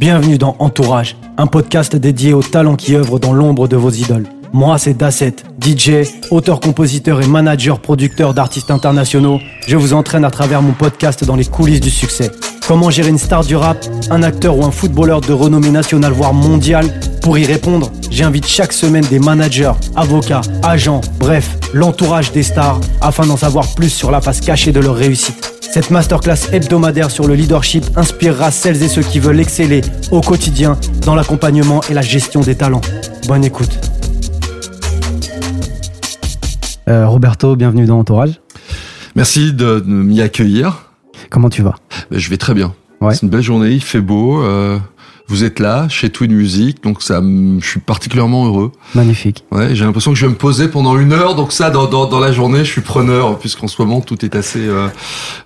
Bienvenue dans Entourage, un podcast dédié aux talents qui œuvrent dans l'ombre de vos idoles. Moi, c'est Dasset, DJ, auteur-compositeur et manager-producteur d'artistes internationaux. Je vous entraîne à travers mon podcast dans les coulisses du succès. Comment gérer une star du rap, un acteur ou un footballeur de renommée nationale voire mondiale? Pour y répondre, j'invite chaque semaine des managers, avocats, agents, bref, l'entourage des stars afin d'en savoir plus sur la face cachée de leur réussite. Cette masterclass hebdomadaire sur le leadership inspirera celles et ceux qui veulent exceller au quotidien dans l'accompagnement et la gestion des talents. Bonne écoute. Euh, Roberto, bienvenue dans Entourage. Merci de, m'y accueillir. Comment tu vas? Je vais très bien. C'est une belle journée, il fait beau. Euh, vous êtes là chez Twin Music, donc ça, je suis particulièrement heureux. Magnifique. Ouais, j'ai l'impression que je vais me poser pendant une heure, donc ça, dans, dans, dans la journée, je suis preneur, puisqu'en ce moment tout est assez euh,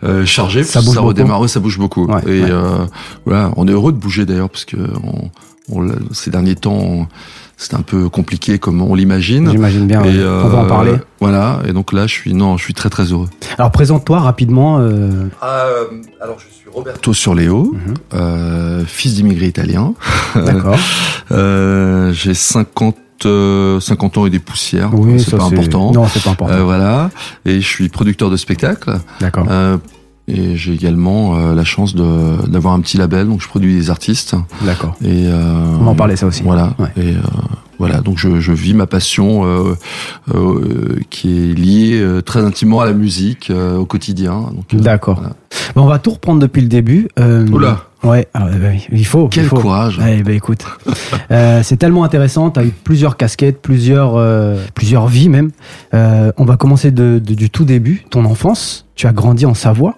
euh chargé. Ça bouge ça redémarre, ça bouge beaucoup. et Euh, voilà, on est heureux de bouger d'ailleurs, parce que on, on, ces derniers temps c'est un peu compliqué comme on l'imagine. J'imagine bien. Et, on va en parler. Euh, voilà. Et donc là, je suis non, je suis très très heureux. Alors présente-toi rapidement. Euh... Euh, alors je suis Roberto Surleo, euh, fils d'immigrés italiens. D'accord. J'ai 50 50 ans et des poussières. Oui, c'est pas important. Non, c'est pas important. voilà. Et je suis producteur de spectacles. D'accord. Et j'ai également euh, la chance de d'avoir un petit label, donc je produis des artistes. D'accord. Et euh, on va en parler ça aussi. Voilà. Et euh, voilà, donc je, je, vis ma passion euh, euh, qui est liée euh, très intimement à la musique au quotidien. D'accord. Bon, on va tout reprendre depuis le début. Oula. Ouais, alors, bah, il faut. Quel courage. Eh ben, écoute, c'est tellement intéressant. Tu as eu plusieurs casquettes, plusieurs, plusieurs vies même. on va commencer de, du tout début, ton enfance. Tu as grandi en Savoie.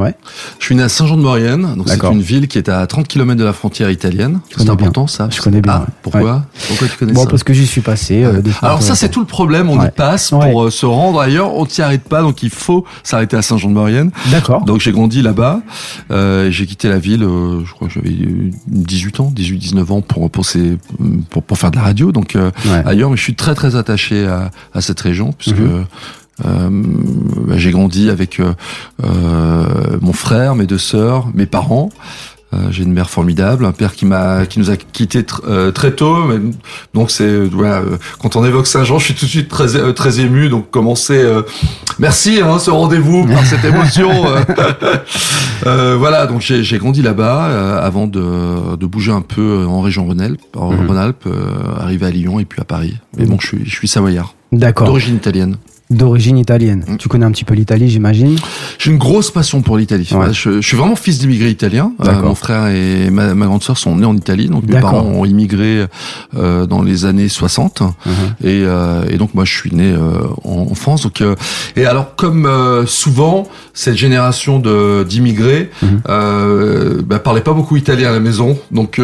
Ouais. Je suis né à Saint-Jean-de-Maurienne, donc c'est une ville qui est à 30 km de la frontière italienne. C'est important ça. Je connais bien. Ah, pourquoi Pourquoi tu connais bon, ça Parce que j'y suis passé. Euh, Alors ça c'est tout le problème, on y passe pour euh, se rendre ailleurs, on t'y arrête pas, donc il faut s'arrêter à Saint-Jean-de-Maurienne. D'accord. Donc j'ai grandi là-bas, euh, j'ai quitté la ville, euh, je crois que j'avais 18 ans, 18-19 ans pour pour, ces, pour pour faire de la radio, donc ailleurs, mais je suis très très attaché à, à cette région puisque mhm. J'ai grandi avec euh, euh, mon frère, mes deux sœurs, mes parents. Euh, j'ai une mère formidable, un père qui m'a, qui nous a quittés euh, très tôt. donc c'est, voilà, quand on évoque Saint-Jean, je suis tout de suite très, très ému. Donc commencer, merci hein, ce rendez-vous par cette émotion. voilà, donc j'ai grandi là-bas avant de, de bouger un peu en région Rhône-Alpes, mhm. Arriver à Lyon et puis à Paris. Mais bon, je suis, je suis savoyard. D'accord. D'origine italienne d'origine italienne. Mm. Tu connais un petit peu l'Italie, j'imagine J'ai une grosse passion pour l'Italie. Je, je, suis vraiment fils d'immigrés italiens. Euh, mon frère et ma, ma, grande sœur sont nés en Italie, donc mes parents ont immigré euh, dans les années 60. Uh-huh. et, euh, et, donc moi, je suis né euh, en, France. Donc, euh, et alors, comme souvent, cette génération de d'immigrés uh-huh. bah, parlait pas beaucoup italien à la maison. Donc,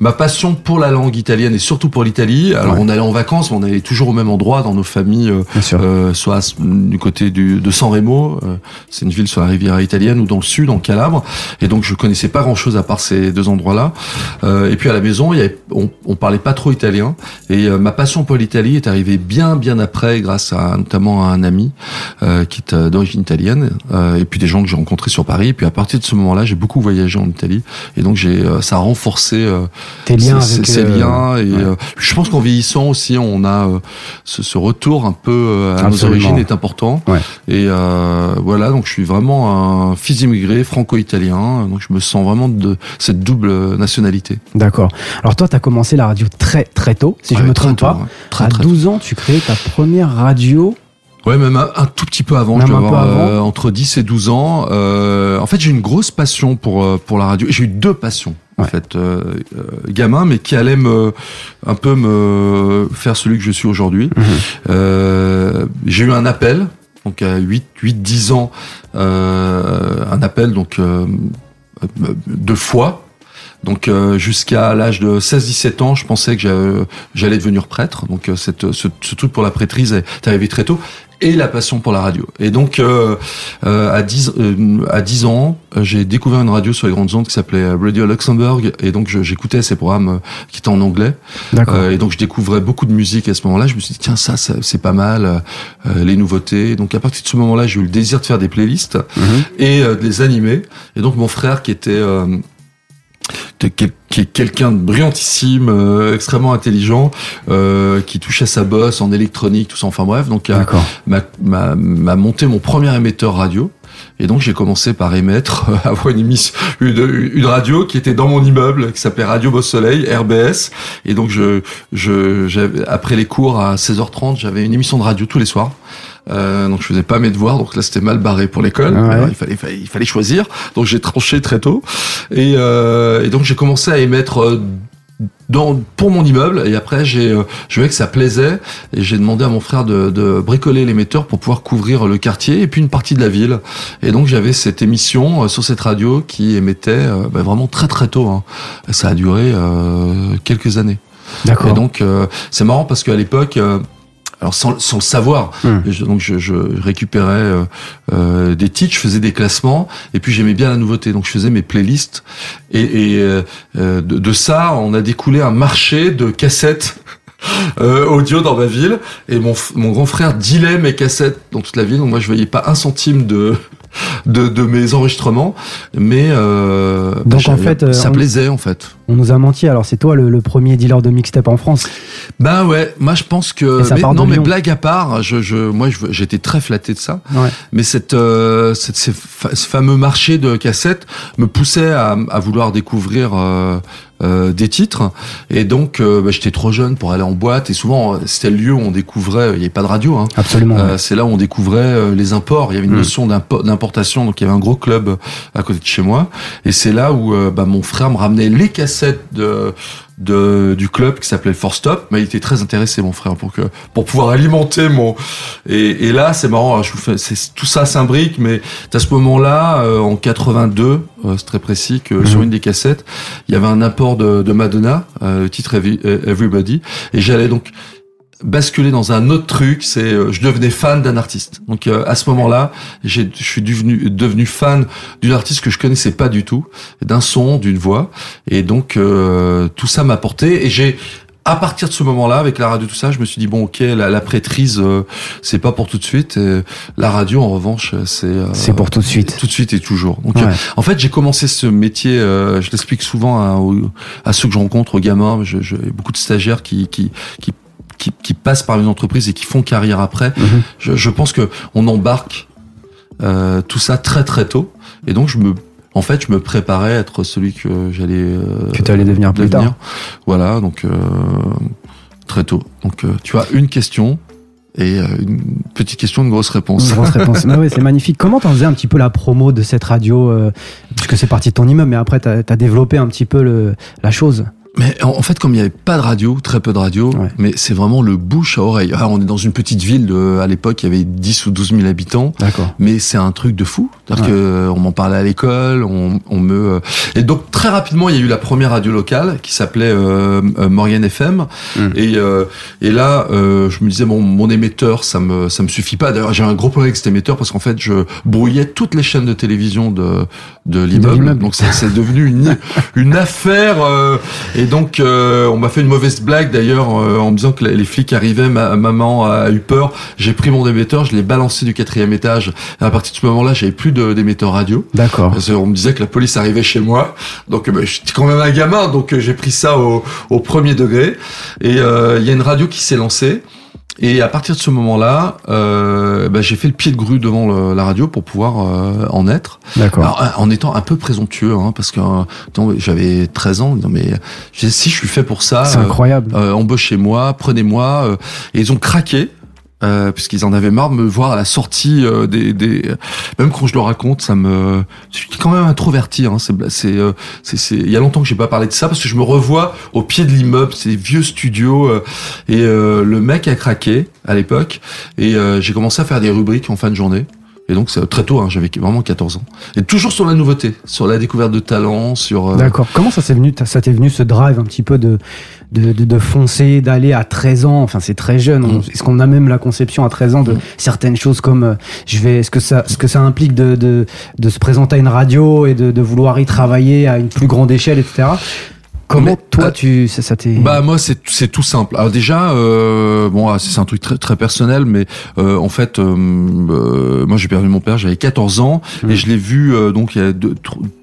ma passion pour la langue italienne et surtout pour l'Italie. Alors, on allait en vacances, mais on allait toujours au même endroit dans nos familles. Euh, soit du côté du, de San Remo, euh, c'est une ville sur la rivière italienne, ou dans le sud, en Calabre. Et donc je connaissais pas grand-chose à part ces deux endroits-là. Euh, et puis à la maison, il y avait, on, on parlait pas trop italien. Et ma passion pour l'Italie est arrivée bien bien après, grâce à notamment à un ami qui est d'origine italienne, et puis des gens que j'ai rencontrés sur Paris. Et puis à partir de ce moment-là, j'ai beaucoup voyagé en Italie, et donc j'ai ça a renforcé tes liens, ces, ces liens. Et je pense qu'en vieillissant aussi, on a ce, ce, retour un peu à nos origines est important. Et euh, voilà, donc je suis vraiment un fils immigré franco-italien, donc je me sens vraiment de cette double nationalité. D'accord. Alors toi, tu as commencé la radio très très tôt, si je me trompe pas. à 12 ans, tu crées ta première radio Ouais, même un, tout petit peu avant, je dois avoir euh, entre 10 et 12 ans. Euh, en fait, j'ai une grosse passion pour euh, pour la radio. J'ai eu deux passions en fait, euh, euh, gamin, mais qui allait me un peu me faire celui que je suis aujourd'hui. Mhm. Euh, j'ai eu un appel, donc à 8 8 10 ans, un appel donc deux fois donc jusqu'à l'âge de 16-17 ans, je pensais que j'allais devenir prêtre. Donc cette, ce, ce, truc pour la prêtrise est arrivé très tôt et la passion pour la radio. Et donc, euh, euh à 10 euh, à 10 ans, j'ai découvert une radio sur les grandes ondes qui s'appelait Radio Luxembourg, et donc j'écoutais ces programmes euh, qui étaient en anglais. et donc je découvrais beaucoup de musique à ce moment-là. Je me suis dit tiens ça, c'est pas mal, les nouveautés. Donc à partir de ce moment-là, j'ai eu le désir de faire des playlists mhm. et de les animer. Et donc mon frère qui était qui est quelqu'un de brillantissime, euh, extrêmement intelligent, euh, qui touchait sa bosse en électronique, tout ça. Enfin bref, donc m'a, monté mon premier émetteur radio. Et donc j'ai commencé par émettre, avoir une, émission, une, une, radio qui était dans mon immeuble, qui s'appelait Radio Beau Soleil, RBS. Et donc je, je, après les cours à 16h30, j'avais une émission de radio tous les soirs. Euh, donc je faisais pas mes devoirs, donc là c'était mal barré pour l'école. il, fallait, il fallait choisir, donc j'ai tranché très tôt. Et, euh, et donc j'ai commencé à émettre euh, dans, pour mon immeuble et après j'ai euh, je voyais que ça plaisait et j'ai demandé à mon frère de, de bricoler l'émetteur pour pouvoir couvrir le quartier et puis une partie de la ville et donc j'avais cette émission euh, sur cette radio qui émettait bah, vraiment très très tôt hein. ça a duré quelques années D'accord. Et donc c'est marrant parce qu'à l'époque alors sans, sans le savoir. Hmm. donc je, je récupérais euh, euh, des titres, je faisais des classements, et puis j'aimais bien la nouveauté. Donc je faisais mes playlists, et, et euh, de, de, ça, on a découlé un marché de cassettes. audio dans ma ville et mon, mon grand frère dilait mes cassettes dans toute la ville donc moi je voyais pas un centime de de, de mes enregistrements, mais euh, donc en fait, ça plaisait en fait. On nous a menti. Alors c'est toi le, premier dealer de mixtape en France. Ben ouais, moi je pense que mais, non mais blague à part, je, je moi j'étais très flatté de ça. Ouais. Mais cette, euh, cette ce fameux marché de cassettes me poussait à, à vouloir découvrir euh, euh, des titres et donc euh, bah, j'étais trop jeune pour aller en boîte et souvent c'était le lieu où on découvrait il n'y avait pas de radio hein. absolument euh, c'est là où on découvrait les imports il y avait une mm. notion d'importation. Donc il y avait un gros club à côté de chez moi. Et c'est là où bah, mon frère me ramenait les cassettes de de, du club qui s'appelait Force Stop, mais il était très intéressé mon frère pour que pour pouvoir alimenter mon et, et là c'est marrant, je vous fais c'est tout ça s'imbrique, mais à ce moment-là euh, en 82, euh, c'est très précis que sur mhm. une des cassettes il y avait un apport de, de Madonna, euh, le titre Everybody, et j'allais donc basculer dans un autre truc, c'est euh, je devenais fan d'un artiste. Donc euh, à ce moment-là, je suis devenu devenu fan d'une artiste que je connaissais pas du tout, d'un son, d'une voix, et donc euh, tout ça m'a porté. Et j'ai à partir de ce moment-là, avec la radio, tout ça, je me suis dit bon, ok, la, la prêtrise, c'est pas pour tout de suite. la radio, en revanche, c'est c'est pour tout de suite, tout de suite et toujours. Donc, en fait, j'ai commencé ce métier. je l'explique souvent à, à, ceux que je rencontre, aux gamins. J'ai beaucoup de stagiaires qui qui qui qui, qui, passent par une entreprise et qui font carrière après. Mhm. Je, je, pense que on embarque euh, tout ça très très tôt. Et donc je me, en fait, je me préparais à être celui que j'allais. Euh, que tu allais devenir plus tard. Voilà, donc euh, très tôt. Donc euh, tu as une question. Et euh, une petite question, une grosse réponse. Une grosse réponse. bah oui, c'est magnifique. Comment t'en faisais un petit peu la promo de cette radio Puisque c'est parti de ton immeuble, mais après, t'as as développé un petit peu le, la chose? Mais en fait, comme il n'y avait pas de radio, très peu de radio, mais c'est vraiment le bouche à oreille. Ah, on est dans une petite ville, de, à l'époque, il y avait 10 ou 12 000 habitants. D'accord. Mais c'est un truc de fou. C'est-à-dire que euh, on m'en parlait à l'école, on, on, me... Euh, et donc, très rapidement, il y a eu la première radio locale qui s'appelait euh, euh FM. Hmm. Et, euh, et là, euh, je me disais, bon, mon émetteur, ça me, ça me suffit pas. D'ailleurs, j'ai un gros problème avec cet émetteur parce qu'en fait, je brouillais toutes les chaînes de télévision de, de l'immeuble. Donc, c'est devenu une, une affaire. et donc, on m'a fait une mauvaise blague d'ailleurs en me disant que les flics arrivaient, ma maman a eu peur. J'ai pris mon émetteur, je l'ai balancé du quatrième étage. Et à partir de ce moment-là, j'avais plus d'émetteurs radio. D'accord. On me disait que la police arrivait chez moi. Donc, bah, j'étais quand même un gamin, donc j'ai pris ça au, au, premier degré. Et il y a une radio qui s'est lancée. Et à partir de ce moment-là, euh, bah, j'ai fait le pied de grue devant le, la radio pour pouvoir euh, en être. D'accord. En étant un peu présomptueux, hein, parce que euh, j'avais 13 ans, non mais si je suis fait pour ça, c'est incroyable. Euh, embauchez-moi, prenez-moi. Euh, et ils ont craqué euh, puisqu'ils en avaient marre de me voir à la sortie euh, des, des, même quand je le raconte ça me je quand même introverti hein, c'est c'est euh, c'est il y a longtemps que j'ai pas parlé de ça parce que je me revois au pied de l'immeuble ces vieux studios et le mec a craqué à l'époque et j'ai commencé à faire des rubriques en fin de journée et donc c'est très tôt, hein, j'avais vraiment 14 ans. Et toujours sur la nouveauté, sur la découverte de talents, sur. D'accord. Comment ça s'est venu Ça t'est venu ce drive un petit peu de de, de, de foncer, d'aller à 13 ans? Enfin, c'est très jeune. Mm. Est-ce qu'on a même la conception à 13 ans de mm. certaines choses comme euh, je vais, est-ce que ça, ce que ça implique de, de, de se présenter à une radio et de, de vouloir y travailler à une plus grande échelle, etc. Comment toi tu ça, ça t'est Bah moi c'est c'est tout simple. Alors déjà euh, bon ah, c'est un truc très très personnel mais euh, en fait euh, euh, moi j'ai perdu mon père j'avais 14 ans mmh. et je l'ai vu donc il y a deux,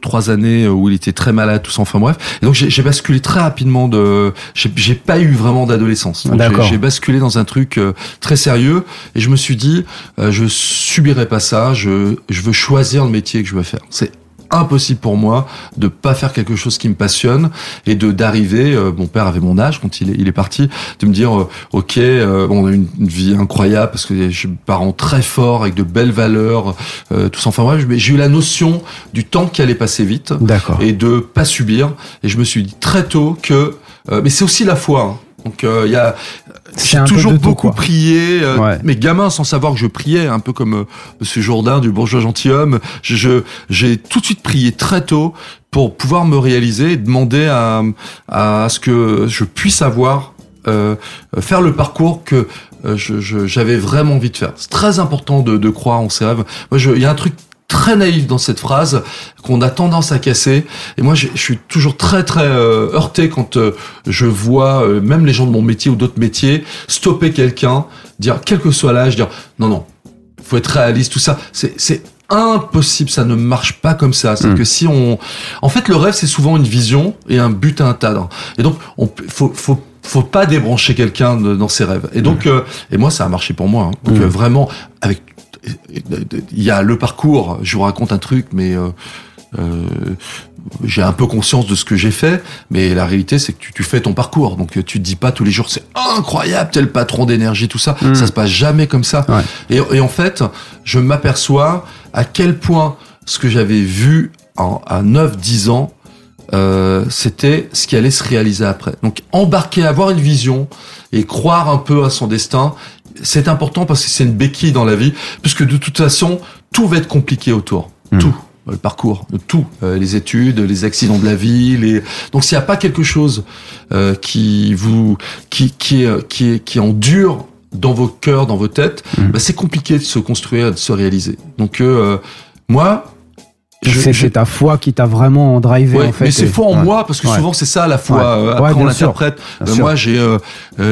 trois années où il était très malade tout ça enfin bref et donc j'ai basculé très rapidement de j'ai pas eu vraiment d'adolescence. J'ai basculé dans un truc très sérieux et je me suis dit je subirai pas ça, je je veux choisir le métier que je veux faire. C'est impossible pour moi de pas faire quelque chose qui me passionne et de d'arriver euh, mon père avait mon âge quand il est, il est parti de me dire euh, ok euh, on a une, une, vie incroyable parce que j'ai des parents très forts avec de belles valeurs tout ça. Enfin bref j'ai eu la notion du temps qui allait passer vite et de pas subir. Et je me suis dit très tôt que mais c'est aussi la foi hein. Donc il y a j'ai toujours beaucoup prié, euh, mes gamins sans savoir que je priais, un peu comme euh, Monsieur Jourdain du bourgeois gentilhomme. Je, j'ai tout de suite prié très tôt pour pouvoir me réaliser et demander à, à ce que je puisse avoir euh, faire le parcours que euh, j'avais vraiment envie de faire. C'est très important de, de croire en ses rêves. Moi, il y a un truc très naïf dans cette phrase qu'on a tendance à casser. Et moi, je, suis toujours très très euh, heurté quand euh, je vois euh, même les gens de mon métier ou d'autres métiers stopper quelqu'un, dire quel que soit l'âge, dire non non, faut être réaliste, tout ça. C'est impossible, ça ne marche pas comme ça. C'est hmm. que si on, en fait, le rêve c'est souvent une vision et un but à atteindre. Et donc, on faut faut faut pas débrancher quelqu'un dans ses rêves. Et donc, hmm. et moi, ça a marché pour moi. Hein. Donc, hmm. vraiment, avec il y a le parcours, je vous raconte un truc, mais euh, euh, j'ai un peu conscience de ce que j'ai fait, mais la réalité c'est que tu, tu, fais ton parcours, donc tu te dis pas tous les jours c'est incroyable, tel patron d'énergie, tout ça, hmm. ça se passe jamais comme ça. Et, et, en fait, je m'aperçois à quel point ce que j'avais vu en, à 9-10 ans, euh, c'était ce qui allait se réaliser après. Donc embarquer, avoir une vision et croire un peu à son destin, c'est important parce que c'est une béquille dans la vie, puisque de toute façon, tout va être compliqué autour. Hmm. Tout le parcours, tout, euh, les études, les accidents de la vie, les... donc s'il n'y a pas quelque chose euh, qui vous, qui qui est, qui est, qui endure dans vos cœurs, dans vos têtes, hmm. bah, c'est compliqué de se construire, de se réaliser. Donc euh, moi, c'est ta foi qui t'a vraiment drivé en fait. Mais c'est foi en moi parce que souvent c'est ça la foi. Euh, après on l'interprète. Euh, moi j'ai euh,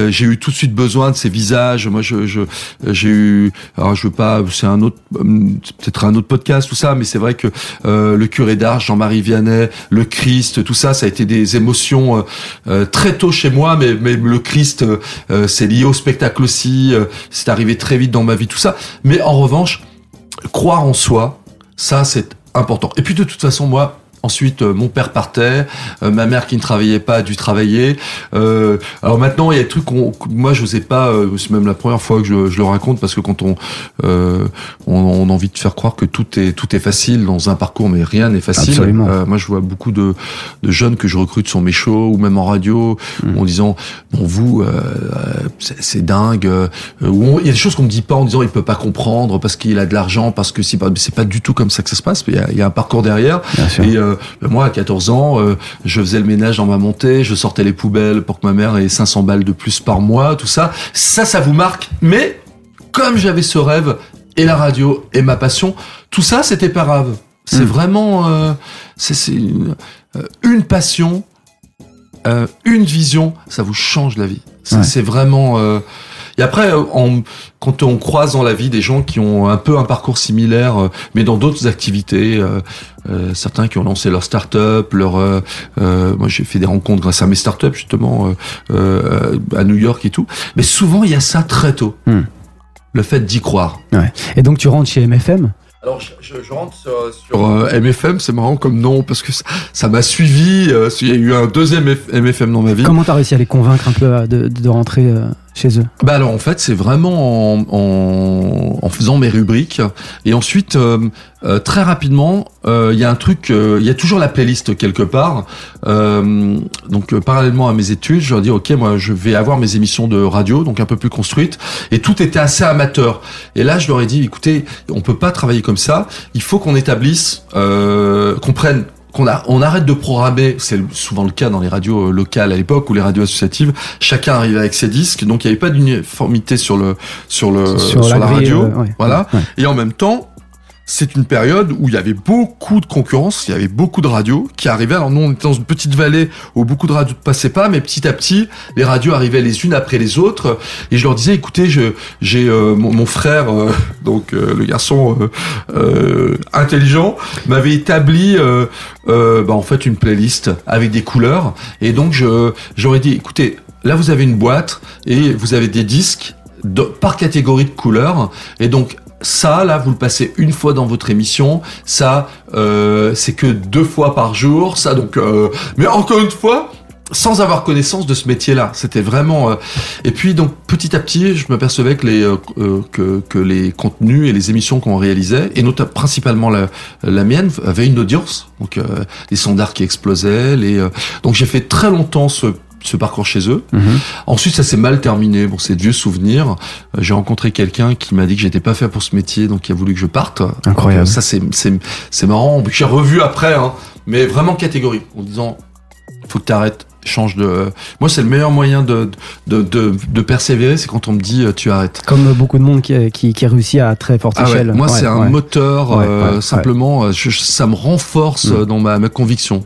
j'ai eu tout de suite besoin de ces visages. Moi je j'ai eu alors je veux pas c'est un autre peut-être un autre podcast tout ça mais c'est vrai que le curé d'Arche Jean-Marie Vianney, le Christ, tout ça ça a été des émotions très tôt chez moi mais mais le Christ c'est lié au spectacle aussi, c'est arrivé très vite dans ma vie tout ça. Mais en revanche croire en soi ça c'est important. Et puis de toute façon, moi, Ensuite, euh, mon père partait, euh, ma mère qui ne travaillait pas a dû travailler. Euh, alors maintenant, il y a des trucs qu'on, moi, je n'osais pas. c'est même la première fois que je, je, le raconte parce que quand on, on, on, a envie de faire croire que tout est tout est facile dans un parcours, mais rien n'est facile. moi, je vois beaucoup de, de, jeunes que je recrute sur mes shows ou même en radio, hmm. en disant bon vous, c'est dingue. Ou il y a des choses qu'on me dit pas en disant il peut pas comprendre parce qu'il a de l'argent, parce que c'est pas c'est pas du tout comme ça que ça se passe. Il y a, il y a un parcours derrière. Et euh, moi, à 14 ans, euh, je faisais le ménage dans ma montée, je sortais les poubelles pour que ma mère ait 500 balles de plus par mois, tout ça. Ça, ça vous marque. Mais comme j'avais ce rêve et la radio et ma passion, tout ça, c'était pas grave. C'est hmm. vraiment, euh, c'est une, une, passion, une vision, ça vous change la vie. C'est vraiment. Et après, on, quand on croise dans la vie des gens qui ont un peu un parcours similaire, mais dans d'autres activités, euh, certains qui ont lancé leur start-up, leur, euh, euh, moi j'ai fait des rencontres grâce à mes start-up justement à New York et tout. Mais souvent il y a ça très tôt, hmm. le fait d'y croire. Ouais. Et donc tu rentres chez MFM alors, je, je, rentre sur, sur MFM, c'est marrant comme nom, parce que ça m'a suivi. il y a eu un deuxième MFM dans ma vie. Comment t'as réussi à les convaincre un peu de, de rentrer chez eux? Bah alors en fait c'est vraiment en, en, en, faisant mes rubriques. Et ensuite euh, euh, très rapidement euh, il y a un truc il y a toujours la playlist quelque part. Donc parallèlement à mes études je leur dis ok moi je vais avoir mes émissions de radio donc un peu plus construites. Et tout était assez amateur. Et là je leur ai dit écoutez on peut pas travailler comme ça. Il faut qu'on établisse qu'on prenne qu'on a, on arrête de programmer, c'est souvent le cas dans les radios euh, locales à l'époque ou les radios associatives, chacun arrivait avec ses disques, donc il n'y avait pas d'uniformité sur le sur le sur, la, radio, euh, voilà. Et en même temps, c'est une période où il y avait beaucoup de concurrence, il y avait beaucoup de radios qui arrivaient. Alors nous, on était dans une petite vallée où beaucoup de radios ne passaient pas, mais petit à petit, les radios arrivaient les unes après les autres. Et je leur disais, écoutez, j'ai euh, mon, frère, euh, donc euh, le garçon intelligent, m'avait établi bah, en fait une playlist avec des couleurs. Et donc je j'aurais dit, écoutez, là vous avez une boîte et vous avez des disques par catégorie de couleurs. Et donc ça, là, vous le passez une fois dans votre émission. Ça, euh, c'est que deux fois par jour. Ça, donc, euh, mais encore une fois, sans avoir connaissance de ce métier-là. C'était vraiment. Euh, et puis donc petit à petit, je m'apercevais que les que, que les contenus et les émissions qu'on réalisait, et notamment principalement la, la mienne, avaient une audience. Donc les standards qui explosaient. Les donc j'ai fait très longtemps ce ce parcours chez eux. Mhm. Ensuite, ça s'est mal terminé. Bon, c'est de vieux souvenirs. Euh, j'ai rencontré quelqu'un qui m'a dit que j'étais pas fait pour ce métier, donc il a voulu que je parte. Incroyable. ça, c'est c'est marrant. J'ai revu après, hein, mais vraiment catégorique, en disant faut que tu arrêtes change de. Moi, c'est le meilleur moyen de, de, de, de persévérer, c'est quand on me dit euh, tu arrêtes. Comme beaucoup de monde qui, qui, qui réussit à très forte ah échelle. Moi, c'est un moteur, euh, simplement, euh, ça me renforce mm. dans ma, ma conviction.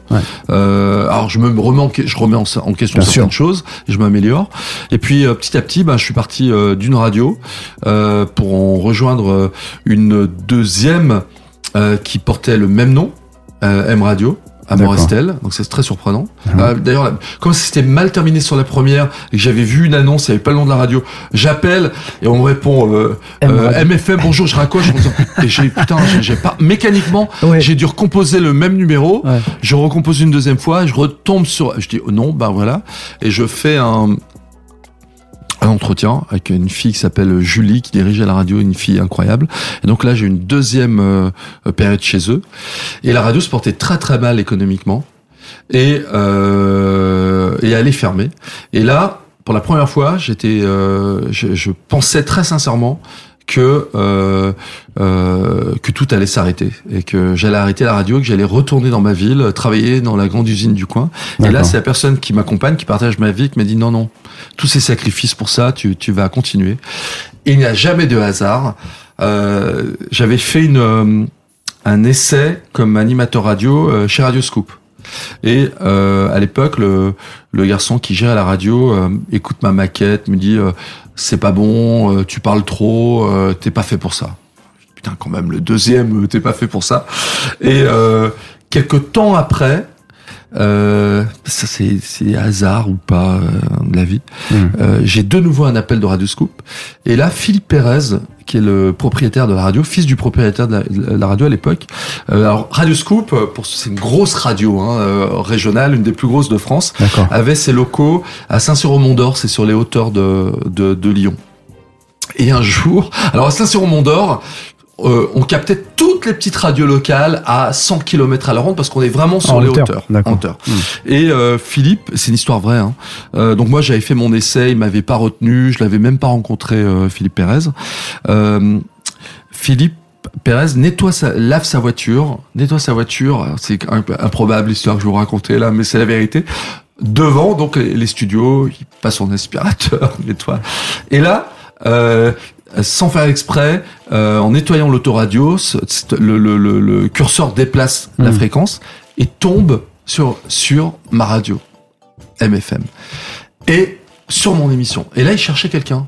Euh, alors, je me remets en, je remets en, en question Bien certaines choses, et je m'améliore. Et puis, petit à petit, ben, je suis parti d'une radio pour en rejoindre une deuxième qui portait le même nom, M Radio à Morestel, donc c'est très surprenant. Mhm. Euh, D'ailleurs, comme c'était mal terminé sur la première et que j'avais vu une annonce, il n'y avait pas le nom de la radio, j'appelle et on me répond euh, euh, MFM, bonjour, je raccroche. et j'ai putain, j'ai pas mécaniquement, j'ai dû recomposer le même numéro. Je recompose une deuxième fois, je retombe sur, je dis oh non, ben voilà, et je fais un un entretien avec une fille qui s'appelle Julie qui dirigeait la radio, une fille incroyable. Et donc là, j'ai une deuxième euh, période chez eux. Et la radio se portait très très mal économiquement et euh, et elle est fermée. Et là, pour la première fois, j'étais, euh, je, je, pensais très sincèrement que euh, euh, que tout allait s'arrêter et que j'allais arrêter la radio, que j'allais retourner dans ma ville, travailler dans la grande usine du coin. Et là, c'est la personne qui m'accompagne, qui partage ma vie, qui m'a dit non, non, tous ces sacrifices pour ça, tu, tu vas continuer. Et il n'y a jamais de hasard. Euh, J'avais fait une, un essai comme animateur radio chez Radio Scoop. Et euh, à l'époque, le, garçon qui gère la radio euh, écoute ma maquette, me dit c'est pas bon, euh, tu parles trop, euh, t'es pas fait pour ça. Putain, quand même, le deuxième, euh, t'es pas fait pour ça. Et quelques temps après, ça c'est hasard ou pas de la vie. Hmm. J'ai de nouveau un appel de Radio Scoop et là Philippe Pérez qui est le propriétaire de la radio, fils du propriétaire de la, radio à l'époque. Euh, alors Radio Scoop, euh, pour c'est une grosse radio hein, euh, régionale, une des plus grosses de France, avait ses locaux à Saint-Cyr-au-Mont-d'Or, c'est sur les hauteurs de, de, de Lyon. Et un jour, alors à Saint-Cyr-au-Mont-d'Or, euh, on captait toutes les petites radios locales à 100 km à la ronde parce qu'on est vraiment sur les hauteurs. hauteur. Hmm. Et euh, Philippe, c'est une histoire vraie. Hein. Euh, donc moi j'avais fait mon essai, il m'avait pas retenu, je l'avais même pas rencontré Philippe Pérez. Philippe Pérez nettoie sa, lave sa voiture, nettoie sa voiture. C'est improbable l'histoire que je vous racontais là, mais c'est la vérité. Devant donc les, studios, il passe son aspirateur, nettoie. Et là, euh, sans faire exprès, euh, en nettoyant l'autoradio, le, le, le, le, curseur déplace la hmm. fréquence et tombe sur, sur ma radio, MFM. Et sur mon émission. Et là, il cherchait quelqu'un.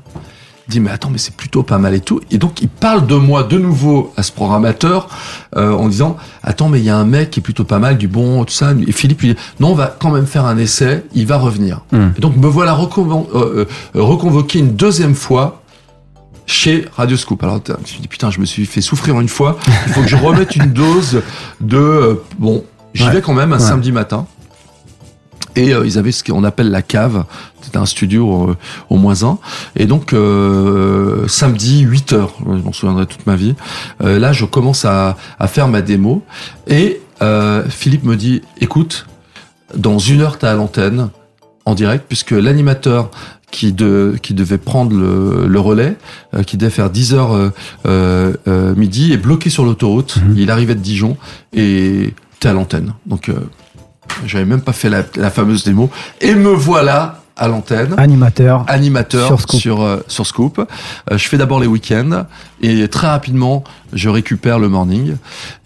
Il dit, mais attends, mais c'est plutôt pas mal et tout. Et donc, il parle de moi de nouveau à ce programmateur euh, en disant, attends, mais il y a un mec qui est plutôt pas mal, du bon, tout ça. Et Philippe lui dit, non, on va quand même faire un essai, il va revenir. Hmm. Et donc, me voilà euh, reconvoqué une deuxième fois chez Radio Scoop. Alors, je me suis dit, putain, je me suis fait souffrir une fois. Il faut que je remette une dose de, euh, bon, j'y vais quand même un samedi matin. Et euh, ils avaient ce qu'on appelle la cave. C'était un studio euh, au moins un. Et donc, samedi, 8 heures, je m'en souviendrai toute ma vie. là, je commence à, à, faire ma démo. Et Philippe me dit, écoute, dans une heure, t'es à l'antenne en direct, puisque l'animateur qui, de, qui devait prendre le, le relais, euh, qui devait faire 10 heures euh, euh, midi, est bloqué sur l'autoroute. Mhm. Il arrivait de Dijon et t'es à l'antenne. Donc j'avais même pas fait la, la, fameuse démo. Et me voilà à l'antenne. Animateur. Animateur sur Scoop. Sur, euh, sur Scoop. Euh, je fais d'abord les week-ends et très rapidement, je récupère le morning.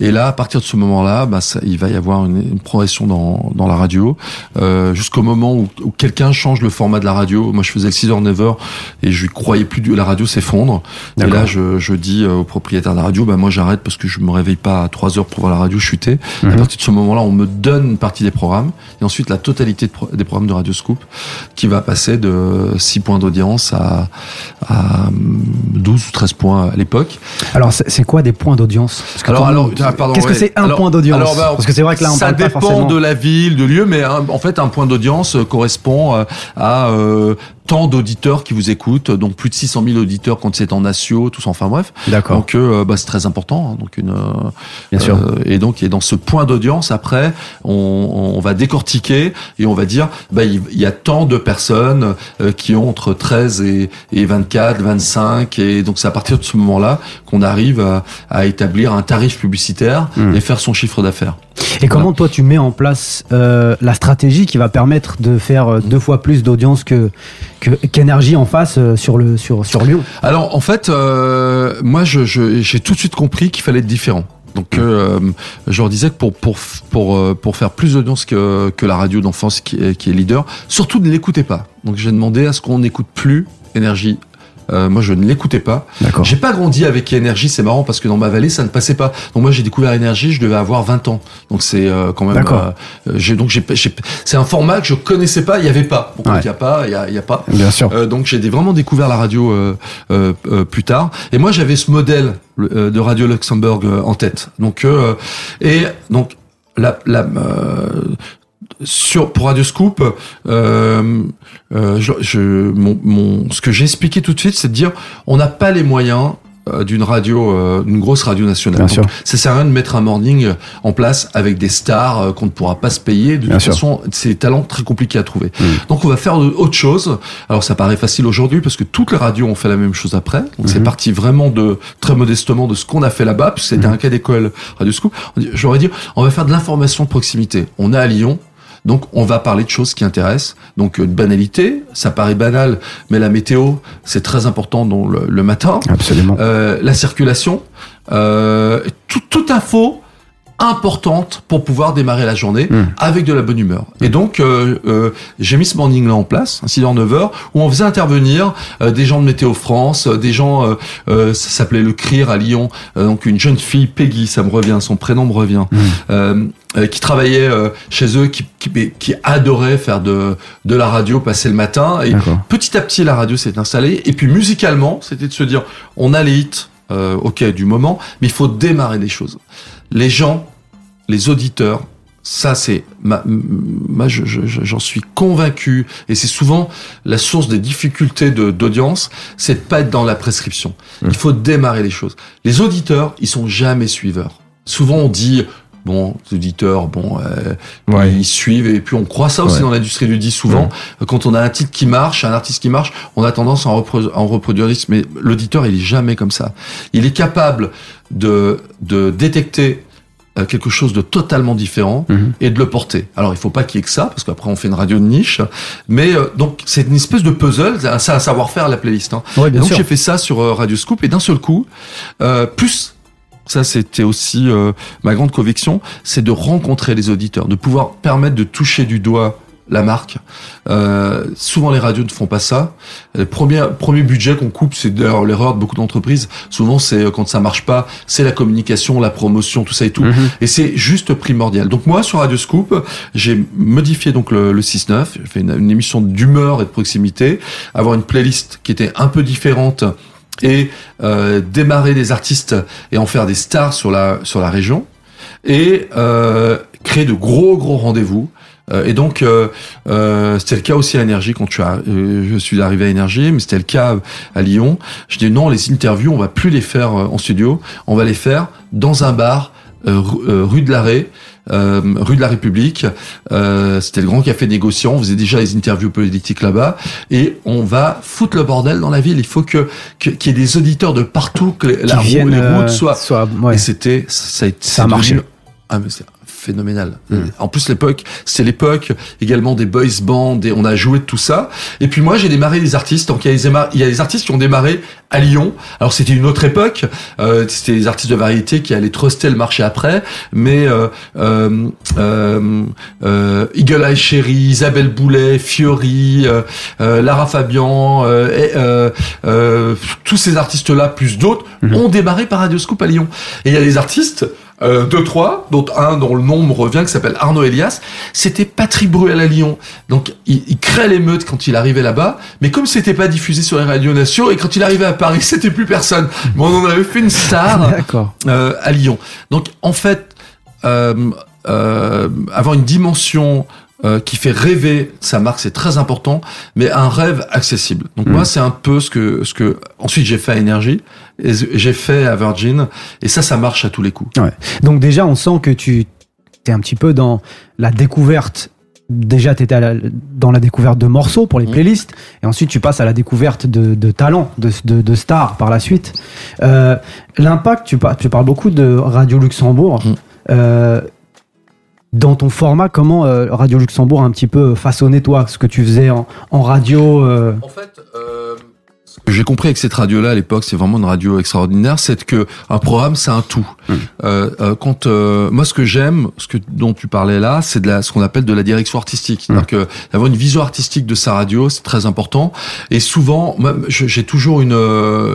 Et là, à partir de ce moment-là, bah, ça, il va y avoir une, une progression dans, dans la radio euh, jusqu'au moment où, où quelqu'un change le format de la radio. Moi, je faisais le 6h, 9h et je croyais plus du, la radio s'effondre. Et là, je, je dis au propriétaire de la radio, bah, moi, j'arrête parce que je me réveille pas à 3 heures pour voir la radio chuter. À mhm. partir de ce moment-là, on me donne une partie des programmes et ensuite la totalité des programmes de Radio Scoop qui va passer de 6 points d'audience à, à 12 ou 13 points à l'époque. Alors, c'est quoi des points d'audience? Alors, alors qu'est-ce que c'est un point d'audience? bah, Parce que c'est vrai que là, on ça dépend de la ville, de lieu, mais en fait, un point d'audience correspond à euh, tant d'auditeurs qui vous écoutent, donc plus de 600 000 auditeurs quand c'est en natio, tout ça, enfin bref. D'accord. Donc euh, bah, c'est très important. Hein, donc une. Euh, Bien sûr. Euh, et donc et dans ce point d'audience, après, on, on, va décortiquer et on va dire, bah il, y a tant de personnes qui ont entre 13 et, et 24, 25, et donc c'est à partir de ce moment-là qu'on arrive à, à, établir un tarif publicitaire hmm. et faire son chiffre d'affaires. Et comment toi tu mets en place euh, la stratégie qui va permettre de faire deux fois plus d'audience que qu'énergie en face euh, sur le sur sur Lyon Alors en fait, euh, moi je j'ai tout de suite compris qu'il fallait être différent. Donc euh, je leur disais que pour pour pour pour faire plus d'audience que que la radio d'enfance qui est, qui est leader, surtout ne l'écoutez pas. Donc j'ai demandé à ce qu'on n'écoute plus énergie euh, moi, je ne l'écoutais pas. J'ai pas grandi avec énergie. C'est marrant parce que dans ma vallée, ça ne passait pas. Donc moi, j'ai découvert énergie. Je devais avoir 20 ans. Donc c'est euh, quand même. Euh, j'ai donc j'ai c'est un format que je connaissais pas. Il y avait pas. il y a pas. Il y a, y a, pas. Bien sûr. Euh, donc j'ai vraiment découvert la radio plus tard. Et moi, j'avais ce modèle de Radio Luxembourg en tête. Donc et donc la, la sur pour Radio Scoop, euh, euh, je, je, mon, mon, ce que j'ai expliqué tout de suite, c'est de dire on n'a pas les moyens euh, d'une radio, euh, d'une grosse radio nationale. Bien sûr. Ça sert à rien de mettre un morning en place avec des stars euh, qu'on ne pourra pas se payer. De toute façon, c'est des talents très compliqués à trouver. Mm. Donc on va faire autre chose. Alors ça paraît facile aujourd'hui parce que toutes les radios ont fait la même chose après. Donc c'est mm-hmm. parti vraiment de très modestement de ce qu'on a fait là-bas, puisque c'était mm. un cas d'école Radio Scoop. J'aurais dit, on va faire de l'information de proximité. On est à Lyon. Donc on va parler de choses qui intéressant. Donc euh, de banalité, ça paraît banal, mais la météo, c'est très important dans le, matin. Absolument. Euh, la circulation, euh, tout, toute info importante pour pouvoir démarrer la journée hmm. avec de la bonne humeur. Et donc, euh, euh, j'ai mis ce morning là en place, 6h, 9h, où on faisait intervenir euh, des gens de Météo France, des gens, ça s'appelait le CRIR à Lyon, donc une jeune fille, Peggy, ça me revient, son prénom me revient, hmm. qui travaillait chez eux, qui, qui, qui, adorait faire de, de la radio, passer le matin. Et petit à petit, la radio s'est installée. Et puis musicalement, c'était de se dire, on a les hits, ok, du moment, mais il faut démarrer des choses les gens, les auditeurs, ça c'est ma, ma j'en suis convaincu et c'est souvent la source des difficultés d'audience, c'est de pas être dans la prescription. Mmh. Il faut démarrer les choses. Les auditeurs, ils sont jamais suiveurs. Souvent on dit bon, les auditeurs, bon, euh, ils suivent et puis on croit ça aussi dans l'industrie du dit souvent. Quand on a un titre qui marche, un artiste qui marche, on a tendance à en, en reproduire. Mais l'auditeur, il est jamais comme ça. Il est capable de, de détecter euh, quelque chose de totalement différent mhm. et de le porter. Alors il faut pas qu'il y ait que ça parce qu'après on fait une radio de niche, mais euh, donc c'est une espèce de puzzle, c'est un savoir-faire la playlist. Hein. donc j'ai fait ça sur euh, Radio Scoop et d'un seul coup, plus ça c'était aussi ma grande conviction, c'est de rencontrer les auditeurs, de pouvoir permettre de toucher du doigt la marque. Euh, souvent les radios ne font pas ça. Le premier, premier budget qu'on coupe, c'est d'ailleurs l'erreur de beaucoup d'entreprises. Souvent c'est euh, quand ça marche pas, c'est la communication, la promotion, tout ça et tout. Mhm. Et c'est juste primordial. Donc moi sur Radio Scoop, j'ai modifié donc le, le 6-9, j'ai fait une, émission d'humeur et de proximité, avoir une playlist qui était un peu différente et euh, démarrer des artistes et en faire des stars sur la sur la région et euh, créer de gros gros rendez-vous euh, et donc, euh, euh, c'était le cas aussi à Énergie quand tu as, je suis arrivé à Énergie, mais c'était le cas à Lyon. Je dis non, les interviews, on va plus les faire en studio, on va les faire dans un bar rue de l'Arrêt. Euh, rue de la République. Euh, C'était le grand café négociant. On faisait déjà les interviews politiques là-bas. Et on va foutre le bordel dans la ville. Il faut que qu'il y ait des auditeurs de partout, que la route, les routes soient. Soit, ouais. Et c'était ça, ça a marché. Ah mais phénoménal. Mm. En plus, l'époque, c'est l'époque également des boys bands, et on a joué de tout ça. Et puis moi, j'ai démarré des artistes. Donc il y, a des, il y a des artistes qui ont démarré à Lyon. Alors c'était une autre époque. Euh, c'était des artistes de variété qui allaient truster le marché après. Mais euh, euh, euh, euh Eagle Eye Cherry, Isabelle Boulet, Fiori, euh, Lara Fabian, tous ces artistes-là plus d'autres mm-hmm. ont démarré par Radioscope à Lyon. Et il y a des artistes euh, deux, trois, dont un dont le nom me revient, qui s'appelle Arnaud Elias. C'était Patrick Bruel à Lyon. Donc, il, il crée l'émeute quand il arrivait là-bas, mais comme c'était pas diffusé sur les radios nationaux, et quand il arrivait à Paris, c'était plus personne. Mais on en avait fait une star euh, à Lyon. Donc, en fait, euh, euh, avoir une dimension euh, qui fait rêver sa marque, c'est très important, mais un rêve accessible. Donc moi, mm. c'est un peu ce que ce que ensuite j'ai fait à Énergie j'ai fait à Virgin, et ça, ça marche à tous les coups. Ouais. Donc déjà, on sent que tu es un petit peu dans la découverte. Déjà, tu étais dans la découverte de morceaux pour les mm. playlists, et ensuite tu passes à la découverte de, de talents, de, de, de, stars par la suite. Euh, L'impact, tu, tu, parles beaucoup de Radio Luxembourg. Mm. Euh, dans ton format, comment euh, Radio Luxembourg a un petit peu façonné toi, ce que tu faisais en, radio euh En fait, euh, ce que j'ai compris avec cette radio-là à l'époque, c'est vraiment une radio extraordinaire, c'est que un programme, c'est un tout. Mmh. quand moi, ce que j'aime, ce que dont tu parlais là, c'est de la, ce qu'on appelle de la direction artistique. Mmh. C'est-à-dire que d'avoir une vision artistique de sa radio, c'est très important. Et souvent, moi, j'ai toujours une,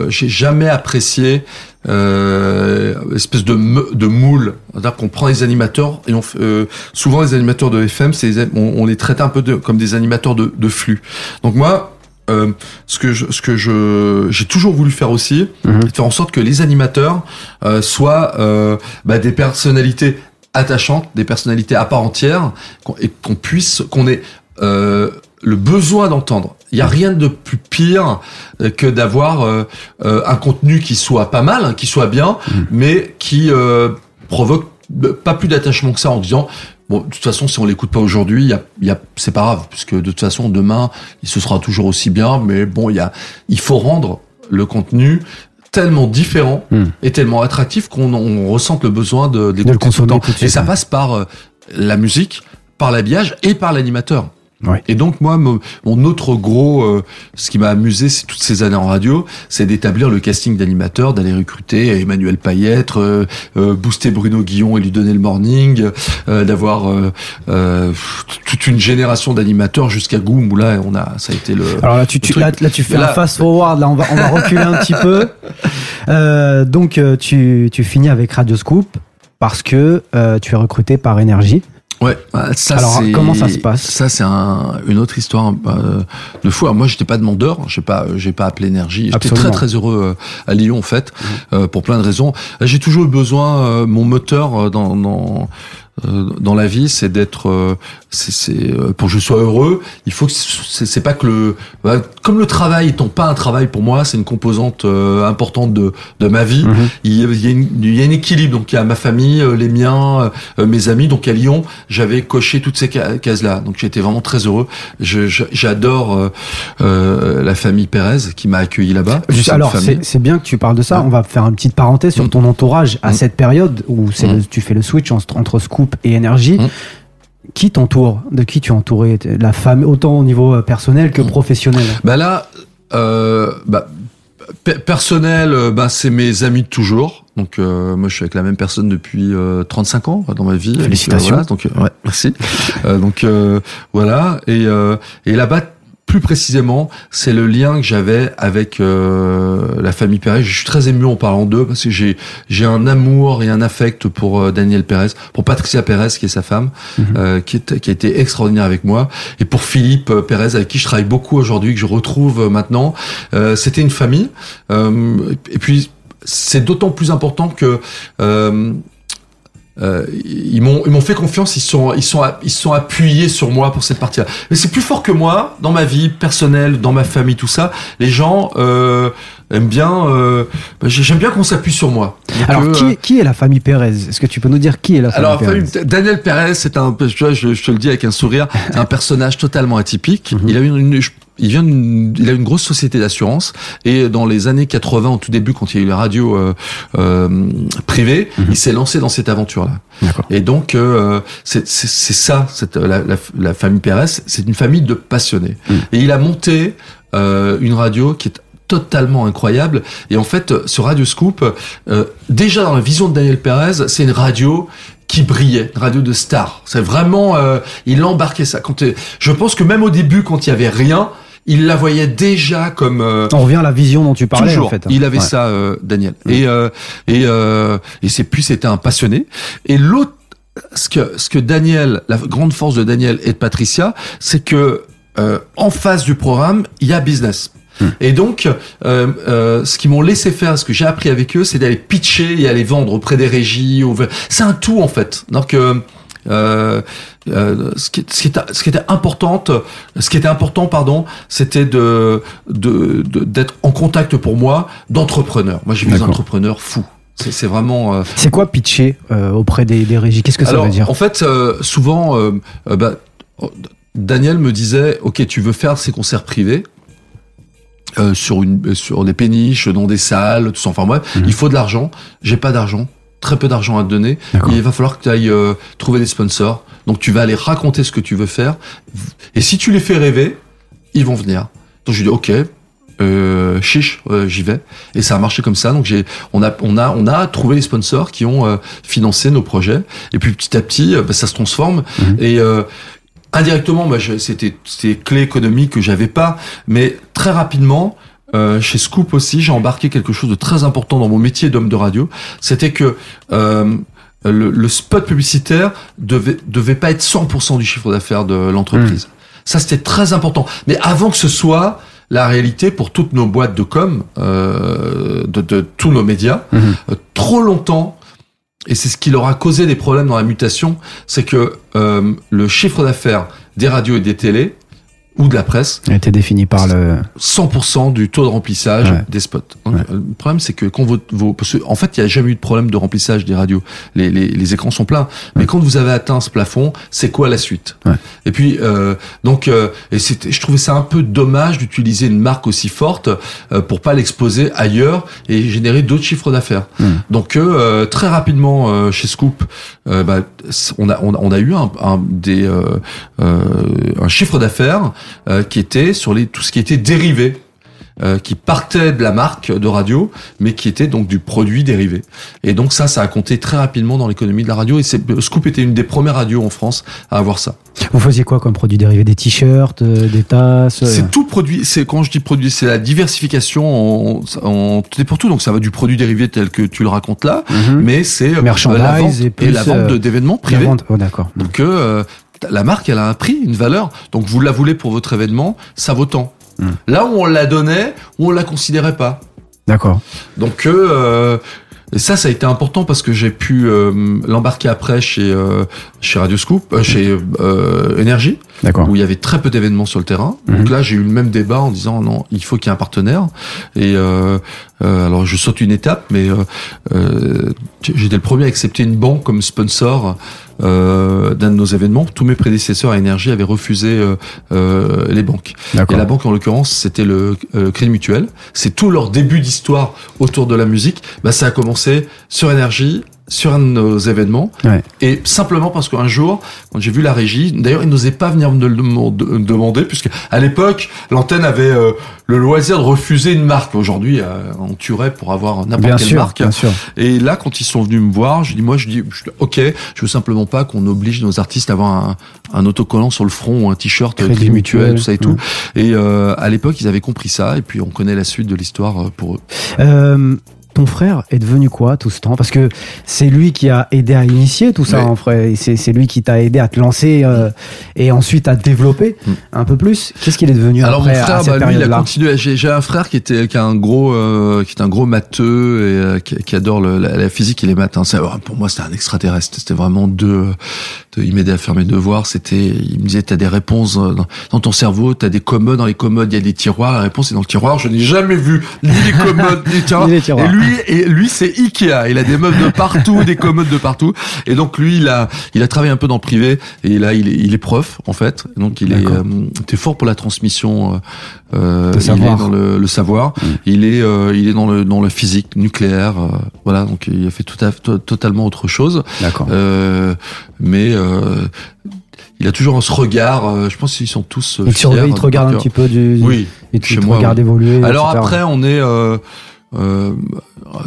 j'ai jamais apprécié euh, espèce de, de moule. C'est-à-dire qu'on prend les animateurs et on euh, souvent les animateurs de FM, c'est on, on, les traite un peu de, comme des animateurs de, de flux. Donc moi, euh, ce que je, ce que je j'ai toujours voulu faire aussi, mhm. c'est faire en sorte que les animateurs euh, soient euh, bah, des personnalités attachantes, des personnalités à part entière, et qu'on puisse qu'on ait euh, le besoin d'entendre. Il n'y a rien de plus pire euh, que d'avoir euh, euh, un contenu qui soit pas mal, hein, qui soit bien, mm. mais qui provoque pas plus d'attachement que ça en disant bon de toute façon si on l'écoute pas aujourd'hui, y a, y a, c'est pas grave puisque de toute façon demain il se sera toujours aussi bien, mais bon il y a il faut rendre le contenu tellement différent mm. et tellement attractif qu'on on ressente le besoin de, de, le consommer Et ça passe par la musique, par l'habillage et par l'animateur. Et donc moi, mon, autre gros, euh, ce qui m'a amusé, c'est toutes ces années en radio, c'est d'établir le casting d'animateurs, d'aller recruter Emmanuel Payette, euh, euh, booster Bruno Guillon et lui donner le morning, d'avoir toute une génération d'animateurs jusqu'à Goom où là on a, ça a été le. Alors là tu, là, tu fais un fast forward, là on va on va reculer un petit peu. donc tu tu finis avec Radio Scoop parce que tu es recruté par Énergie. Ouais, ça Alors comment ça se passe? Ça c'est un, une autre histoire euh, de fou. Alors, moi j'étais pas demandeur, j'ai pas j'ai pas appelé énergie. J'étais très très heureux euh, à Lyon en fait mmh. euh, pour plein de raisons. J'ai toujours eu besoin euh, mon moteur dans, dans euh, dans la vie, c'est d'être, euh, c'est euh, pour que je sois heureux, il faut que c'est pas que le, comme le travail étant pas un travail pour moi, c'est une composante importante de de ma vie. Mhm. il, y a une, il, y a un équilibre. Donc il y a ma famille, les miens, mes amis. Donc à Lyon, j'avais coché toutes ces cases là. Donc j'étais vraiment très heureux. J'adore la famille Pérez qui m'a accueilli là-bas. Alors c'est bien que tu parles de ça. On va faire une petite parenthèse sur mm. ton entourage à mm. cette période où mm. tu fais le switch entre, entre et énergie. Mmh. Qui t'entoure De qui tu es entouré La femme, autant au niveau euh, personnel que mmh. professionnel? Bah là, euh, bah, personnel, euh, bah, c'est mes amis de toujours. Donc moi je suis avec la même personne depuis 35 ans dans ma vie. Félicitations. donc ouais, merci. donc voilà et et là-bas plus précisément, c'est le lien que j'avais avec euh, la famille Pérez. Je suis très ému en parlant d'eux parce que j'ai j'ai un amour et un affect pour euh, Daniel Pérez, pour Patricia Pérez qui est sa femme, mhm. euh, qui, est, qui a été extraordinaire avec moi, et pour Philippe Pérez avec qui je travaille beaucoup aujourd'hui, que je retrouve maintenant. C'était une famille. et puis c'est d'autant plus important que euh, ils m'ont ils m'ont fait confiance, ils sont ils sont ils sont appuyés sur moi pour cette partie-là. Mais c'est plus fort que moi dans ma vie personnelle, dans ma famille, tout ça. Les gens euh, aiment bien. Euh, bah, j'aime bien qu'on s'appuie sur moi. Alors qui, euh, qui, est la famille Pérez? Est-ce que tu peux nous dire qui est la famille Alors Daniel Pérez, c'est un je, je, te le dis avec un sourire, c'est un personnage totalement atypique. Mhm. Il a une, une il vient il a une grosse société d'assurance et dans les années 80 au tout début quand il y a eu les radios euh, euh, privées mhm. il s'est lancé dans cette aventure là et donc euh, c'est ça cette, la, la, famille Pérez c'est une famille de passionnés mhm. et il a monté euh, une radio qui est totalement incroyable et en fait ce Radio Scoop euh, déjà dans la vision de Daniel Pérez c'est une radio qui brillait, radio de star. C'est vraiment, euh, il embarquait ça. Quand je pense que même au début, quand il y avait rien, il la voyait déjà comme. Euh, On revient à la vision dont tu parlais toujours, en fait. Il avait ça, euh, Daniel. Et euh, et euh, et c'est plus c'était un passionné. Et l'autre, ce que ce que Daniel, la grande force de Daniel et de Patricia, c'est que en face du programme, il y a business. Et donc, euh, euh, ce qu'ils m'ont laissé faire, ce que j'ai appris avec eux, c'est d'aller pitcher et aller vendre auprès des régies. C'est un tout en fait. Donc, euh, euh, euh, ce, qui, ce, qui était, ce qui était important, ce qui était important, pardon, c'était de d'être de, en contact pour moi d'entrepreneurs. Moi, j'ai vu des entrepreneurs fous. C'est vraiment. Euh, c'est quoi pitcher euh, auprès des, des régies? Qu'est-ce que ça veut dire? En fait, souvent, bah, Daniel me disait, ok, tu veux faire ces concerts privés? Euh, sur une sur des péniches, dans des salles, tout ça. Enfin bref, mhm. il faut de l'argent. J'ai pas d'argent, très peu d'argent à te donner. il va falloir que tu ailles euh, trouver des sponsors. Donc tu vas aller raconter ce que tu veux faire. Et si tu les fais rêver, ils vont venir. Donc je lui dis ok, euh, chiche, euh, j'y vais. Et ça a marché comme ça. Donc j'ai, on a, on a, on a trouvé les sponsors qui ont financé nos projets. Et puis petit à petit, bah, ça se transforme. Mhm. Et indirectement, moi, c'était ces clés économiques que j'avais pas, mais très rapidement. Euh, chez Scoop aussi, j'ai embarqué quelque chose de très important dans mon métier d'homme de radio. C'était que euh, le, le, spot publicitaire devait devait pas être 100% du chiffre d'affaires de l'entreprise. Mmh. Ça, c'était très important. Mais avant que ce soit la réalité pour toutes nos boîtes de com, euh, de, de, tous nos médias, mmh. euh, trop longtemps, et c'est ce qui leur a causé des problèmes dans la mutation, c'est que euh, le chiffre d'affaires des radios et des télés ou de la presse. A été défini par le 100% du taux de remplissage des spots. Le problème c'est que quand vos, parce en fait il n'y a jamais eu de problème de remplissage des radios. Les, les, les écrans sont pleins, mais quand vous avez atteint ce plafond, c'est quoi la suite? Et puis euh, donc euh, et je trouvais ça un peu dommage d'utiliser une marque aussi forte euh, pour pas l'exposer ailleurs et générer d'autres chiffres d'affaires. Donc euh, très rapidement euh, chez Scoop, bah, on a on, a eu un, des un chiffre d'affaires euh, qui était sur les, tout ce qui était dérivé. Euh, qui partait de la marque de radio, mais qui était donc du produit dérivé. Et donc ça, ça a compté très rapidement dans l'économie de la radio. Et Scoop était une des premières radios en France à avoir ça. Vous faisiez quoi comme produit dérivé? Des t-shirts, euh, des tasses C'est tout produit. C'est quand je dis produit, c'est la diversification en, en tout et pour tout. Donc ça va du produit dérivé tel que tu le racontes là, mhm. mais c'est la vente et, la vente d'événements privés. Oh, d'accord. Donc euh, la marque, elle a un prix, une valeur. Donc vous la voulez pour votre événement, ça vaut tant. Là où on la donnait, où on la considérait pas. D'accord. Donc euh, et ça, ça a été important parce que j'ai pu euh, l'embarquer après chez euh, chez Radio Scoop, euh, chez euh, Énergie, où il y avait très peu d'événements sur le terrain. Donc mhm. là, j'ai eu le même débat en disant non, il faut qu'il y ait un partenaire. Et alors, je saute une étape, mais j'étais le premier à accepter une banque comme sponsor euh, d'un de nos événements. Tous mes prédécesseurs à Énergie avaient refusé euh, euh, les banques. Et la banque, en l'occurrence, c'était le Crédit Mutuel. C'est tout leur début d'histoire autour de la musique. Bah, ça a commencé sur Énergie sur un de nos événements. Et simplement parce qu'un jour quand j'ai vu la régie d'ailleurs ils n'osaient pas venir me le demander puisque à l'époque l'antenne avait euh, le loisir de refuser une marque. Aujourd'hui euh, on tuerait pour avoir n'importe quelle marque. et là quand ils sont venus me voir je dis moi je dis ok je veux simplement pas qu'on oblige nos artistes à avoir un, un autocollant sur le front ou un t-shirt Crédit Mutuel tout ça et tout. et euh, à l'époque ils avaient compris ça et puis on connaît la suite de l'histoire pour eux ton frère est devenu quoi tout ce temps? Parce que c'est lui qui a aidé à initier tout ça, en vrai. C'est lui qui t'a aidé à te lancer euh, et ensuite à te développer mm. un peu plus. Qu'est-ce qu'il est devenu Alors après, mon frère, bah, lui, il a continué. J'ai un frère qui était qui a un gros, euh, qui est un gros matheux et euh, qui, adore le, la, physique et les maths. Hein. Pour moi, c'était un extraterrestre. C'était vraiment deux. De, il m'aidait à faire mes devoirs. C'était, il me disait, t'as des réponses dans, dans ton cerveau, t'as des commodes. Dans les commodes, il y a des tiroirs. La réponse est dans le tiroir. Je n'ai jamais vu ni les commodes ni les tiroirs. Et lui, lui, et lui, c'est Ikea. Il a des meubles de partout, des commodes de partout. Et donc lui, il a, il a travaillé un peu dans le privé. Et là, il est, il est prof en fait. Donc il est, euh, t'es fort pour la transmission. Euh, il est dans le, le savoir. Mm. Il est, euh, il est dans le, dans le physique nucléaire. Euh, voilà. Donc il a fait tout à, totalement autre chose. D'accord. Euh, mais il a toujours ce regard. je pense qu'ils sont tous. Il te il te regarde un petit peu du. Oui. Et tu te regardes évoluer. Alors après, on est. Euh, euh,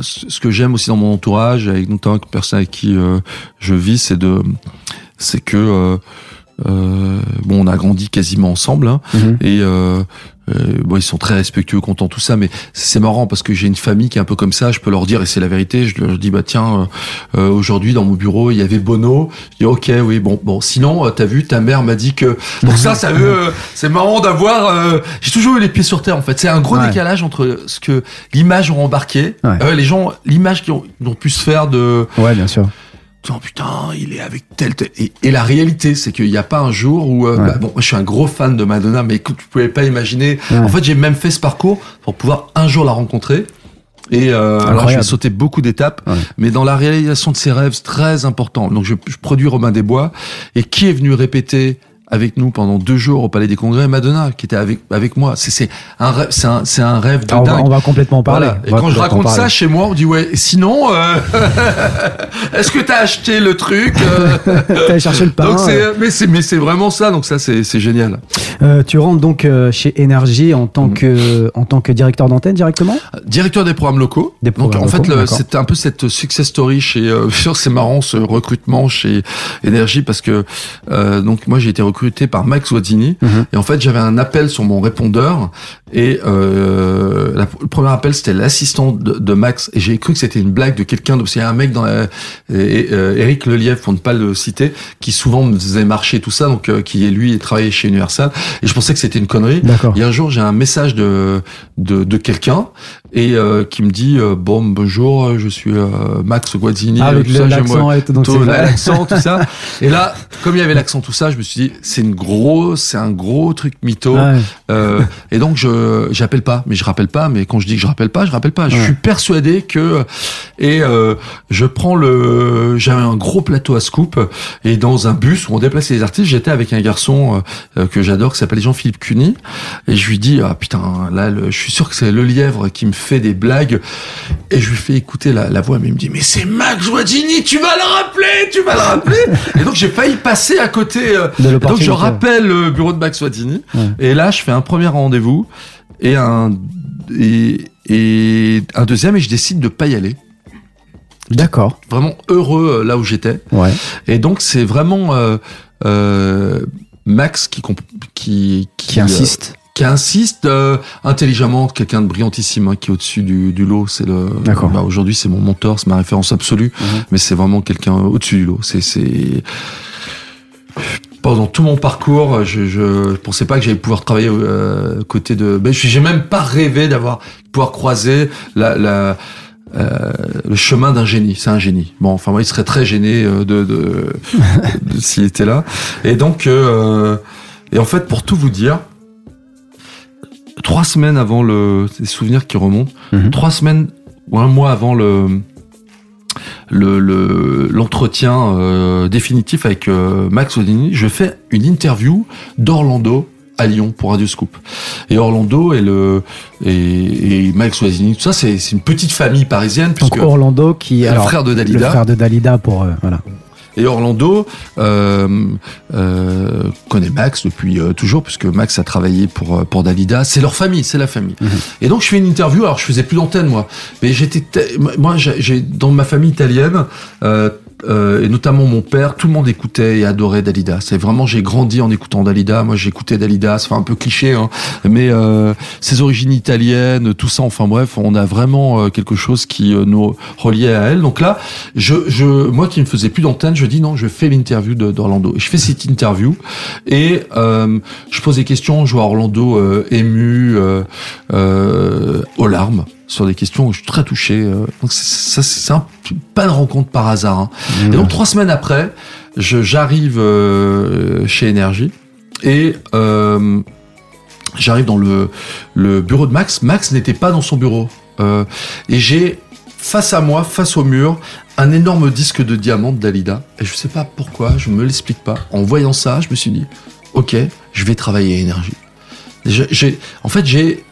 ce que j'aime aussi dans mon entourage, avec notamment avec personnes avec qui euh, je vis, c'est de, c'est que euh, bon, on a grandi quasiment ensemble hein, mhm. et euh, euh, bon, ils sont très respectueux, contents, tout ça, mais c'est marrant parce que j'ai une famille qui est un peu comme ça. Je peux leur dire et c'est la vérité. Je leur dis bah tiens, euh, euh, aujourd'hui dans mon bureau il y avait Bono. Je dis ok oui bon bon. Sinon t'as vu ta mère m'a dit que donc ça ça veut c'est marrant d'avoir. j'ai toujours eu les pieds sur terre en fait. C'est un gros décalage entre ce que l'image ont embarqué, les gens l'image qu'ils ont, ont, pu se faire de. Ouais bien sûr oh putain, il est avec tel, Et, la réalité, c'est qu'il n'y a pas un jour où, euh, bah, bon, moi, je suis un gros fan de Madonna, mais écoute, tu pouvais pas imaginer. En fait, j'ai même fait ce parcours pour pouvoir un jour la rencontrer. Et euh, alors j'ai sauté beaucoup d'étapes, mais dans la réalisation de ses rêves, c'est très important. Donc je, je produis Robin des Bois, et qui est venu répéter avec nous pendant deux jours au Palais des Congrès, Madonna, qui était avec avec moi. C'est un rêve, c'est un, c'est un rêve de on dingue. Va, on va complètement parler. Et quand je raconte ça chez moi, on dit ouais. Sinon, euh, est-ce que t'as acheté le truc euh? T'as cherché le pain. Donc c'est, mais c'est mais c'est vraiment ça. Donc ça c'est c'est génial. Euh, tu rentres donc euh, chez Énergie en tant mm. que en tant que directeur d'antenne directement? Directeur des programmes locaux. Des programmes donc en fait c'est un peu cette success story chez. Euh, c'est marrant ce recrutement chez Énergie parce que donc moi j'ai été recruté par Max Wazzini. Mhm. Et en fait, j'avais un appel sur mon répondeur. Et euh, le premier appel, c'était l'assistant de, Max. Et j'ai cru que c'était une blague de quelqu'un. A un mec dans la, et, euh, Eric Lelièvre, pour ne pas le citer, qui souvent me faisait marcher tout ça. Donc, euh, qui lui travaillait chez Universal. Et je pensais que c'était une connerie. Et un jour, j'ai un message de de, de quelqu'un et euh, qui me dit euh, bon bonjour je suis euh, Max Guazzini ah, avec l'accent et tout, l'accent tout ça et là comme il y avait l'accent tout ça je me suis dit c'est une grosse c'est un gros truc mytho euh, et donc je j'appelle pas mais je rappelle pas mais quand je dis que je rappelle pas je rappelle pas. Je suis persuadé que et je prends le j'avais un gros plateau à scoop et dans un bus où on déplaçait les artistes j'étais avec un garçon que j'adore qui s'appelle Jean-Philippe Cuny et je lui dis ah putain là je suis sûr que c'est le lièvre qui me fait des blagues et je lui fais écouter la, voix mais il me dit mais c'est Max Guadini tu vas le rappeler tu vas le rappeler. Et donc j'ai failli passer à côté euh, donc je rappelle le bureau de Max Guadini et là je fais un premier rendez-vous et un et, un deuxième et je décide de pas y aller D'accord. Vraiment heureux euh, là où j'étais. Ouais. Et donc c'est vraiment euh, Max qui qui qui, insiste qui insiste euh, intelligemment, quelqu'un de brillantissime hein, qui est au-dessus du, du, lot. C'est le. D'accord. Bah, Aujourd'hui, c'est mon mentor, c'est ma référence absolue, mhm. mais c'est vraiment quelqu'un au-dessus du lot. C'est c'est pendant tout mon parcours, je, je pensais pas que j'allais pouvoir travailler euh, côté de. Ben, j'ai même pas rêvé d'avoir pouvoir croiser la, la euh, le chemin d'un génie. C'est un génie. Bon, enfin moi, il serait très gêné euh, de, de, de, s'il était là. Et donc, euh, et en fait, pour tout vous dire, trois semaines avant le, des souvenirs qui remontent, mhm. trois semaines ou un mois avant le le l'entretien euh, définitif avec euh, Max Odini, je fais une interview d'Orlando à Lyon pour Radio Scoop. Et Orlando et le et, et Max Wazini, tout ça, c'est une petite famille parisienne. Donc Orlando qui est le frère de Dalida. Le frère de Dalida pour euh, voilà. Et Orlando euh, euh, connaît Max depuis euh, toujours, puisque Max a travaillé pour euh, pour Dalida. C'est leur famille, c'est la famille. Mhm. Et donc je fais une interview. Alors je faisais plus d'antenne moi, mais j'étais moi j'ai dans ma famille italienne. Euh, euh, et notamment mon père, tout le monde écoutait et adorait Dalida. C'est vraiment, j'ai grandi en écoutant Dalida. Moi, j'écoutais Dalida. C'est un peu cliché, hein, mais euh, ses origines italiennes, tout ça. Enfin bref, on a vraiment euh, quelque chose qui euh, nous reliait à elle. Donc là, je, je, moi qui me faisais plus d'antenne, je dis non, je fais l'interview d'Orlando. Je fais cette interview et je pose des questions. Je vois Orlando ému, aux larmes sur des questions où je suis très touché. Euh, donc ça, c'est pas une rencontre par hasard. Hein. Mmh. Et donc trois semaines après, j'arrive euh, chez Énergie et euh, j'arrive dans le, le bureau de Max. Max n'était pas dans son bureau. et j'ai face à moi, face au mur, un énorme disque de diamant de Dalida. Et je sais pas pourquoi, je me l'explique pas. En voyant ça, je me suis dit, ok, je vais travailler à énergie. En fait, j'ai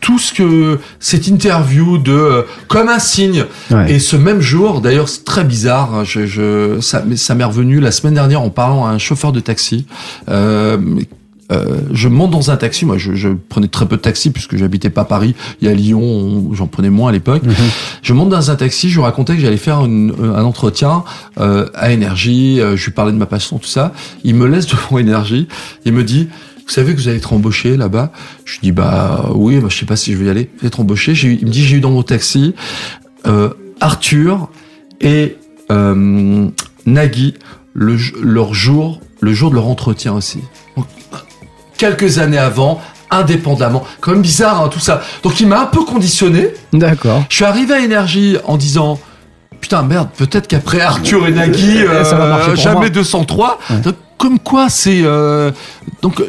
tout ce que cette interview de euh, comme un signe et ce même jour d'ailleurs c'est très bizarre hein, je, je ça ça m'est revenu la semaine dernière en parlant à un chauffeur de taxi euh, euh, je monte dans un taxi. Moi, je, je, prenais très peu de taxi puisque j'habitais pas Paris. Il y a Lyon, j'en prenais moins à l'époque. Mhm. Je monte dans un taxi. Je lui racontais que j'allais faire une, un entretien euh, à Énergie. Euh, je lui parlais de ma passion, tout ça. Il me laisse devant Énergie. Il me dit vous savez que vous allez être embauché là-bas Je dis bah oui, bah, je sais pas si je vais y aller. Vous êtes embauché Il me dit j'ai eu dans mon taxi euh, Arthur et euh, Nagui le, leur jour, le jour de leur entretien aussi. quelques années avant, indépendamment. Quand même bizarre hein, tout ça. Donc il m'a un peu conditionné. D'accord. Je suis arrivé à Énergie en disant putain merde, peut-être qu'après Arthur et Nagui, euh, jamais 203. Donc, comme quoi c'est euh, donc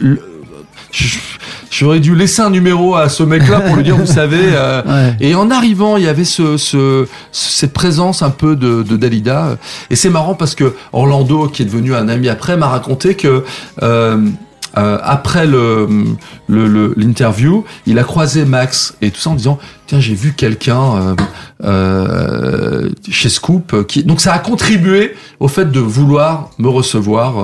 j'aurais dû laisser un numéro à ce mec-là pour lui dire, vous savez. Euh, et en arrivant, il y avait ce, ce cette présence un peu de, de Dalida. Et c'est marrant parce que Orlando, qui est devenu un ami après, m'a raconté que euh, euh, après le l'interview, il a croisé Max et tout ça en disant tiens j'ai vu quelqu'un euh, euh, chez Scoop qui donc ça a contribué au fait de vouloir me recevoir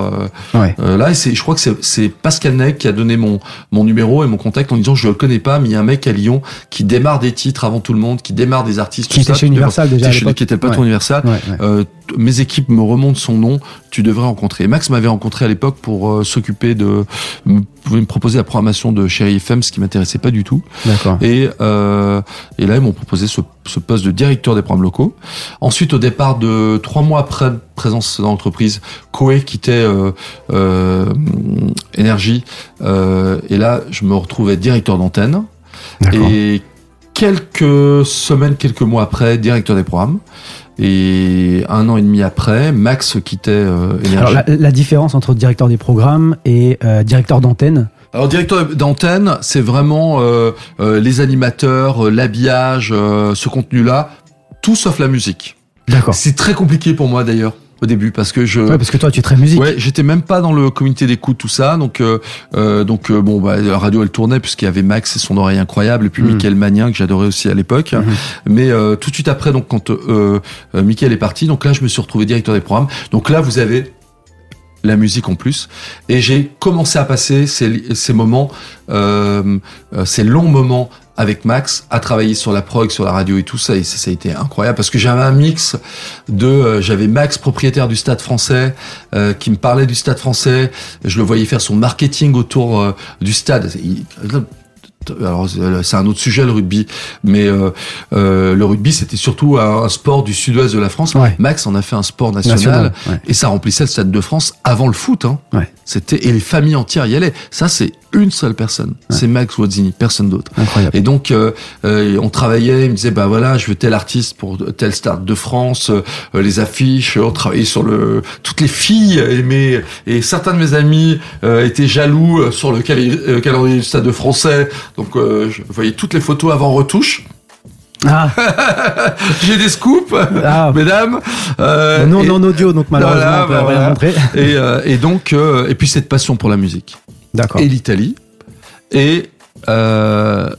euh, euh là et c'est je crois que c'est Pascal Nec qui a donné mon mon numéro et mon contact en disant je le connais pas mais il y a un mec à Lyon qui démarre des titres avant tout le monde qui démarre des artistes qui était chez Universal déjà qui était pas trop Universal. Euh, mes équipes me remontent son nom tu devrais rencontrer. Max m'avait rencontré à l'époque pour s'occuper de me proposer la programmation de Chéri FM ce qui m'intéressait pas du tout d'accord et euh, et là, ils m'ont proposé ce, ce, poste de directeur des programmes locaux. Ensuite, au départ de trois mois après présence dans l'entreprise, Coé quittait euh, euh, Énergie. Euh, et là, je me retrouvais directeur d'antenne. Et quelques semaines, quelques mois après, directeur des programmes. Et un an et demi après, Max quittait euh. Alors, la, la, différence entre directeur des programmes et euh, directeur d'antenne? Alors directeur d'antenne, c'est vraiment euh, euh, les animateurs, euh, l'habillage, ce contenu-là, tout sauf la musique. D'accord. C'est très compliqué pour moi d'ailleurs au début parce que je ouais, parce que toi tu es très musique ouais j'étais même pas dans le comité d'écoute tout ça donc euh, donc bon bah la radio elle tournait puisqu'il y avait Max et son oreille incroyable et puis mm. Michael Magnin que j'adorais aussi à l'époque mm-hmm. mais tout de suite après donc quand euh, Michael est parti donc là je me suis retrouvé directeur des programmes donc là vous avez la musique en plus. Et j'ai commencé à passer ces, ces moments, euh, euh, ces longs moments avec Max, à travailler sur la prog, sur la radio et tout ça. Et ça, a été incroyable parce que j'avais un mix de, euh, j'avais Max, propriétaire du Stade Français, euh, qui me parlait du Stade Français. Je le voyais faire son marketing autour du stade. Alors c'est un autre sujet le rugby, mais euh, euh, le rugby c'était surtout un, sport du sud-ouest de la France. Max en a fait un sport national, et ça remplissait le stade de France avant le foot. Hein. C'était et les familles entières y allaient. Ça c'est une seule personne, c'est Max Wazzini, personne d'autre. Et donc euh, euh, on travaillait, il me disait bah voilà, je veux tel artiste pour tel stade de France, euh, les affiches, on travaillait sur le toutes les filles aimaient et certains de mes amis étaient jaloux sur le calendrier du stade de français. Donc je voyais toutes les photos avant retouche. Ah. J'ai des scoops, ah. mesdames. Euh, non, non, audio, donc malheureusement, on peut rien montrer. Et, et donc, et puis cette passion pour la musique et l'Italie. Et euh,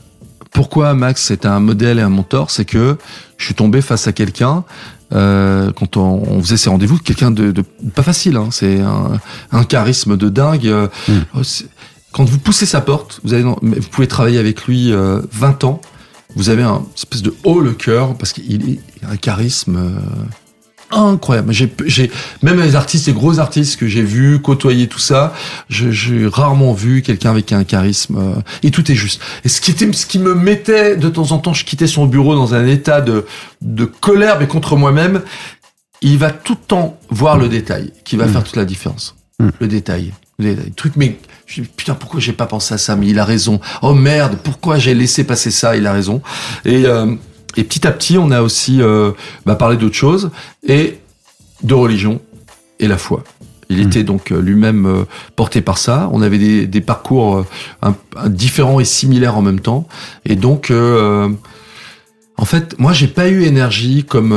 pourquoi Max c'est un modèle et un mentor C'est que je suis tombé face à quelqu'un euh, quand on, on, faisait ces rendez-vous, quelqu'un de, de, pas facile. Hein, c'est un, un, charisme de dingue. Mm. Oh, quand vous poussez sa porte, vous, avez, vous pouvez travailler avec lui euh, 20 ans. Vous avez un espèce de haut le cœur parce qu'il a un charisme. Euh, incroyable. J'ai, même les artistes, les gros artistes que j'ai vus côtoyer tout ça, j'ai rarement vu quelqu'un avec un charisme euh, et tout est juste. Et ce qui était, ce qui me mettait de temps en temps, je quittais son bureau dans un état de de colère mais contre moi-même. Il va tout le temps voir le détail qui va mm. faire toute la différence. Mm. Le détail, le détail. Truc mais je putain pourquoi j'ai pas pensé à ça mais il a raison. Oh merde pourquoi j'ai laissé passer ça il a raison. Et euh, et petit à petit, on a aussi euh, bah, parlé d'autres choses et de religion et la foi. Il hmm. était donc euh, lui-même euh, porté par ça. On avait des, des parcours euh, un, différents et similaires en même temps. Et donc, euh, En fait, moi, j'ai pas eu énergie comme.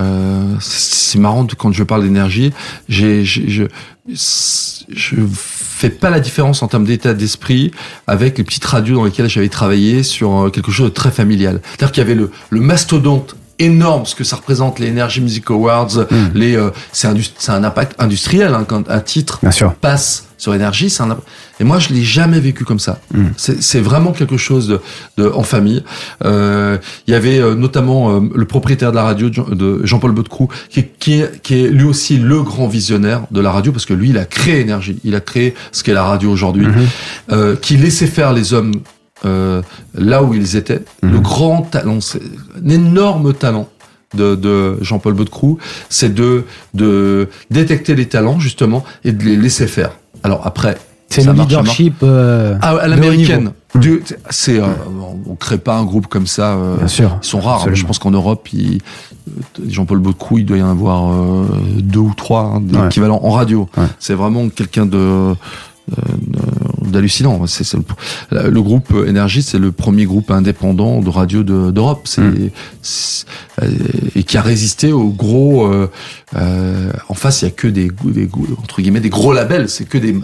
Euh, euh, c'est marrant quand je parle d'énergie. J'ai, je, je fais pas la différence en termes d'état d'esprit avec les petites radios dans lesquelles j'avais travaillé sur quelque chose de très familial. C'est-à-dire qu'il y avait le, le mastodonte énorme ce que ça représente les Energy Music Awards hmm. les euh, c'est un, un impact industriel hein, quand un titre passe sur énergie c'est un et moi je l'ai jamais vécu comme ça hmm. c'est vraiment quelque chose de, de en famille euh, il y avait euh, notamment euh, le propriétaire de la radio de Jean-Paul Bodecrou qui, qui, est, qui est lui aussi le grand visionnaire de la radio parce que lui il a créé énergie il a créé ce qu'est la radio aujourd'hui hmm. qui laissait faire les hommes euh, là où ils étaient. Le mhm. grand talent, c'est un énorme talent de, de Jean-Paul Baudecroux, c'est de, de détecter les talents justement et de les laisser faire. Alors après, c'est le leadership euh, ah, à l'américaine. C'est, euh, on crée pas un groupe comme ça. Euh, Bien sûr. Ils sont rares. Je pense qu'en Europe, Jean-Paul Baudecroux, il doit y en avoir euh, deux ou trois hein, équivalents en radio. C'est vraiment quelqu'un de euh, d'hallucinant. C'est, le, le, groupe Énergie, c'est le premier groupe indépendant de radio d'Europe. C'est, mm. euh, et qui a résisté aux gros. Euh, euh, en face, il y a que des, des entre guillemets des gros labels. C'est que des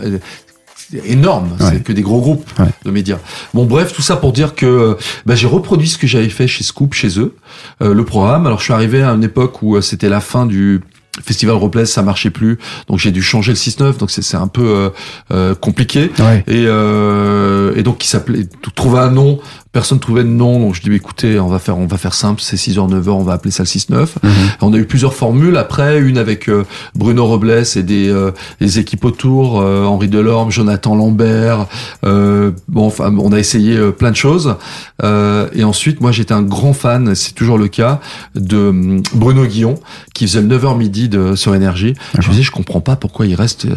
énorme, c'est que des gros groupes de médias. Bon bref, tout ça pour dire que bah, j'ai reproduit ce que j'avais fait chez Scoop, chez eux, euh, le programme. Alors je suis arrivé à une époque où c'était la fin du Festival Robles, ça marchait plus, donc j'ai dû changer le 6-9, donc c'est un peu euh, euh, compliqué. Et, euh, et donc il s'appelait, trouver un nom Personne trouvait de nom, donc je dis écoutez, on va faire, on va faire simple, c'est 6h 9h, on va appeler ça le 6-9. Mhm. On a eu plusieurs formules après, une avec euh, Bruno Robles et des, euh, des équipes autour, euh, Henri Delorme, Jonathan Lambert. bon, enfin, on a essayé plein de choses. et ensuite, moi, j'étais un grand fan, c'est toujours le cas, de hum, Bruno Guillon, qui faisait le 9h midi de sur énergie. Je me disais, je comprends pas pourquoi il reste,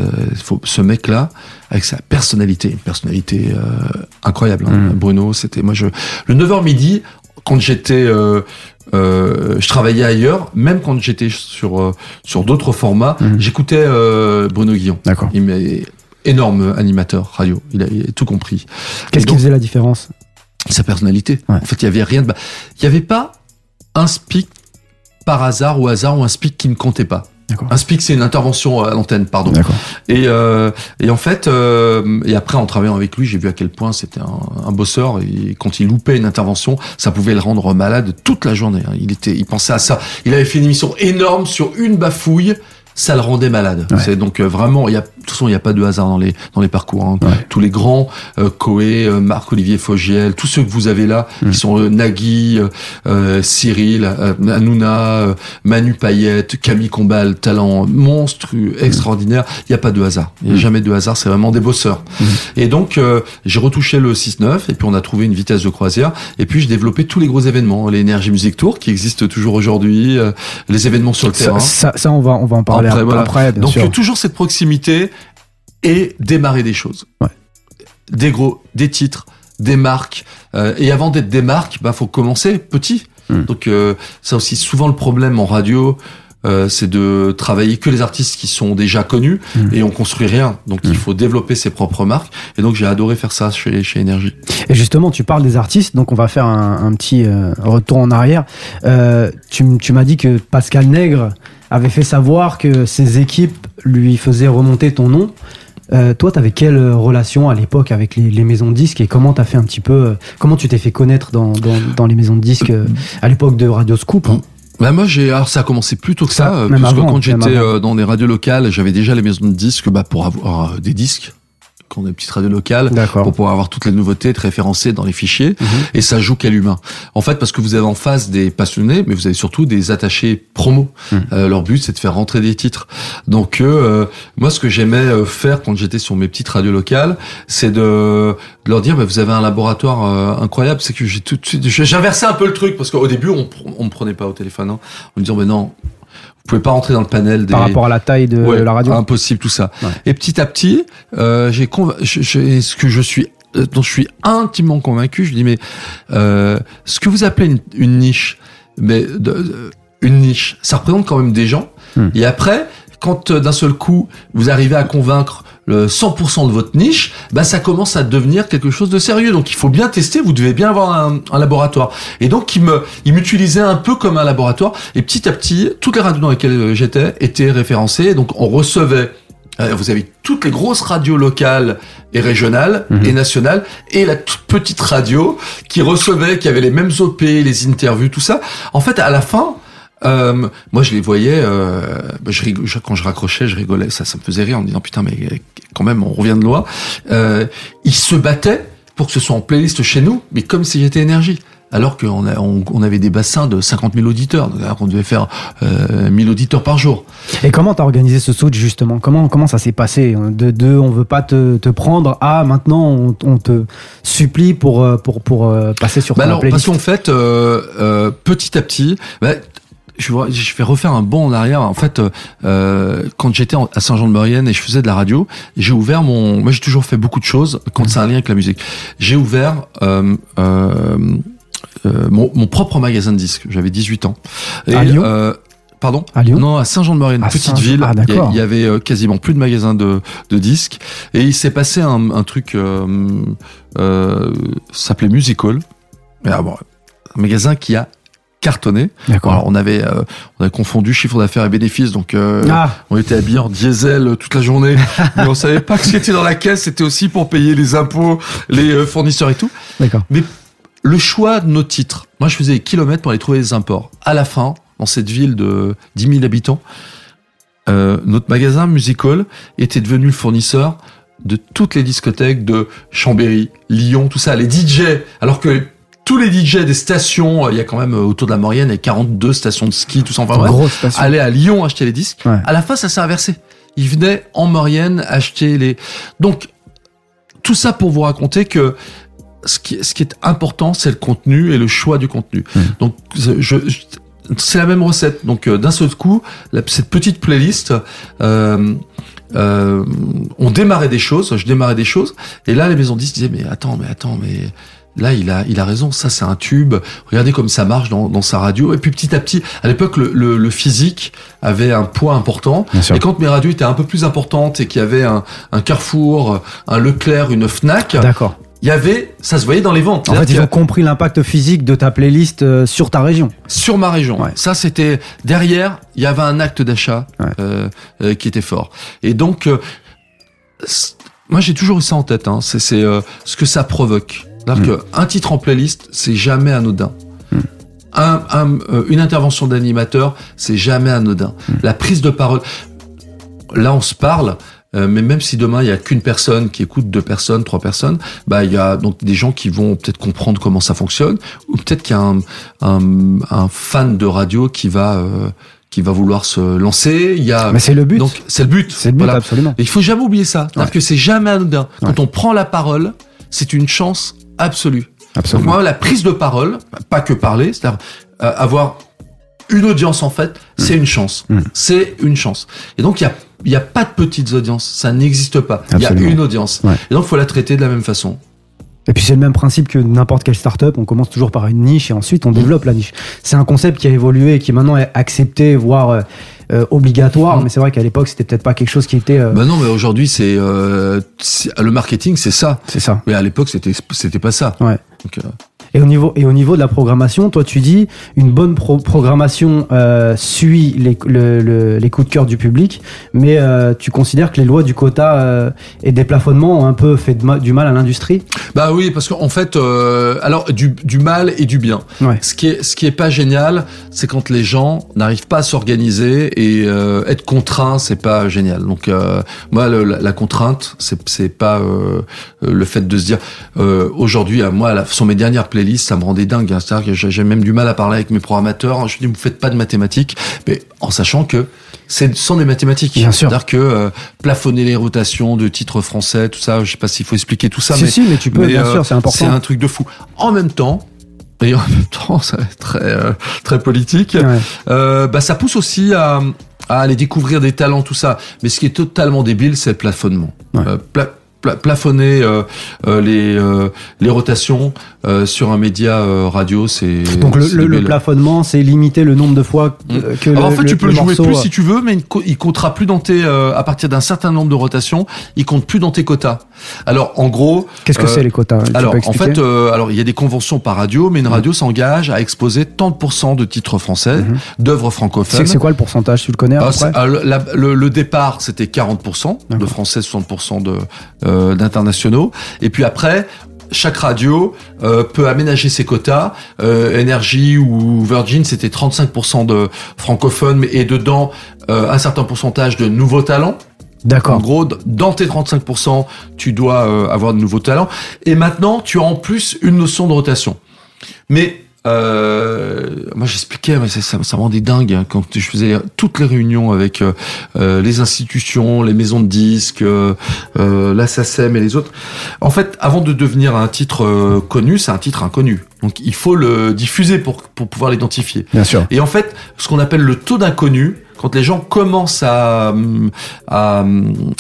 faut, ce mec-là avec sa personnalité, une personnalité euh, incroyable. Hein. Mm. Bruno, c'était moi je le 9h midi quand j'étais euh, euh, je travaillais ailleurs, même quand j'étais sur sur d'autres formats, mm. j'écoutais euh, Bruno Guillon. D'accord. Il m'est énorme animateur radio, il a, tout compris. Qu'est-ce qui faisait la différence? Sa personnalité. En fait, il y avait rien de il y avait pas un speak par hasard ou hasard ou un speak qui ne comptait pas. Un speak, c'est une intervention à l'antenne, pardon. Et, euh, et en fait, euh, et après, en travaillant avec lui, j'ai vu à quel point c'était un, un, bosseur. Et quand il loupait une intervention, ça pouvait le rendre malade toute la journée. Hein. Il était, il pensait à ça. Il avait fait une émission énorme sur une bafouille ça le rendait malade. C'est donc euh, vraiment, il y a, toute façon, il n'y a pas de hasard dans les dans les parcours. Hein. Tous les grands, euh, Coé, euh, Marc-Olivier Fogiel, tous ceux que vous avez là, mm. qui sont euh, Nagui, Cyril, Hanouna, Manu Payette, Camille Combal, talent monstrueux, mm. extraordinaire. Il n'y a pas de hasard. Il n'y a mm. jamais de hasard. C'est vraiment des bosseurs. Et donc, j'ai retouché le 6-9 et puis on a trouvé une vitesse de croisière. Et puis, j'ai développé tous les gros événements, l'énergie Music Tour qui existe toujours aujourd'hui, les événements sur le terrain. Ça, ça, on va on va en parler après, Donc toujours cette proximité et démarrer des choses. Des gros, des titres, des marques. Euh, et avant d'être des marques, bah faut commencer petit. Hmm. Donc euh, c'est aussi souvent le problème en radio. Euh, c'est de travailler que les artistes qui sont déjà connus hmm. et on construit rien. Donc il hmm. faut développer ses propres marques. Et donc j'ai adoré faire ça chez, chez Énergie. Et justement, tu parles des artistes, donc on va faire un, un petit euh, retour en arrière. Euh, tu, tu m'as dit que Pascal Nègre avait fait savoir que ses équipes lui faisaient remonter ton nom. Euh, toi, tu avais quelle relation à l'époque avec les, les, maisons de disques et comment t'as fait un petit peu, euh, comment tu t'es fait connaître dans, dans, dans, les maisons de disques euh, à l'époque de Radio Scoop hein bah moi j'ai alors ça a commencé plus tôt que ça, ça puisque quand j'étais dans les radios locales, j'avais déjà les maisons de disques bah pour avoir des disques qu'on a une petite radio locale pour pouvoir avoir toutes les nouveautés, être référencées dans les fichiers. Mhm. Et ça joue quel humain. En fait, parce que vous avez en face des passionnés, mais vous avez surtout des attachés promo. Mhm. Euh, leur but, c'est de faire rentrer des titres. Donc, euh, moi, ce que j'aimais euh, faire quand j'étais sur mes petites radios locales, c'est de, leur dire, bah, vous avez un laboratoire incroyable. C'est que j'ai tout de suite, j'inversais un peu le truc parce qu'au début, on, on me prenait pas au téléphone, hein, en me disant, mais non, vous pouvez pas rentrer dans le panel des... Par rapport à la taille de la radio Impossible tout ça. Et petit à petit, euh, j'ai ce que je suis euh, dont je suis intimement convaincu, je dis mais euh, ce que vous appelez une, niche, mais de, une niche, ça représente quand même des gens. Hmm. Et après, quand euh, d'un seul coup vous arrivez à convaincre le 100% de votre niche, bah ça commence à devenir quelque chose de sérieux. Donc il faut bien tester, vous devez bien avoir un, un laboratoire. Et donc il me il m'utilisait un peu comme un laboratoire et petit à petit, toutes les radios dans lesquelles j'étais étaient référencées. Donc on recevait euh, vous avez toutes les grosses radios locales et régionales mhm. et nationales et la toute petite radio qui recevait, qui avait les mêmes OP, les interviews, tout ça. En fait, à la fin, euh, moi, je les voyais. Euh, je, quand je raccrochais, je rigolais. Ça, ça me faisait rire en me disant putain, mais quand même, on revient de loin. Euh, ils se battaient pour que ce soit en playlist chez nous, mais comme si j'étais énergie alors qu'on on, on, avait des bassins de 50 000 auditeurs, alors qu'on devait faire euh, 1000 auditeurs par jour. Et comment t'as organisé ce switch justement? Comment comment ça s'est passé? De deux, on veut pas te, te prendre à maintenant on, on, te supplie pour euh, pour pour euh, passer sur bah alors, Parce qu'en fait, euh, euh, petit à petit, bah, je vais, je vais refaire un bond en arrière. En fait, euh, quand j'étais à Saint-Jean-de-Maurienne et je faisais de la radio, j'ai ouvert mon. Moi, j'ai toujours fait beaucoup de choses quand c'est un lien avec la musique. J'ai ouvert euh, euh, euh, mon, mon, propre magasin de disques. J'avais 18 ans. Et, à Lyon euh, Pardon à Lyon Non, à Saint-Jean-de-Maurienne, petite ville. Ah, il y avait euh, quasiment plus de magasins de, de disques. Et il s'est passé un, un truc, euh, euh, s'appelait Musical. Ah, bon, un magasin qui a cartonné. Alors, on avait euh, on avait confondu chiffre d'affaires et bénéfices, donc euh, ah. on était habillés en diesel toute la journée, mais on savait pas que ce qui était dans la caisse, c'était aussi pour payer les impôts, les fournisseurs et tout. D'accord. Mais le choix de nos titres. Moi, je faisais des kilomètres pour aller trouver des imports. À la fin, dans cette ville de 10 000 habitants, euh, notre magasin Musical était devenu le fournisseur de toutes les discothèques de Chambéry, Lyon, tout ça, les DJ. Alors que tous les DJ des stations, il y a quand même autour de la Maurienne, il y a 42 stations de ski, tout ça, enfin bref, allaient à Lyon acheter les disques. Ouais. À la fin, ça s'est inversé. Ils venaient en Maurienne acheter les... Donc, tout ça pour vous raconter que ce qui, ce qui est important, c'est le contenu et le choix du contenu. Mmh. Donc, je, je c'est la même recette. Donc, euh, d'un seul coup, la, cette petite playlist, euh, euh, on démarrait des choses, je démarrais des choses, et là, les maisons 10 disaient, mais attends, mais attends, mais là, il a, il a raison, ça, c'est un tube, regardez comme ça marche dans, dans sa radio. Et puis, petit à petit, à l'époque, le, le, le, physique avait un poids important. Et quand mes radios étaient un peu plus importantes et qu'il y avait un, un Carrefour, un Leclerc, une Fnac, D'accord il y avait, ça se voyait dans les ventes. En fait, ils ont compris l'impact physique de ta playlist euh, sur ta région. Sur ma région. Ouais. Ça, c'était derrière, il y avait un acte d'achat Ouais. euh, euh, qui était fort. Et donc, euh, moi, j'ai toujours eu ça en tête. Hein. C'est c'est, euh, ce que ça provoque. C'est-à-dire Mm. qu'un titre en playlist, c'est jamais anodin. Mm. Un, un, euh, une intervention d'animateur, c'est jamais anodin. Mm. La prise de parole. Là, on se parle. Euh, mais même si demain il y a qu'une personne qui écoute deux personnes, trois personnes, bah il y a donc des gens qui vont peut-être comprendre comment ça fonctionne, ou peut-être qu'il y a un, un, un fan de radio qui va euh, qui va vouloir se lancer. Il y a Mais c'est le but. donc c'est le but. c'est le but, Voilà. absolument. Et il faut jamais oublier ça. C'est-à-dire Ouais. que c'est jamais anodin. Quand Ouais. on prend la parole, c'est une chance absolue. Donc Absolument. moi, la prise de parole, pas que parler, c'est-à-dire euh, avoir une audience en fait, c'est une chance. Mm. C'est une chance. Et donc il y a il y a pas de petites audiences, ça n'existe pas. Il y a une audience. Ouais. Et donc faut la traiter de la même façon. Et puis c'est le même principe que n'importe quelle startup. On commence toujours par une niche et ensuite on développe la niche. C'est un concept qui a évolué et qui maintenant est accepté, voire euh, euh, obligatoire. Mm. Mais c'est vrai qu'à l'époque c'était peut-être pas quelque chose qui était. euh, Bah non, mais aujourd'hui c'est euh, le marketing, c'est ça. c'est ça. Mais à l'époque c'était c'était pas ça. Ouais. Donc, euh, Et au niveau et au niveau de la programmation, toi tu dis une bonne pro- programmation euh, suit les, le- le- les coups de cœur du public, mais euh, tu considères que les lois du quota euh, et des plafonnements ont un peu fait de ma- du mal à l'industrie? Bah oui, parce qu'en fait, euh, alors du, du mal et du bien. Ouais. Ce qui est ce qui est pas génial, c'est quand les gens n'arrivent pas à s'organiser et euh, être contraints, c'est pas génial. Donc euh, moi, le- la, la contrainte, c'est c'est pas euh, le fait de se dire euh, aujourd'hui, à moi, la, sur mes dernières ça me rendait dingue. hein. C'est-à-dire que j'ai j'ai même du mal à parler avec mes programmateurs. Je dis, vous faites pas de mathématiques, mais en sachant que c'est sont des mathématiques. Bien sûr. C'est-à-dire que euh, plafonner les rotations de titres français, tout ça, je sais pas s'il faut expliquer tout ça, si, mais si, mais tu peux, mais, bien euh, sûr, c'est important. c'est un truc de fou. En même temps, et en même temps, ça va être très euh, très politique. Ouais. Euh, bah ça pousse aussi à, à aller découvrir des talents, tout ça. Mais ce qui est totalement débile, c'est le plafonnement. Ouais. Euh, pla- plafonner les les rotations sur un média radio, c'est donc le, plafonnement, c'est limiter le nombre de fois que, mm. Alors, en fait, tu peux le, jouer plus si tu veux, mais il comptera plus dans tes à partir d'un certain nombre de rotations, il compte plus dans tes quotas. Alors en gros, qu'est-ce que c'est les quotas? Alors en fait, alors il y a des conventions par radio, mais une radio mm. s'engage à exposer tant de de titres français, mm-hmm. d'œuvres francophones. C'est quoi le pourcentage? Tu le connais à ah, le, départ, c'était 40%, de français, 60% de euh, d'internationaux. Et puis après, chaque radio euh, peut aménager ses quotas. Euh, Energy ou Virgin, c'était 35% de francophones et dedans euh, un certain pourcentage de nouveaux talents. D'accord. En gros, dans tes 35%, tu dois avoir de nouveaux talents. Et maintenant, tu as en plus une notion de rotation. Mais euh, moi j'expliquais, mais ça, ça, me rendait dingue hein, quand je faisais toutes les réunions avec euh, euh les institutions, les maisons de disques, euh, euh et les autres. En fait, avant de devenir un titre euh, connu, c'est un titre inconnu. Donc il faut le diffuser pour, pour pouvoir l'identifier. Bien sûr. Et en fait, ce qu'on appelle le taux d'inconnu, quand les gens commencent à, à,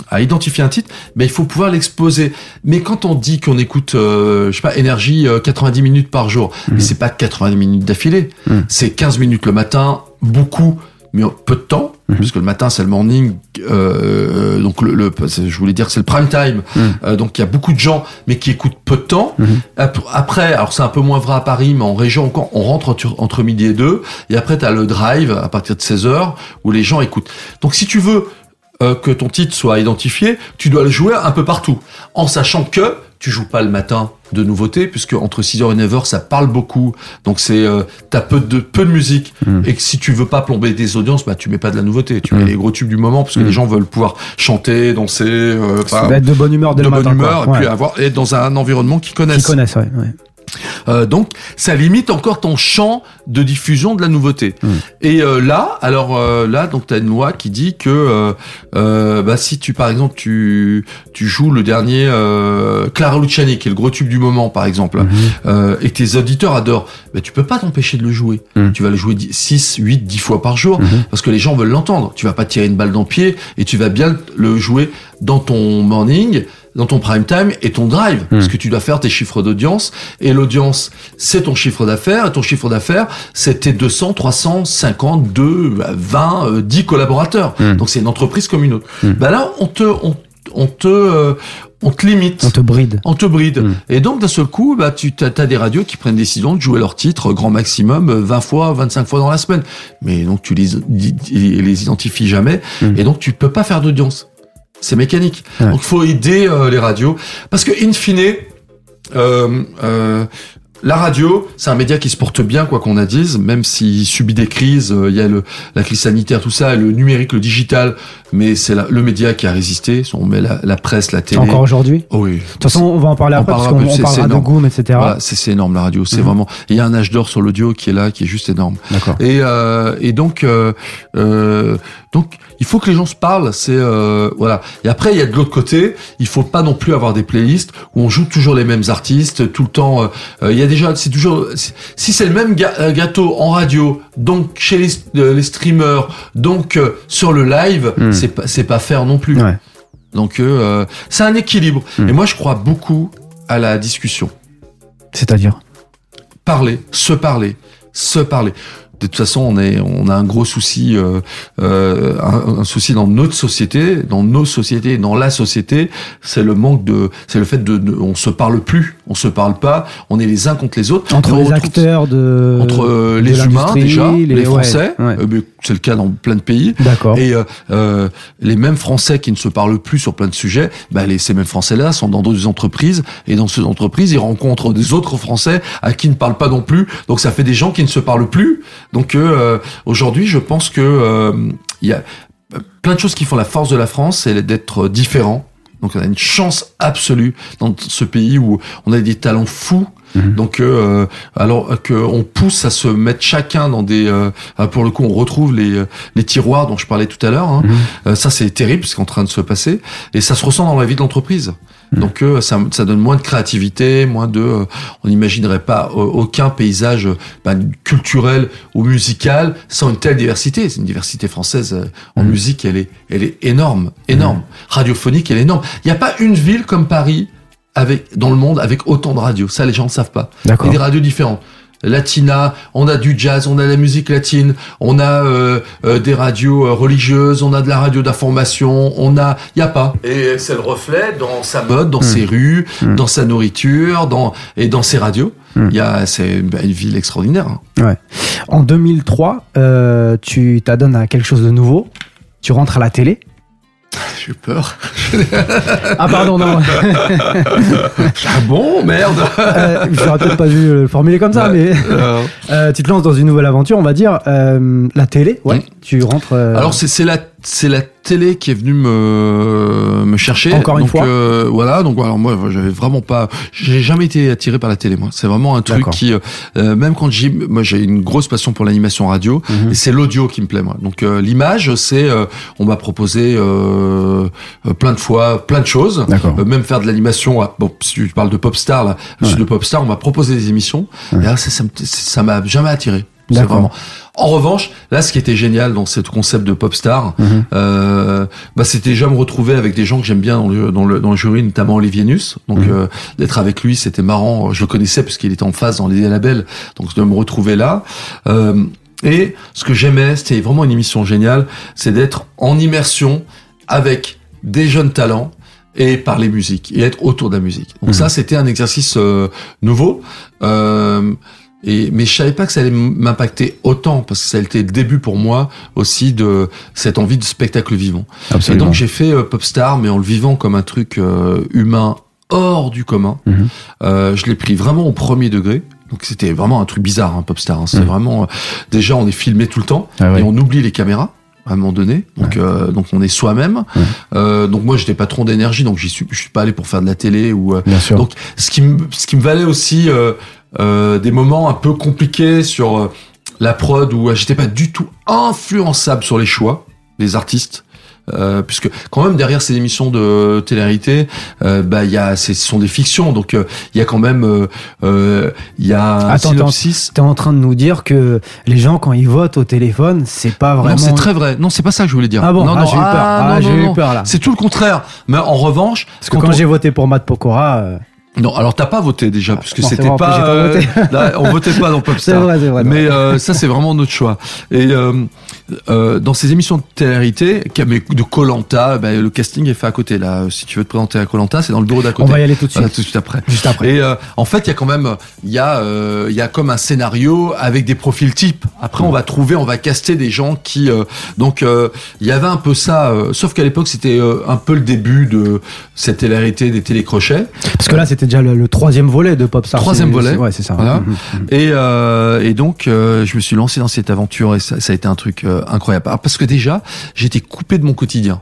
à identifier un titre, ben, il faut pouvoir l'exposer. Mais quand on dit qu'on écoute, euh, je sais pas, énergie 90 euh, minutes par jour, mmh. mais c'est pas 90 minutes d'affilée, mmh. c'est 15 minutes le matin, beaucoup mais peu de temps, mhm. puisque le matin c'est le morning, euh, donc le, le, je voulais dire que c'est le prime time, mhm. euh, donc il y a beaucoup de gens, mais qui écoutent peu de temps. Mhm. Après, alors c'est un peu moins vrai à Paris, mais en région on rentre entre, entre midi et deux, et après tu as le drive à partir de 16 heures où les gens écoutent. Donc si tu veux euh, que ton titre soit identifié, tu dois le jouer un peu partout, en sachant que tu joues pas le matin de nouveautés, puisque entre 6h et 9h, ça parle beaucoup. Donc c'est, euh, t'as peu de, peu de musique. Mm. Et que si tu veux pas plomber des audiences, bah, tu mets pas de la nouveauté. Tu mets mm. les gros tubes du moment, parce que les gens veulent pouvoir chanter, danser, euh, être de bonne humeur dès de le bonne humeur, et puis avoir, être dans un environnement qu'ils connaissent. Connaissent, ouais. Euh, donc, ça limite encore ton champ de diffusion de la nouveauté. Hmm. Et euh, là, alors euh, là, donc tu as une loi qui dit que bah, si tu, par exemple, tu tu joues le dernier Clara Luciani, qui est le gros tube du moment, par exemple, hmm. et que tes auditeurs adorent, bah, tu peux pas t'empêcher de le jouer. Hmm. Tu vas le jouer 6, 8, 10 fois par jour, parce que les gens veulent l'entendre. Tu vas pas tirer une balle dans le pied, et tu vas bien le jouer dans ton morning dans ton prime time et ton drive, hmm. parce que tu dois faire tes chiffres d'audience, et l'audience, c'est ton chiffre d'affaires, et ton chiffre d'affaires, c'est tes 200, 300, 50, 2, 20, 10 collaborateurs. Hmm. Donc c'est une entreprise comme une autre. Hmm. Ben là, on te, on, on te, euh, on te limite. On te bride. On te bride. Et donc, d'un seul coup, bah, tu as, as, des radios qui prennent décision de jouer leur titre grand maximum 20 fois, 25 fois dans la semaine. Mais donc, tu les, les identifies jamais. Et donc, tu peux pas faire d'audience c'est mécanique. Donc il faut aider euh, les radios parce que in fine, euh, euh, la radio, c'est un média qui se porte bien, quoi qu'on a dise, même s'il subit des crises. Euh, il y a le, la crise sanitaire, tout ça, le numérique, le digital, mais c'est le média qui a résisté. On met la, presse, la télé. Encore aujourd'hui oh Oui. De toute façon, on va en parler après, parce qu'on on parlera de Goom, etc. c'est énorme, la radio. C'est mhm. vraiment... Il y a un âge d'or sur l'audio qui est là, qui est juste énorme. D'accord. Et, euh, et donc... Euh, euh, donc, il faut que les gens se parlent. C'est euh, voilà. Et après, il y a de l'autre côté, il faut pas non plus avoir des playlists où on joue toujours les mêmes artistes tout le temps. il y a déjà, c'est toujours si c'est le même gâteau en radio, donc chez les, les streamers, donc sur le live, hmm. c'est pas c'est pas faire non plus. Donc c'est un équilibre. Hmm. Et moi, je crois beaucoup à la discussion. C'est-à-dire? Parler, se parler, se parler de toute façon, on est, on a un gros souci, euh, euh, un, souci dans notre société, dans nos sociétés, dans la société, c'est le manque de, c'est le fait de, on se parle plus, on se parle pas, on est les uns contre les autres. Entre les acteurs de, entre euh, les humains déjà, les, Français, c'est le cas dans plein de pays. D'accord. Et les mêmes Français qui ne se parlent plus sur plein de sujets, bah les, ces mêmes Français-là sont dans d'autres entreprises et dans ces entreprises, ils rencontrent des autres Français à qui ne parlent pas non plus. Donc ça fait des gens qui ne se parlent plus donc euh, aujourd'hui, je pense que euh, il y a plein de choses qui font la force de la France, c'est d'être différent. Donc on a une chance absolue dans ce pays où on a des talents fous. Mhm. Donc euh, alors qu'on pousse à se mettre chacun dans des euh, pour le coup on retrouve les les tiroirs dont je parlais tout à l'heure. Hein. Mhm. ça c'est terrible ce qui est en train de se passer et ça se ressent dans la vie de l'entreprise. Donc ça, ça, donne moins de créativité, moins de, on n'imaginerait pas aucun paysage ben, culturel ou musical sans une telle diversité. C'est une diversité française en mmh. musique, elle est, elle est énorme, énorme. Mmh. Radiophonique, elle est énorme. Il n'y a pas une ville comme Paris avec dans le monde avec autant de radios. Ça, les gens ne savent pas. Il y a des radios différentes latina, on a du jazz, on a la musique latine, on a euh, euh, des radios euh, religieuses, on a de la radio d'information, on a, il y a pas. Et c'est le reflet dans sa mode, dans ses rues, hmm. dans sa nourriture, dans et dans ses radios. Hmm. Il y a, c'est une, ville extraordinaire. Hein. Ouais. En 2003, tu t'adonnes à quelque chose de nouveau? Tu rentres à la télé? J'ai peur. ah pardon, non. ah bon, merde. euh, J'aurais peut-être pas dû le formuler comme ça, mais euh, tu te lances dans une nouvelle aventure, on va dire. Euh, la télé, ouais. Tu rentres. Euh, Alors c'est la c'est la télé qui est venue me me chercher. Encore une fois. Euh, voilà, donc alors moi j'avais vraiment pas, j'ai jamais été attiré par la télé moi. C'est vraiment un truc qui, euh, même quand j'ai, moi j'ai une grosse passion pour l'animation radio mhm. et c'est l'audio qui me plaît moi. Donc euh, l'image, c'est, on m'a proposé plein de fois, plein de choses, même faire de l'animation. Bon, si tu parles de Popstar là, suis de Popstar, on m'a proposé des émissions. Et là, ça m'a jamais attiré. Vraiment. En revanche, là, ce qui était génial dans ce concept de pop star, mhm. euh, bah, c'était déjà me retrouver avec des gens que j'aime bien dans le, dans le, dans le jury, notamment Olivier Nuss. Donc, mhm. euh, d'être avec lui, c'était marrant. Je le connaissais puisqu'il était en face dans les labels. Donc, de me retrouver là. Euh, et ce que j'aimais, c'était vraiment une émission géniale, c'est d'être en immersion avec des jeunes talents et parler musique et être autour de la musique. Donc mhm. ça, c'était un exercice euh, nouveau. Euh, et, mais je savais pas que ça allait m'impacter autant parce que ça a été le début pour moi aussi de cette envie de spectacle vivant. Et donc j'ai fait euh, Popstar, mais en le vivant comme un truc euh, humain hors du commun. Mhm. euh, je l'ai pris vraiment au premier degré. Donc c'était vraiment un truc bizarre, hein, Popstar. Hein. C'est mhm. vraiment euh, déjà on est filmé tout le temps ah et on oublie les caméras à un moment donné. Donc, euh, donc on est soi-même. Euh, donc moi j'étais patron d'énergie, donc j'y suis, je suis pas allé pour faire de la télé ou. donc ce qui me, ce qui me valait aussi euh, des moments un peu compliqués sur euh, la prod où euh, j'étais pas du tout influençable sur les choix des artistes. Euh, puisque quand même derrière ces émissions de télé-réalité, euh, bah il y a, ce sont des fictions, donc il y a quand même, il y a Attends. T'es en train de nous dire que les gens quand ils votent au téléphone, c'est pas vraiment. Non, c'est très vrai. Non, c'est pas ça que je voulais dire. Ah bon, non, ah, j'ai eu peur. Ah, ah j'ai eu peur là. C'est tout le contraire. Mais en revanche, parce que quand, j'ai voté pour Matt Pokora. Non, alors t'as pas voté déjà, puisque c'était pas. pas euh, on votait pas dans Popstar. C'est vrai, c'est vrai. Mais euh, ça, c'est vraiment notre choix. Et euh, euh, dans ces émissions de télé-réalité, de Colanta, ben, le casting est fait à côté. Là, si tu veux te présenter à Colanta, c'est dans le bureau d'à côté. On va y aller tout de suite. tout de suite après. Juste après. Et euh, en fait, il y a quand même, il y a, euh, il y a comme un scénario avec des profils types. Après, on va trouver, on va caster des gens qui, donc, il y avait un peu ça. sauf qu'à l'époque, c'était un peu le début de cette télé-réalité des télécrochets. Parce que là, c'était déjà le, troisième volet de Popstar. Troisième volet. Ouais, c'est ça. Voilà. Mmh, mmh, mmh. Et, et donc, je me suis lancé dans cette aventure et ça, ça a été un truc incroyable. parce que déjà, j'étais coupé de mon quotidien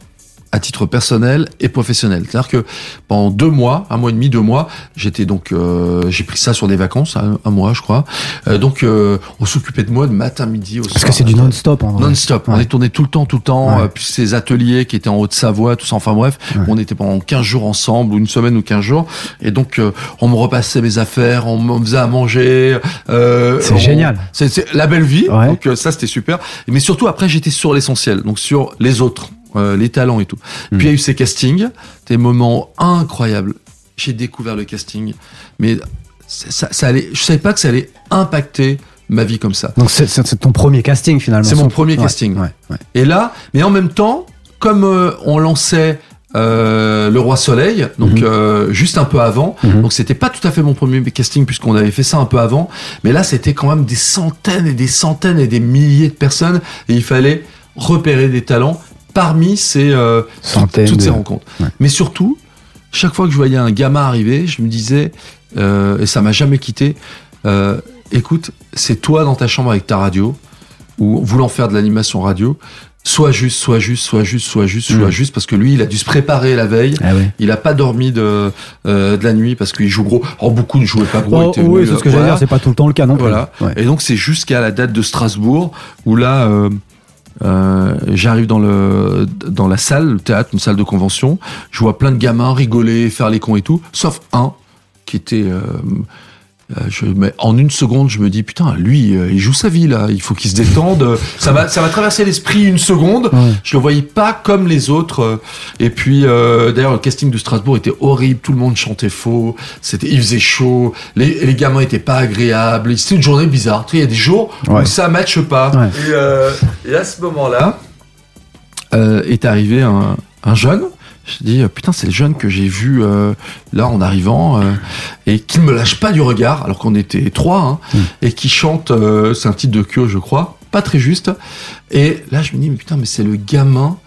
à titre personnel et professionnel. C'est-à-dire que pendant deux mois, un mois et demi, deux mois, j'étais donc, euh, j'ai pris ça sur des vacances, un, mois je crois. Euh, donc euh, on s'occupait de moi de matin, midi, au Parce que c'est du non-stop. Non-stop. On est tourné tout le temps, tout le temps. puis ces ateliers qui étaient en Haute-Savoie, tout ça. Enfin bref, on était pendant 15 jours ensemble, ou une semaine ou 15 jours. Et donc on me repassait mes affaires, on me faisait à manger. c'est génial. C'est la belle vie. Donc ça c'était super. Mais surtout après j'étais sur l'essentiel, donc sur les autres. Euh, les talents et tout. Hmm. Puis il y a eu ces castings, des moments incroyables. J'ai découvert le casting, mais ça, ça allait, je savais pas que ça allait impacter ma vie comme ça. Donc c'est ton premier casting finalement. C'est mon premier casting. Et là, mais en même temps, comme euh, on lançait euh, Le Roi Soleil, donc mhm. euh, juste un peu avant. Mhm. Donc c'était pas tout à fait mon premier casting puisqu'on avait fait ça un peu avant, mais là c'était quand même des centaines et des centaines et des milliers de personnes et il fallait repérer des talents parmi ces euh, toutes, ces rencontres. Mais surtout, chaque fois que je voyais un gamin arriver, je me disais, euh, et ça m'a jamais quitté, euh, écoute, c'est toi dans ta chambre avec ta radio, ou voulant faire de l'animation radio, soit juste, soit juste, soit juste, soit juste, soit mm. juste, parce que lui, il a dû se préparer la veille. Ah il a pas dormi de de la nuit parce qu'il joue gros. Oh, beaucoup ne jouaient pas gros. Oh, oui, c'est ce que j'allais dire. C'est pas tout le temps le cas, non Voilà. Et donc c'est jusqu'à la date de Strasbourg où là, Euh, j'arrive dans le dans la salle, le théâtre, une salle de convention. Je vois plein de gamins rigoler, faire les cons et tout, sauf un qui était euh, euh, je, mais en une seconde, je me dis putain, lui, euh, il joue sa vie là. Il faut qu'il se détende. ça va, ça va traverser l'esprit une seconde. Je le voyais pas comme les autres. Et puis, euh, d'ailleurs, le casting de Strasbourg était horrible. Tout le monde chantait faux. C'était, il faisait chaud. Les, les gamins étaient pas agréables. C'était une journée bizarre. Tu sais, il y a des jours où ça matche pas. Et, et, à ce moment-là, est arrivé un, un jeune je dis putain c'est le jeune que j'ai vu euh, là en arrivant euh, et qui ne me lâche pas du regard alors qu'on était trois hein, mm. et qui chante euh, c'est un titre de Kyo je crois pas très juste. Et là je me dis mais putain mais c'est le gamin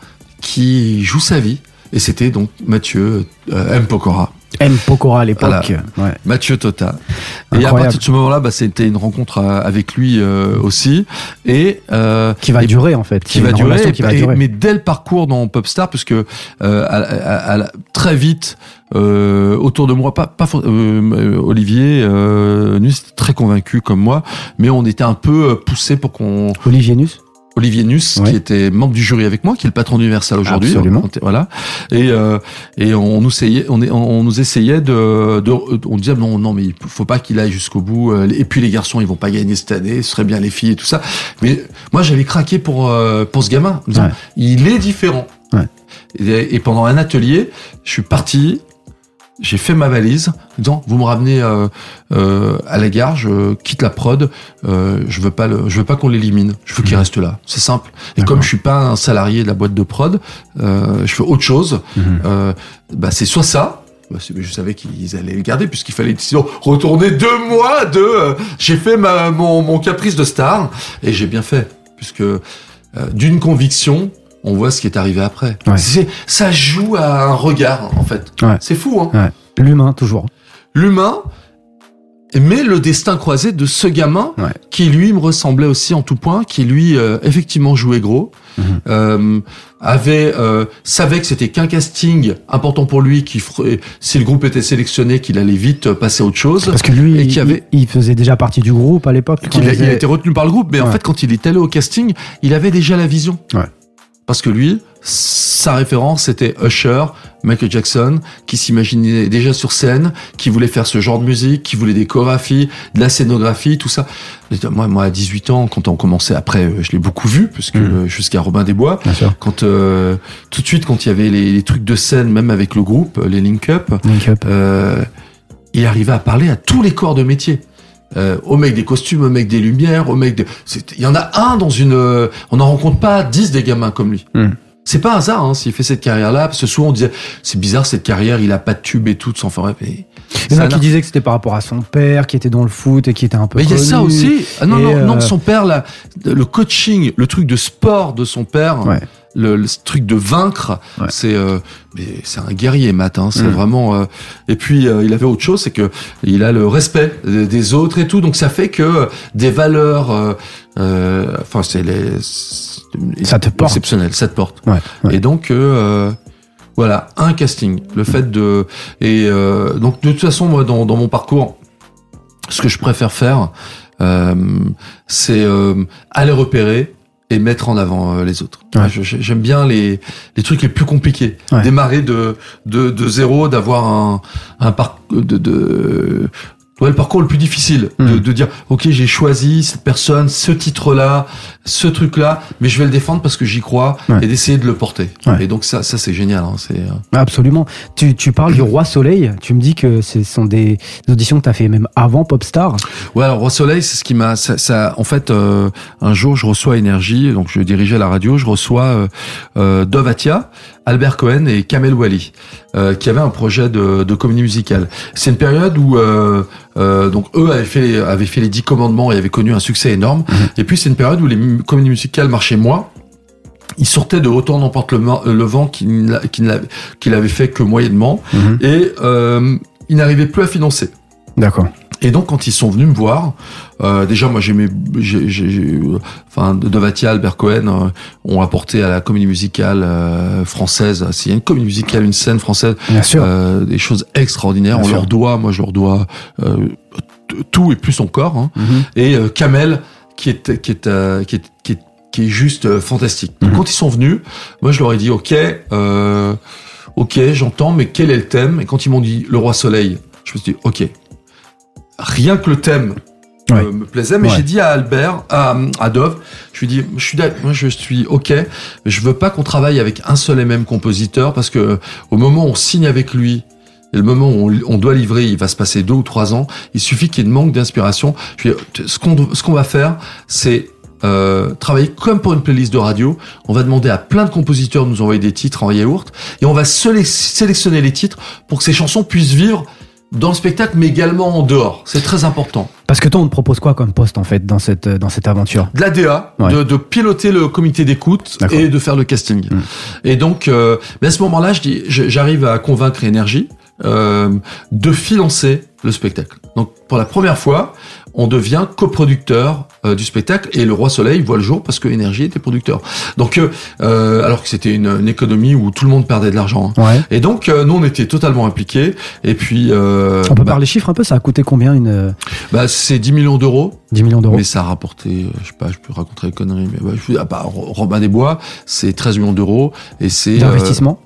qui joue sa vie. Et c'était donc Mathieu M. Pokora M. Pokora à l'époque. Ouais. Mathieu Tota. Et à partir de ce moment-là, bah, c'était une rencontre euh, avec lui euh, aussi. Et, euh, qui va durer en fait. Qui, va durer, qui va durer. Mais dès le parcours dans Popstar, puisque euh, à, à, très vite, euh, autour de moi, pas, pas euh, Olivier, euh, Nus très convaincu comme moi, mais on était un peu poussé pour qu'on. Olivier Nus? Olivier Nuss, qui était membre du jury avec moi, qui est le patron d'Universal aujourd'hui. Absolument. Voilà. Et euh, et on nous essayait, on, est, on nous essayait de, de, on disait non non mais il faut pas qu'il aille jusqu'au bout. Euh, et puis les garçons ils vont pas gagner cette année, ce serait bien les filles et tout ça. Mais moi j'avais craqué pour euh, pour ce gamin. Il est différent. Ouais. Et, et pendant un atelier, je suis parti j'ai fait ma valise, disant vous me ramenez euh, euh, à la gare, je quitte la prod, euh, je veux pas le, je veux pas qu'on l'élimine, je veux qu'il mhm. reste là, c'est simple. Et comme je suis pas un salarié de la boîte de prod, euh, je fais autre chose. Mhm. Euh, bah c'est soit ça, bah, je savais qu'ils allaient le garder puisqu'il fallait sinon retourner deux mois de. Euh, j'ai fait ma, mon, mon caprice de star et j'ai bien fait puisque d'une conviction on voit ce qui est arrivé après. Ça joue à un regard, en fait. C'est fou, hein L'humain, toujours. L'humain, mais le destin croisé de ce gamin qui lui me ressemblait aussi en tout point, qui lui euh, effectivement jouait gros, mhm. euh, avait euh, savait que c'était qu'un casting important pour lui, qui si le groupe était sélectionné, qu'il allait vite passer à autre chose. Parce que lui, et qui avait, il, faisait déjà partie du groupe à l'époque. Il, a été retenu par le groupe, mais en fait quand il est allé au casting, il avait déjà la vision. Ouais. Parce que lui, sa référence, c'était Usher, Michael Jackson, qui s'imaginait déjà sur scène, qui voulait faire ce genre de musique, qui voulait des chorégraphies, de la scénographie, tout ça. Moi, moi, à 18 ans, quand on commençait, après, euh, je l'ai beaucoup vu, puisque mmh. jusqu'à Robin des Bois, quand euh, tout de suite, quand il y avait les, trucs de scène, même avec le groupe, les Link Up, Link Up. Euh, il arrivait à parler à tous les corps de métier euh, au mec des costumes, au mec des lumières, au mec de... Il y en a un dans une... Euh, on n'en rencontre pas dix des gamins comme lui. Hmm. C'est pas un hasard hein, s'il fait cette carrière-là, parce que souvent on disait c'est bizarre cette carrière, il a pas de tube et tout, sans forêt. Mais il y en a qui disait que c'était par rapport à son père, qui était dans le foot et qui était un peu. Mais il y a ça aussi. Ah non non non, euh, son père là, le coaching, le truc de sport de son père. Ouais le, truc de vaincre, c'est euh, mais c'est un guerrier Matt, hein, c'est mm. vraiment. Euh, et puis euh, il avait autre chose, c'est que il a le respect des, autres et tout, donc ça fait que des valeurs, enfin c'est les ça te porte. exceptionnel, ça te porte. Et donc voilà un casting, le mm. fait de et donc de toute façon moi dans, dans mon parcours, ce que je préfère faire, c'est aller repérer et mettre en avant euh, les autres. J'aime bien les, les trucs les plus compliqués. Démarrer de, de, de zéro, d'avoir un, un parc de, de Ouais, le parcours le plus difficile de, hmm. de, dire ok j'ai choisi cette personne ce titre là ce truc là mais je vais le défendre parce que j'y crois et d'essayer de le porter. Et donc ça ça c'est génial hein, c'est euh, absolument. Tu, tu parles du roi soleil. Tu me dis que ce sont des auditions que tu as fait même avant Popstar. Ouais alors roi soleil c'est ce qui m'a ça, ça, en fait euh, un jour je reçois énergie donc je dirigeais la radio je reçois euh, euh Dovatia Albert Cohen et Kamel Wally, euh, qui avaient un projet de, de comédie musicale. C'est une période où euh, euh, donc eux avaient fait avaient fait les dix commandements et avaient connu un succès énorme. Mhm. Et puis c'est une période où les comédies musicales marchaient moins. Ils sortaient de Retour n'emporte le, le vent qui qu'il avait fait que moyennement mhm. et euh, ils n'arrivaient plus à financer. D'accord. Et donc quand ils sont venus me voir, euh, déjà moi j'aimais, j'ai, enfin Dovatia, Albert Cohen euh, ont apporté à la comédie musicale euh, française, s'il y a une comédie musicale, une scène française, euh, des choses extraordinaires. on leur doit, moi je leur dois tout et plus encore. Hein. Mm-hmm. Et Kamel qui est qui est, qui est qui qui est juste fantastique. Donc, mhm. quand ils sont venus, moi je leur ai dit ok, ok, j'entends, mais quel est le thème? Et quand ils m'ont dit le roi soleil, je me suis dit ok, rien que le thème me plaisait, mais j'ai dit à Albert, à, à Dove, je lui dis, je suis, moi je suis ok, mais je veux pas qu'on travaille avec un seul et même compositeur parce que au moment où on signe avec lui, et le moment où on, doit livrer, il va se passer deux ou trois ans. Il suffit qu'il y ait une manque d'inspiration. Ce qu'on ce qu'on va faire, c'est euh, travailler comme pour une playlist de radio. On va demander à plein de compositeurs de nous envoyer des titres en yaourt et on va sélectionner les titres pour que ces chansons puissent vivre dans le spectacle, mais également en dehors. C'est très important. Parce que toi, on te propose quoi comme poste en fait dans cette dans cette aventure? De la DA, de, piloter le comité d'écoute et de faire le casting. Hmm. Et donc, euh, mais à ce moment-là, je dis, j'arrive à convaincre Énergie euh, de financer le spectacle. Donc, pour la première fois, on devient coproducteur euh, du spectacle et le Roi Soleil voit le jour parce que Énergie était producteur. Donc, euh, euh alors que c'était une, une, économie où tout le monde perdait de l'argent. Hein. Et donc, euh, nous, on était totalement impliqués. Et puis, on peut bah, parler chiffres un peu. Ça a coûté combien une Bah, c'est 10 millions d'euros. 10 millions d'euros. Mais ça a rapporté, je sais pas, je peux raconter les conneries, mais bah, je, ah, bah, Robin des Bois, c'est 13 millions d'euros et c'est d'investissement.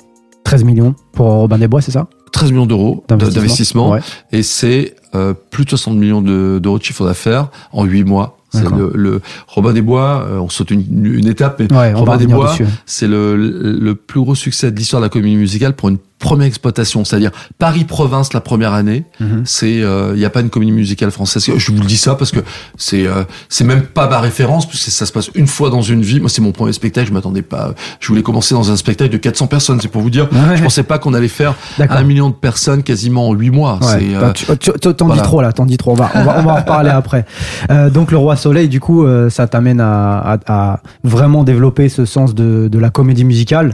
13 millions pour Robin des Bois, c'est ça? 13 millions d'euros d'investissement et c'est euh, plus de 60 millions d'euros de, chiffre d'affaires en 8 mois. C'est le, le, Robin des Bois, euh, on saute une, une étape, mais Robin des Bois, c'est le, le plus gros succès de l'histoire de la comédie musicale pour une première exploitation, c'est-à-dire Paris-Province la première année, mhm. c'est il euh, n'y a pas une comédie musicale française. Je vous le dis ça parce que c'est euh, c'est même pas ma référence puisque ça se passe une fois dans une vie. Moi, c'est mon premier spectacle. Je m'attendais pas. Je voulais commencer dans un spectacle de 400 personnes. C'est pour vous dire. Je pensais pas qu'on allait faire un million de personnes quasiment en huit mois. Ouais. Bah, euh, tu, t'en dis trop là. T'en dis trop. On va on va, on va en reparler après. Euh, donc le Roi Soleil, du coup, ça t'amène à, à, à, vraiment développer ce sens de, de la comédie musicale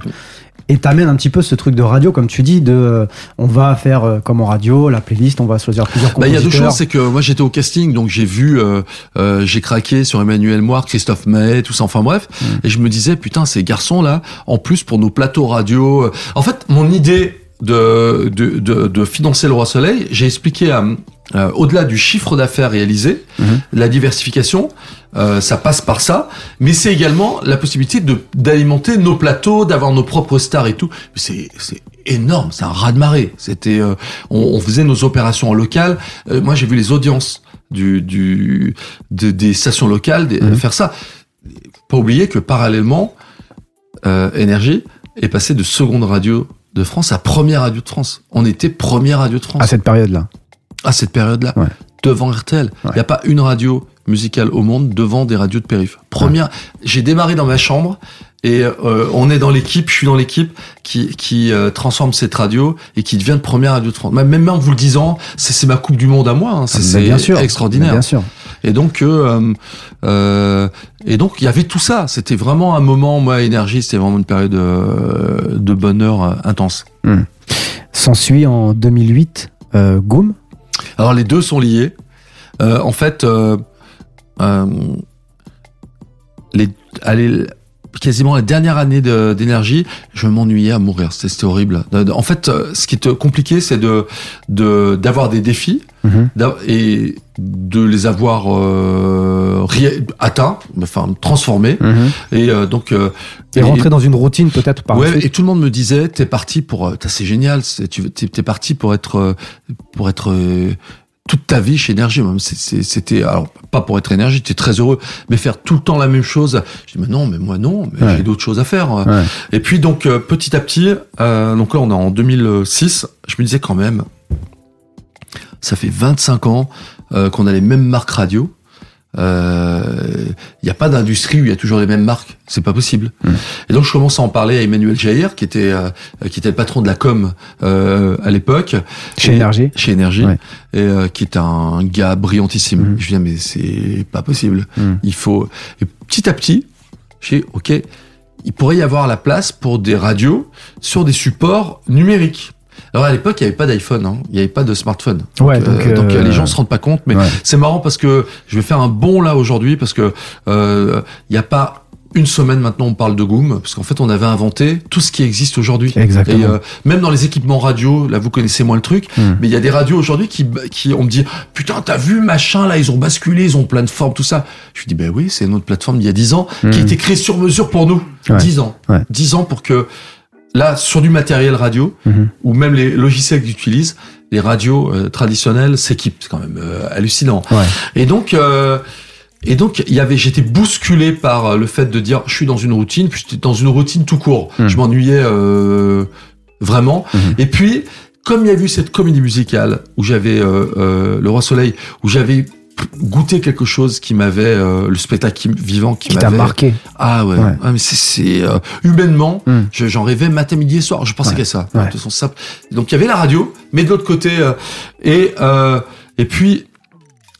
et t'amènes un petit peu ce truc de radio, comme tu dis, de euh, on va faire euh, comme en radio, la playlist, on va choisir plusieurs compositeurs. Bah, il y a deux choses, c'est que moi j'étais au casting, donc j'ai vu, euh, j'ai craqué sur Emmanuel Moire, Christophe May, tout ça, enfin bref, mm. et je me disais putain ces garçons là, en plus pour nos plateaux radio, en fait mon idée de, de, de, de financer le Roi Soleil, j'ai expliqué à, euh, au-delà du chiffre d'affaires réalisé, mhm. la diversification, euh, ça passe par ça, mais c'est également la possibilité de d'alimenter nos plateaux, d'avoir nos propres stars et tout. C'est c'est énorme, c'est un raz de marée. C'était, euh, on, on, faisait nos opérations en local. Euh, moi, j'ai vu les audiences du du de, des stations locales mhm. faire ça. Pas oublier que parallèlement, énergie est passé de seconde radio de France à première radio de France. On était première radio de France. À cette période-là. À cette période-là. Devant RTL. Il n'y a pas une radio musicale au monde devant des radios de périph. Première, j'ai démarré dans ma chambre et euh, on est dans l'équipe, je suis dans l'équipe qui, qui euh, transforme cette radio et qui devient de première radio de France. Même en vous le disant, c'est ma Coupe du Monde à moi. Hein. C'est extraordinaire. Bien sûr. Et donc, euh, euh, et donc, il y avait tout ça. C'était vraiment un moment, moi, énergie. C'était vraiment une période de, de bonheur intense. Hmm. S'ensuit en 2008, euh, Goom. Alors, les deux sont liés. en fait, les, allez, quasiment la dernière année d'énergie, je m'ennuyais à mourir. C'était horrible. En fait, euh, ce qui était compliqué, c'est de d'avoir des défis mhm. et de les avoir euh, atteints, enfin transformés. Mhm. Et euh, donc euh, et, rentrer dans une routine peut-être par ouais, Et tout le monde me disait, t'es parti pour, c'est génial, tu t'es parti pour être pour être toute ta vie chez Énergie. C'était alors pas pour être énergie, j'étais très heureux, mais faire tout le temps la même chose. Je dis mais non, mais moi non, mais j'ai d'autres choses à faire. Et puis donc euh, petit à petit, euh, donc là on est en 2006, je me disais quand même, ça fait 25 ans euh, qu'on a les mêmes marques radio. Il euh, n'y a pas d'industrie où il y a toujours les mêmes marques, c'est pas possible. Mm. Et donc je commence à en parler à Emmanuel Jair, qui était euh, qui était le patron de la com euh, à l'époque chez Énergie, chez Énergie, et euh, qui est un gars brillantissime. Mm. Je dis mais c'est pas possible. Mm. Il faut et petit à petit, j'ai ok, il pourrait y avoir la place pour des radios sur des supports numériques. Alors à l'époque, il n'y avait pas d'iPhone, hein. il n'y avait pas de smartphone. Donc, ouais, donc, euh, donc euh, les gens se rendent pas compte. Mais c'est marrant parce que je vais faire un bond là aujourd'hui parce que il euh, n'y a pas une semaine maintenant, on parle de Goom, parce qu'en fait, on avait inventé tout ce qui existe aujourd'hui. Exactement. Et euh, même dans les équipements radio, là, vous connaissez moins le truc, hmm. mais il y a des radios aujourd'hui qui, qui, on me dit, putain, t'as vu machin, là, ils ont basculé, ils ont plein de formes, tout ça. Je lui dis, ben oui, c'est notre plateforme d'il y a 10 ans, qui a hmm. été créée sur mesure pour nous. dix 10 ans. Ouais. 10 ans pour que, là, sur du matériel radio, hmm. ou même les logiciels qu'ils utilisent, les radios euh, traditionnelles s'équipent. C'est quand même euh, hallucinant. Ouais. Et donc, et donc, il y avait, j'étais bousculé par euh, le fait de dire, je suis dans une routine, puis j'étais dans une routine tout court. Hmm. Je m'ennuyais euh, vraiment. Hmm. Et puis, comme il y a eu cette comédie musicale où j'avais euh, euh le Roi Soleil, où j'avais goûté quelque chose qui m'avait le spectacle vivant qui, qui t'a marqué. Ah ouais. Ah, mais c'est humainement, hmm. j'en rêvais matin, midi et soir. Je pensais qu'à ça. De façon simple. Donc il y avait la radio, mais de l'autre côté et et puis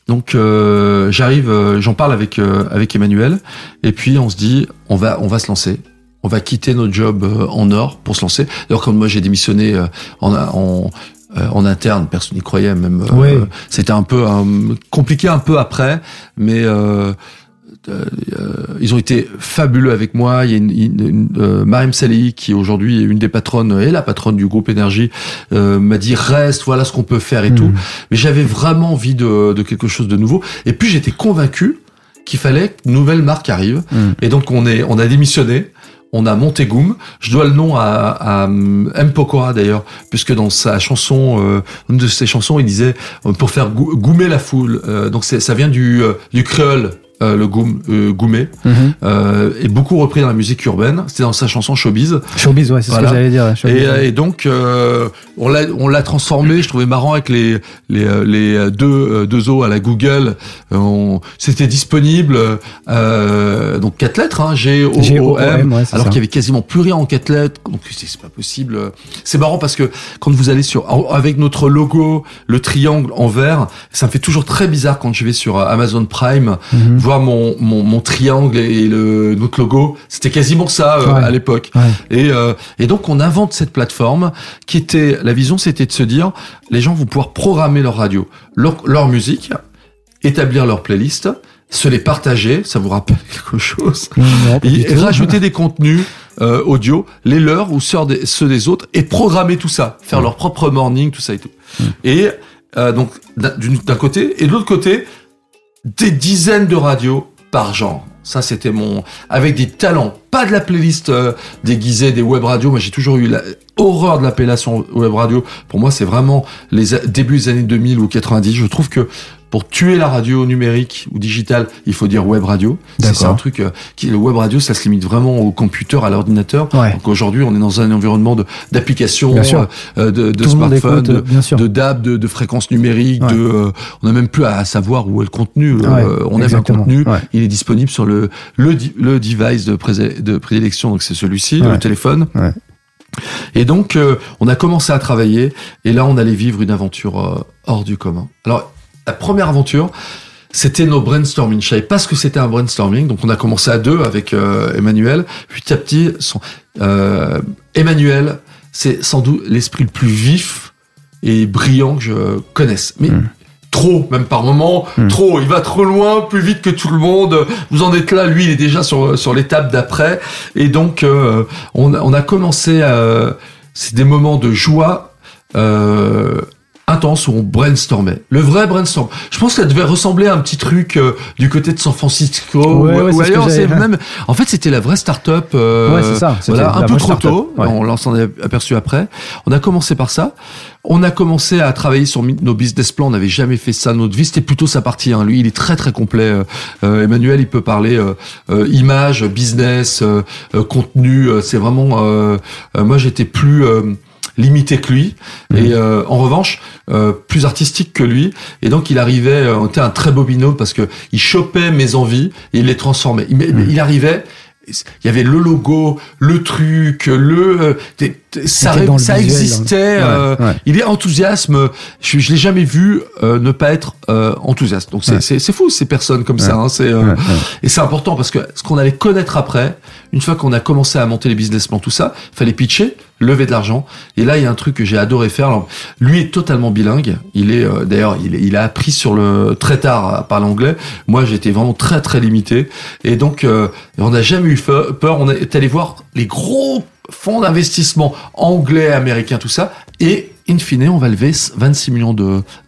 donc euh, j'arrive, euh, j'en parle avec euh, avec Emmanuel, et puis on se dit on va on va se lancer, on va quitter notre job en or pour se lancer. D'ailleurs quand moi j'ai démissionné en, en en interne, personne n'y croyait même. C'était un peu compliqué un peu après, mais euh, ils ont été fabuleux avec moi. Il y a une, une, euh, Marim qui aujourd'hui est une des patronnes et la patronne du groupe Énergie euh, m'a dit reste, voilà ce qu'on peut faire et hmm. tout. Mais j'avais vraiment envie de, de, quelque chose de nouveau. Et puis j'étais convaincu qu'il fallait qu'une nouvelle marque arrive. Hmm. Et donc on est, on a démissionné. On a monté Goom. Je dois le nom à, M. Pokora d'ailleurs, puisque dans sa chanson, euh, une de ses chansons, il disait pour faire goumer la foule. donc ça vient du, du créole euh, le goum, euh, Goumet, mhm. euh, est beaucoup repris dans la musique urbaine. C'était dans sa chanson Showbiz. Showbiz, ouais, c'est ce que j'allais dire. et, et, donc, on l'a, on l'a transformé. Je trouvais marrant avec les les, les deux deux os à la Google. c'était disponible. donc quatre lettres, hein, G O O M. alors qu'il y avait quasiment plus rien en quatre lettres. Donc c'est pas possible. C'est marrant parce que quand vous allez sur avec notre logo, le triangle en vert, ça me fait toujours très bizarre quand je vais sur Amazon Prime. Mhm voir mon, mon, mon, triangle et le, notre logo, c'était quasiment ça euh, à l'époque. Et, euh, et donc on invente cette plateforme qui était, la vision c'était de se dire, les gens vont pouvoir programmer leur radio, leur, leur musique, établir leur playlist, se les partager, ça vous rappelle quelque chose, et, rajouter des contenus euh, audio, les leurs ou ceux des, ceux des autres, et programmer tout ça, faire leur propre morning, tout ça et tout. Et euh, donc d'un côté, et de l'autre côté, des dizaines de radios par genre. Ça, c'était mon avec des talents, pas de la playlist euh, déguisée des web radios. Moi, j'ai toujours eu la horreur de l'appellation web radio. Pour moi, c'est vraiment les débuts des années 2000 ou 90. Je trouve que pour tuer la radio numérique ou digitale, il faut dire web radio. C'est un truc euh, qui le web radio, ça se limite vraiment au computer, à l'ordinateur. Donc aujourd'hui, on est dans un environnement d'applications, euh, de, de smartphones, de, de DAB, de, de fréquences numériques. De, euh, on n'a même plus à, savoir où est le contenu. on a un contenu, il est disponible sur le le, le device de, de prédilection. Donc c'est celui-ci, le téléphone. Et donc, on a commencé à travailler, et là, on allait vivre une aventure hors du commun. Alors, la première aventure, c'était nos brainstorming. Je savais pas ce que c'était un brainstorming, donc on a commencé à deux avec euh, Emmanuel. Petit à petit, son, euh, Emmanuel, c'est sans doute l'esprit le plus vif et brillant que je connaisse. Mais hmm. trop, même par moment, hmm. trop. Il va trop loin, plus vite que tout le monde. Vous en êtes là, lui, il est déjà sur sur l'étape d'après. Et donc, euh, on, on, a commencé. à... c'est des moments de joie. Euh, intense où on brainstormait. Le vrai brainstorm. Je pense que ça devait ressembler à un petit truc euh, du côté de San Francisco ou, ailleurs. même. En fait, c'était la vraie start-up. Euh, ouais, c'est ça. Voilà, un peu trop tôt. On s'en est aperçu après. On a commencé par ça. On a commencé à travailler sur nos business plans. On n'avait jamais fait ça. Notre vie, c'était plutôt sa partie. Hein. Lui, il est très très complet. Euh, euh Emmanuel, il peut parler euh, image, business, contenu. C'est vraiment. moi, j'étais plus limité que lui et mhm. euh, en revanche euh, plus artistique que lui et donc il arrivait euh, on était un très beau binôme parce que il chopait mes envies et il les transformait il, mhm. il arrivait il y avait le logo, le truc, le ça, ça existait. Il est enthousiasme. Je, je l'ai jamais vu ne pas être enthousiaste. Donc c'est c'est fou ces personnes comme ça. Hein, c'est et c'est important parce que ce qu'on allait connaître après, une fois qu'on a commencé à monter les business plans, tout ça, fallait pitcher lever de l'argent. Et là, il y a un truc que j'ai adoré faire. lui est totalement bilingue. Il est euh, d'ailleurs, il, a appris sur le très tard à parler anglais. Moi, j'étais vraiment très très limité. Et donc, euh, on n'a jamais eu peur. On est allé voir les gros fonds d'investissement anglais, américains, tout ça. Et in fine, on va lever 26 millions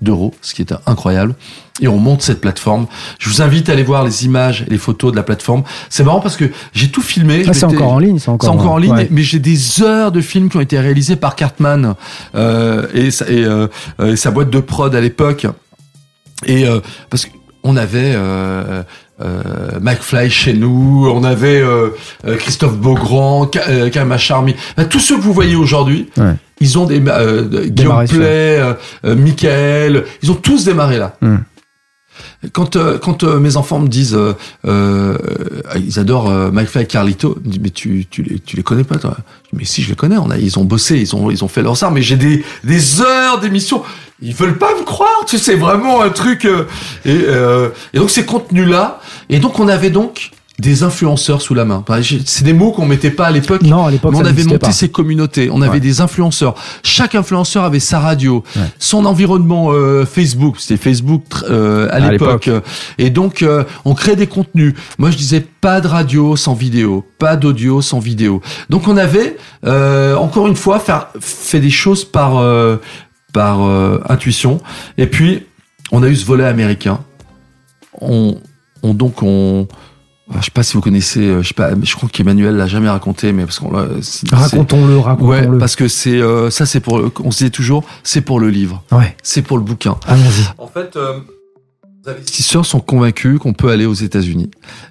d'euros, ce qui est incroyable. Et on monte cette plateforme. Je vous invite à aller voir les images et les photos de la plateforme. C'est marrant parce que j'ai tout filmé. Ah, c'est encore en ligne, c'est encore, encore, en ligne. Mais j'ai des heures de films qui ont été réalisés par Cartman euh, et, et, euh, et, sa boîte de prod à l'époque. Et euh, parce qu'on avait euh, euh, McFly chez nous, on avait euh, euh Christophe Beaugrand, Karma Charmy, tous ceux que vous voyez aujourd'hui, ils ont des euh, Guillaume Play, euh, Michael, ils ont tous démarré là. Hmm. Quand quand mes enfants me disent, ils adorent McFly et Carlito, ils me disent mais tu les connais pas toi? Mais si je les connais, ils ont bossé, ils ont fait leur ça, mais j'ai des des heures d'émissions ils veulent pas me croire, tu sais, vraiment un truc. Euh, euh, et, donc ces contenus-là, et donc on avait donc des influenceurs sous la main. C'est des mots qu'on mettait pas à l'époque. Non, à l'époque, on avait monté ces communautés. On avait des influenceurs. Chaque influenceur avait sa radio, son environnement euh, Facebook. C'était Facebook euh, à, l'époque. Et donc on crée des contenus. Moi, je disais pas de radio sans vidéo, pas d'audio sans vidéo. Donc on avait encore une fois faire, fait des choses par par euh, intuition. Et puis, on a eu ce volet américain. On, on donc on je sais pas si vous connaissez, euh, je sais pas, je crois qu'Emmanuel l'a jamais raconté, mais parce qu'on racontons-le, racontons-le. Ouais, parce que c'est euh, ça, c'est pour, on se disait toujours, c'est pour le livre, ouais, c'est pour le bouquin. Allons-y. En fait, les investisseurs sont convaincus qu'on peut aller aux États-Unis.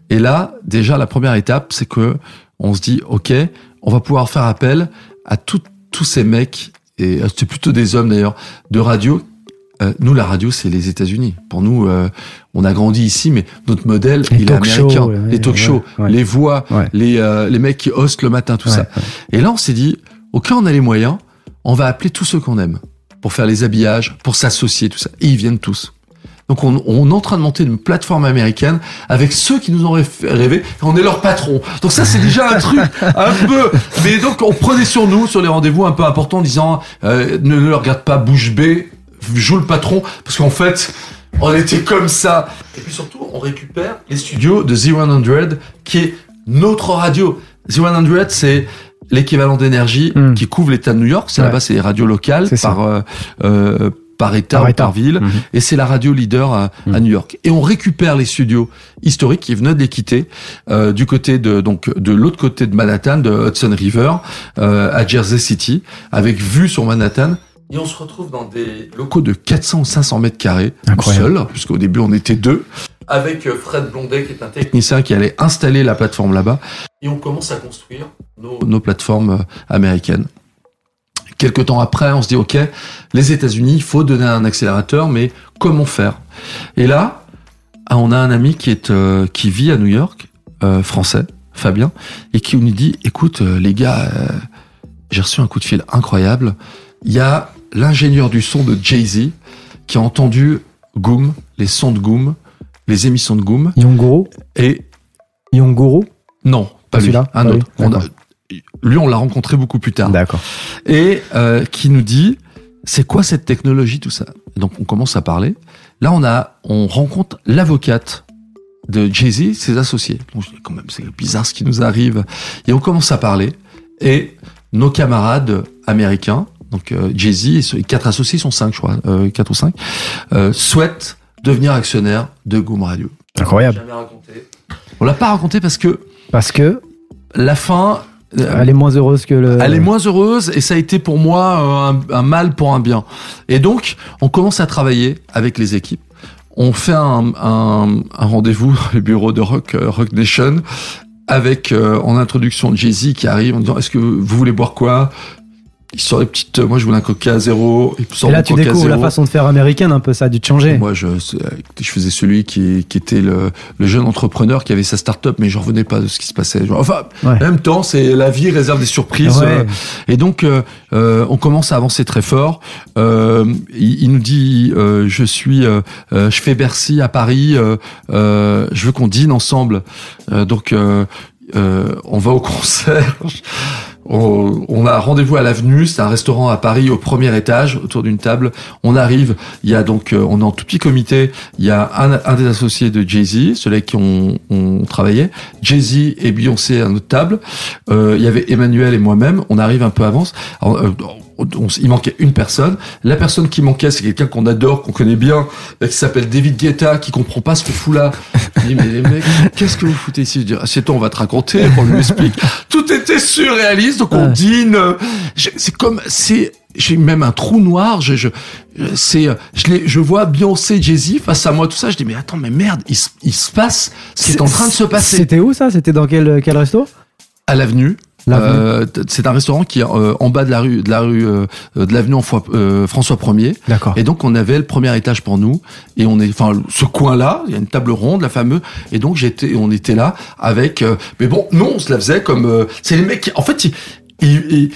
Et là, déjà, la première étape, c'est que on se dit, ok, on va pouvoir faire appel à tous ces mecs et euh, c'est plutôt des hommes d'ailleurs, de radio. Euh, nous, la radio, c'est les États-Unis. Pour nous, euh, on a grandi ici, mais notre modèle, il est américain. les talk shows, les voix, les, les mecs qui hostent le matin, tout ça. Et là, on s'est dit, ok, on a les moyens, on va appeler tous ceux qu'on aime pour faire les habillages, pour s'associer, tout ça. Et ils viennent tous. Donc on, on, est en train de monter une plateforme américaine avec ceux qui nous ont rêvé. On est leur patron. Donc ça c'est déjà un truc un peu. Mais donc on prenait sur nous sur les rendez-vous un peu importants en disant euh, ne, ne regarde pas bouche bée, joue le patron parce qu'en fait on était comme ça. Et puis surtout on récupère les studios de Z100 qui est notre radio. Z100 c'est l'équivalent d'énergie hmm. qui couvre l'État de New York. C'est là-bas, c'est les radios locales par euh, euh, par État ou par ville, mhm. et c'est la radio leader à, mhm. New York. Et on récupère les studios historiques qui venaient de les quitter euh, du côté de donc de l'autre côté de Manhattan, de Hudson River, euh, à Jersey City, avec vue sur Manhattan. Et on se retrouve dans des locaux de 400 ou 500 mètres carrés, seul, puisqu'au début on était deux, avec euh, Fred Blondet qui est un technicien qui allait installer la plateforme là-bas. Et on commence à construire nos, nos plateformes euh, américaines. Quelques temps après, on se dit, OK, les États-Unis, il faut donner un accélérateur, mais comment faire? Et là, ah, on a un ami qui, est, euh, qui vit à New York, euh, français, Fabien, et qui nous dit, écoute, euh, les gars, j'ai reçu un coup de fil incroyable. Il y a l'ingénieur du son de Jay-Z qui a entendu Goom, les sons de Goom, les émissions de Goom. Yongoro Et... Yongoro Non, pas, celui-là. Un autre lui, on l'a rencontré beaucoup plus tard. D'accord. Et euh, qui nous dit, c'est quoi cette technologie, tout ça? Donc, on commence à parler. Là, on a, on rencontre l'avocate de Jay-Z, ses associés. Donc, je dis, quand même, c'est bizarre ce qui nous arrive. Et on commence à parler. Et nos camarades américains, donc euh, Jay-Z et quatre associés, sont cinq, je crois, euh, quatre ou cinq, euh, souhaitent devenir actionnaires de Goom Radio. Incroyable. On l'a raconté. On l'a pas raconté parce que parce que la fin elle est moins heureuse que le. Elle est moins heureuse et ça a été pour moi un, mal pour un bien. Et donc, on commence à travailler avec les équipes. On fait un, un, un rendez-vous dans le bureau de Rock, Rock Nation avec en introduction Jay-Z qui arrive en disant est-ce que vous voulez boire quoi? Il sort des petites. Moi, je voulais un coca à zéro. Et là, tu découvres la façon de faire américaine un peu, ça a dû te changer. Moi, je, je faisais celui qui, qui était le, le jeune entrepreneur qui avait sa start-up, mais je revenais pas de ce qui se passait. Enfin, en même temps, c'est la vie réserve des surprises. Euh, et donc, euh, euh, on commence à avancer très fort. Euh, il, il, nous dit, euh, je suis, je fais Bercy à Paris. je veux qu'on dîne ensemble. donc, on va au concert on, a rendez-vous à l'avenue, c'est un restaurant à Paris au premier étage, autour d'une table. On arrive, il y a donc, euh, on est en tout petit comité, il y a un, des associés de Jay-Z, ceux-là qui ont, travaillé, Jay-Z et Beyoncé à notre table. Euh, il y avait Emmanuel et moi-même, on arrive un peu avance. Euh, il manquait une personne. La personne qui manquait, c'est quelqu'un qu'on adore, qu'on connaît bien, qui s'appelle David Guetta, qui comprend pas ce qu'on fout là. Je dis, mais les mecs, qu'est-ce que vous foutez ici? Je dis, assieds-toi, on va te raconter, on lui explique. Tout était surréaliste, donc on dîne. C'est comme, c'est, j'ai même un trou noir. Je, je, c'est, je, les, je vois Beyoncé, Jay-Z face à moi, tout ça. Je dis, mais attends, mais merde, il, il se passe ce qui est en train de se passer. C'était où ça? C'était dans quel, quel resto? À l'avenue. Euh, c'est un restaurant qui est euh, en bas de la rue de la rue euh, de l'avenue François 1er. D'accord. Et donc on avait le premier étage pour nous et on est enfin ce coin là, il y a une table ronde la fameuse et donc j'étais on était là avec mais bon, non, on se la faisait comme c'est les mecs qui, en fait ils,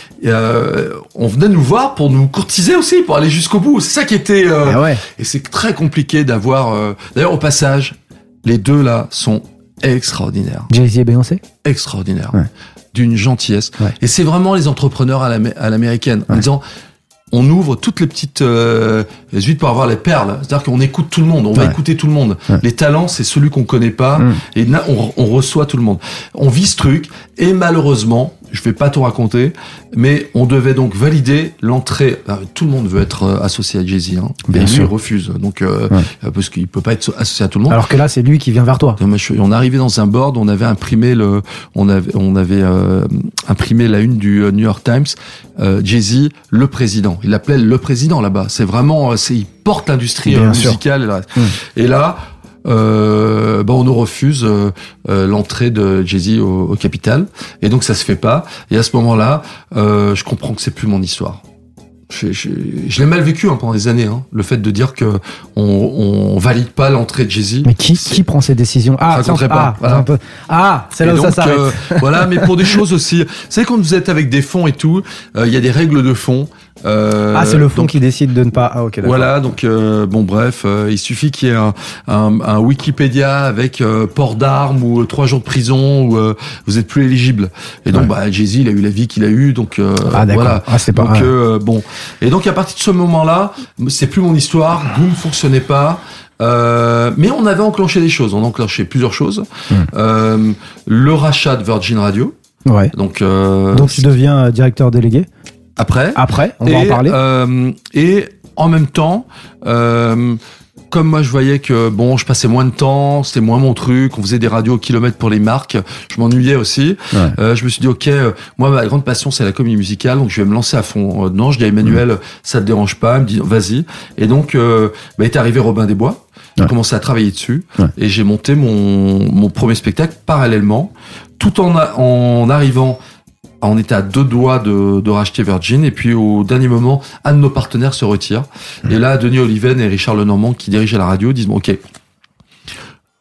on venait nous voir pour nous courtiser aussi, pour aller jusqu'au bout. C'est ça qui était. Ah ouais. Et c'est très compliqué d'avoir. D'ailleurs, au passage, les deux là sont extraordinaires. Jay-Z et Beyoncé Extraordinaires. Ouais d'une gentillesse. Et c'est vraiment les entrepreneurs à l'américaine, en disant on ouvre toutes les petites euh, huîtres pour avoir les perles. C'est-à-dire qu'on écoute tout le monde, on va écouter tout le monde. Les talents, c'est celui qu'on connaît pas, mm. et on, on, reçoit tout le monde. On vit ce truc, et malheureusement, je vais pas tout raconter, mais on devait donc valider l'entrée. Tout le monde veut être euh, associé à Jay-Z, hein. Bien sûr. il refuse, donc euh, euh, parce qu'il peut pas être associé à tout le monde. Alors que là, c'est lui qui vient vers toi. on arrivait dans un board, on avait imprimé le, on avait, on avait imprimé la une du New York Times. Jay-Z, le président. Il l'appelait le président là-bas. C'est vraiment, c'est, il porte l'industrie musicale. Et là euh, bah on nous refuse euh, euh, l'entrée de Jay-Z au, au, Capital. Et donc ça se fait pas. Et à ce moment-là, euh, je comprends que c'est plus mon histoire. Je, je, je l'ai mal vécu hein, pendant des années, hein, le fait de dire que on, on valide pas l'entrée de Jay-Z. Mais qui, qui prend ces décisions? Ah, ça pas. Ah, ah c'est là où ça s'arrête. voilà, mais pour des choses aussi. Vous savez, quand vous êtes avec des fonds et tout, il y a des règles de fond. Euh, ah, c'est le fond qui décide de ne pas. Ah, ok. Voilà, donc euh, bon, bref, euh, il suffit qu'il y ait un, un, un Wikipédia avec euh, port d'armes ou trois jours de prison où vous êtes plus éligible. Et donc, bah, Jay-Z, il a eu la vie qu'il a eu, donc ah, voilà. Ah, c'est pas. Donc, bon, et donc à partir de ce moment-là, c'est plus mon histoire. Goom fonctionnait pas. Euh, mais on avait enclenché des choses. On a enclenché plusieurs choses. Hmm. Euh, le rachat de Virgin Radio. Ouais. Donc, euh, donc tu deviens directeur délégué? Après. Après, on va en parler. Euh, et en même temps, euh, comme moi je voyais que bon, je passais moins de temps, c'était moins mon truc, on faisait des radios au kilomètre pour les marques, je m'ennuyais aussi. Euh, je me suis dit ok, euh, moi ma grande passion c'est la comédie musicale, donc je vais me lancer à fond. Euh, non, je dis à Emmanuel, ça te dérange pas, il me dit vas-y. Et donc euh, bah, est arrivé Robin des Bois. J'ai commencé à travailler dessus et j'ai monté mon, mon premier spectacle parallèlement, tout en, en arrivant on était à deux doigts de, de, racheter Virgin et puis au dernier moment, un de nos partenaires se retire. Et là, Denis Oliven et Richard Lenormand qui dirigeaient la radio disent bon, ok,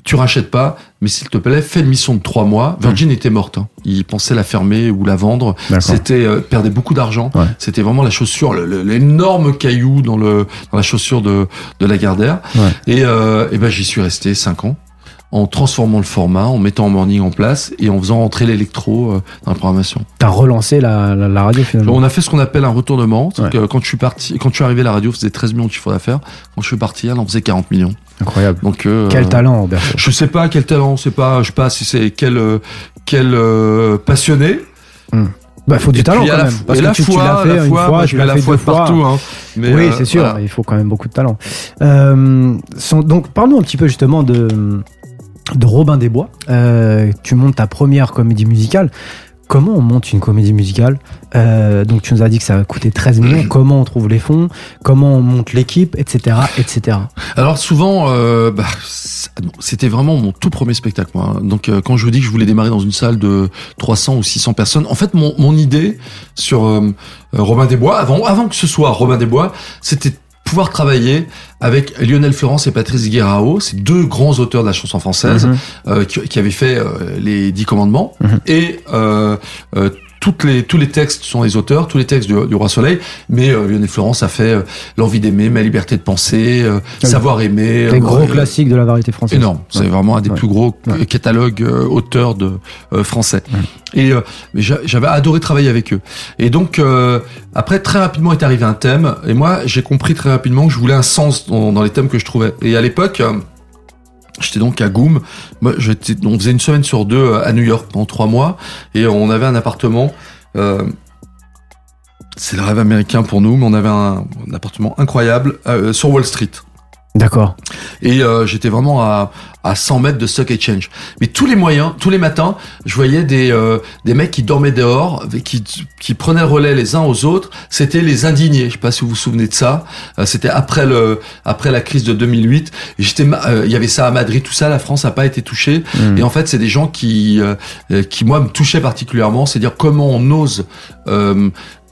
tu rachètes pas, mais s'il te plaît, fais une mission de trois mois. Virgin était morte. Hein. Ils pensaient la fermer ou la vendre. C'était euh, perdait beaucoup d'argent. C'était vraiment la chaussure, l'énorme caillou dans le dans la chaussure de de la Gardère. Et, euh, et ben j'y suis resté cinq ans en transformant le format, en mettant un morning en place et en faisant entrer l'électro euh, dans la programmation. T'as relancé la, la, radio finalement On a fait ce qu'on appelle un retournement. quand je suis parti, quand je suis arrivé, la radio faisait 13 millions de chiffre d'affaires. Quand je suis parti, elle en faisait 40 millions. Incroyable. Donc euh, quel talent, Robert Je sais pas quel talent, c'est pas, je sais pas si c'est quel euh, quel passionné. Hmm. Bah, faut du talent quand même. Parce que tu, tu l'as fait une fois, tu l'as fait deux fois. Partout, hein. Mais oui, c'est sûr. Il faut quand même beaucoup de talent. Euh, donc, parlons un petit peu justement de de Robin des Bois. Euh, tu montes ta première comédie musicale. Comment on monte une comédie musicale euh, Donc tu nous as dit que ça a coûté 13 millions. Comment on trouve les fonds? Comment on monte l'équipe, etc., etc. Alors souvent, euh, bah, c'était vraiment mon tout premier spectacle. Moi. Donc quand je vous dis que je voulais démarrer dans une salle de 300 ou 600 personnes, en fait mon, mon idée sur Robin des Bois, avant, avant que ce soit Robin des Bois, c'était pouvoir travailler avec Lionel Florence et Patrice Guérao, ces deux grands auteurs de la chanson française, mhm. euh, qui, qui, avaient fait euh, les Dix Commandements, mhm. et euh, toutes les, tous les textes sont les auteurs, tous les textes du, Roi Soleil, mais euh, Lionel Florence a fait euh, L'envie d'aimer, Ma liberté de penser, euh, Savoir aimer. Les gros classiques de la variété française. Énorme, c'est vraiment un des plus gros catalogues auteurs de français. Et j'avais adoré travailler avec eux. Et donc après très rapidement est arrivé un thème, et moi j'ai compris très rapidement que je voulais un sens dans, dans les thèmes que je trouvais. Et à l'époque J'étais donc à Goom. Moi, on faisait une semaine sur deux euh, à New York pendant trois mois et on avait un appartement. Euh, c'est le rêve américain pour nous, mais on avait un, appartement incroyable euh, sur Wall Street. D'accord. Et euh, j'étais vraiment à, à 100 mètres de Stock Exchange. Mais tous les moyens, tous les matins, je voyais des, euh, des mecs qui dormaient dehors, qui, qui prenaient le relais les uns aux autres. C'était les indignés. Je sais pas si vous vous souvenez de ça. Euh, c'était après le après la crise de 2008. J'étais, il y avait ça à Madrid, tout ça. La France n'a pas été touchée. Mmh. Et en fait, c'est des gens qui qui moi me touchaient particulièrement. C'est dire comment on ose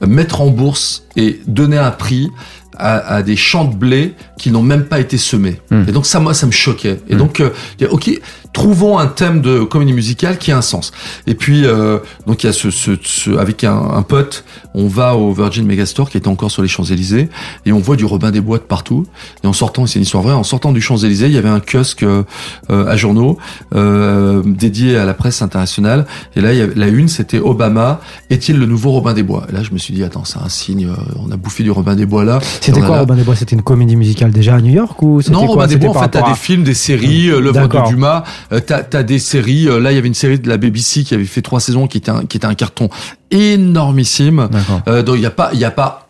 mettre en bourse et donner un prix à, des champs de blé qui n'ont même pas été semés. Hmm. Et donc ça, moi, ça me choquait. Et hmm. donc, euh, ok, trouvons un thème de comédie musicale qui a un sens. Et puis, euh, donc il y a ce, ce, ce avec un, un, pote, on va au Virgin Megastore qui était encore sur les Champs Élysées et on voit du Robin des Bois de partout. Et en sortant, c'est une histoire vraie, en sortant du Champs Élysées, il y avait un kiosque euh, à journaux euh, dédié à la presse internationale. Et là, il y avait, la une, c'était Obama est-il le nouveau Robin des Bois? Et là, je me suis dit attends, c'est un signe. on a bouffé du Robin des Bois là. C'était quoi Robin des Bois? C'était une comédie musicale déjà à New York ou Non, Robin des Bois. En fait, t'as des films, des séries, l'œuvre de Dumas. Euh, t'as as des séries. Euh, là, il y avait une série de la BBC qui avait fait trois saisons, qui était un, qui était un carton énormissime. Euh, donc il y a pas, il y a pas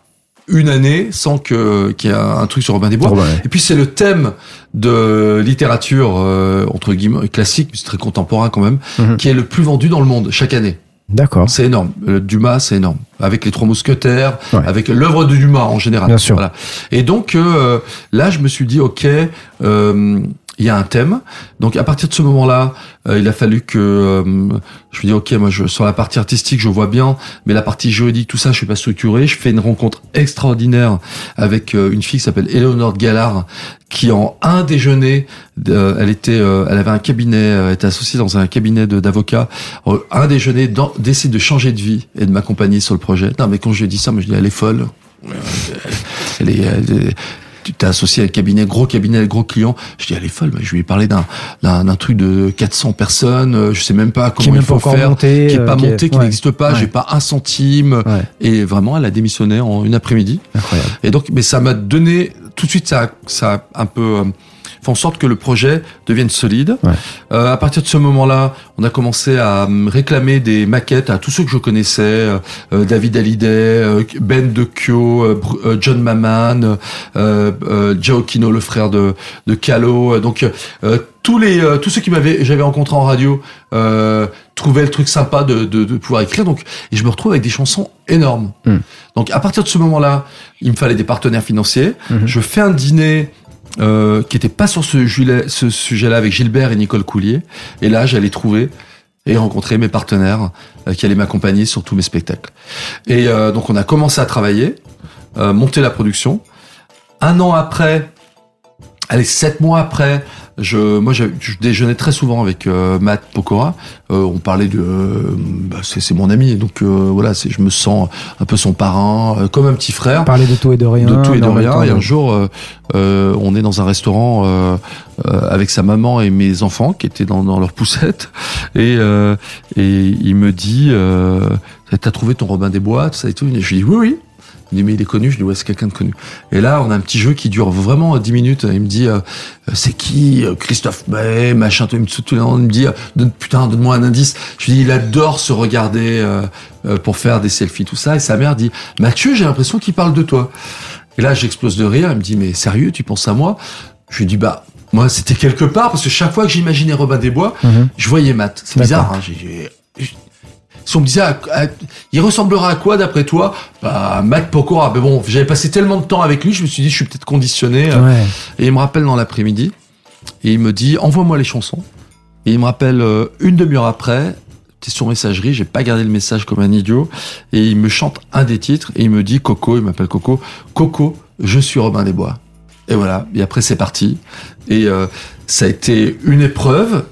une année sans que qu'il y ait un truc sur Robin des Bois. Et puis c'est le thème de littérature euh, entre guillemets classique, mais c'est très contemporain quand même, mhm. qui est le plus vendu dans le monde chaque année. D'accord. C'est énorme. Dumas, c'est énorme. Avec les Trois Mousquetaires, avec l'œuvre de Dumas en général. Bien sûr. Voilà. Et donc euh, là, je me suis dit, ok, euh, il y a un thème. Donc à partir de ce moment-là, euh, il a fallu que euh, je me dis ok, moi je, sur la partie artistique je vois bien, mais la partie juridique tout ça je suis pas structuré. Je fais une rencontre extraordinaire avec euh, une fille qui s'appelle Eleonore Gallard, qui en un déjeuner, elle était, elle avait un cabinet, elle était associée dans un cabinet d'avocats. Un déjeuner décide de changer de vie et de m'accompagner sur le projet. Non mais quand je lui ai dit ça, moi je dis elle est folle. Elle est, elle est tu t'es associé à un cabinet, gros cabinet, gros client. Je dis, elle est folle. Je lui ai parlé d'un, d'un, truc de 400 personnes. Euh, je sais même pas comment il faut faire. Monté, qui est pas monté, qui n'existe pas. J'ai pas un centime. Et vraiment, elle a démissionné en une après-midi. Incroyable. Et donc, mais ça m'a donné, tout de suite, ça, ça a un peu, euh, en sorte que le projet devienne solide. Euh, à partir de ce moment-là, on a commencé à euh, réclamer des maquettes à tous ceux que je connaissais, euh, euh David Hallyday, Ben de Kyo, John Maman, Joe Kino, le frère de, de Calo. Donc tous les tous ceux qui m'avaient j'avais rencontré en radio trouvaient le truc sympa de, de, de, pouvoir écrire. Donc et je me retrouve avec des chansons énormes. Hmm. Donc à partir de ce moment-là, il me fallait des partenaires financiers. Hmm. Je fais un dîner euh, qui était pas sur ce, ce sujet-là avec Gilbert et Nicole Coulier. Et là, j'allais trouver et rencontrer mes partenaires euh, qui allaient m'accompagner sur tous mes spectacles. Et euh, donc, on a commencé à travailler, monter la production. Un an après, allez, sept mois après, je, moi, je, déjeunais très souvent avec euh, Matt Pokora. Euh, on parlait de, euh, bah, c'est mon ami, donc voilà, c'est, je me sens un peu son parrain, comme un petit frère. Parler de tout et de rien. De tout et de rien. Et un jour, on est dans un restaurant avec sa maman et mes enfants qui étaient dans, dans leur poussette, et et il me dit, t'as trouvé ton Robin des Bois, ça et tout. Et je lui dis oui, oui. Il me dit, mais il est connu. Je dis, ouais, c'est quelqu'un de connu. Et là, on a un petit jeu qui dure vraiment 10 minutes. Il me dit, euh, c'est qui euh, Christophe Bay, machin. Tout, tout le monde me dit, euh, putain, donne-moi un indice. Je lui dis, il adore se regarder pour faire des selfies, tout ça. Et sa mère dit, Mathieu, j'ai l'impression qu'il parle de toi. Et là, j'explose de rire. Il me dit, mais sérieux, tu penses à moi? Je lui dis, bah, moi, c'était quelque part, parce que chaque fois que j'imaginais Robin des Bois, mhm. je voyais Matt. C'est bizarre, hein, si on me disait, il ressemblera à quoi d'après toi? Bah, Mac Pokora. Mais bon, j'avais passé tellement de temps avec lui, je me suis dit, je suis peut-être conditionné. Euh, et il me rappelle dans l'après-midi, et il me dit, envoie-moi les chansons. Et il me rappelle euh, une demi-heure après, t'es sur messagerie, j'ai pas gardé le message comme un idiot, et il me chante un des titres, et il me dit, Coco, il m'appelle Coco, Coco, je suis Robin des Bois. Et voilà, et après c'est parti. Et euh, ça a été une épreuve,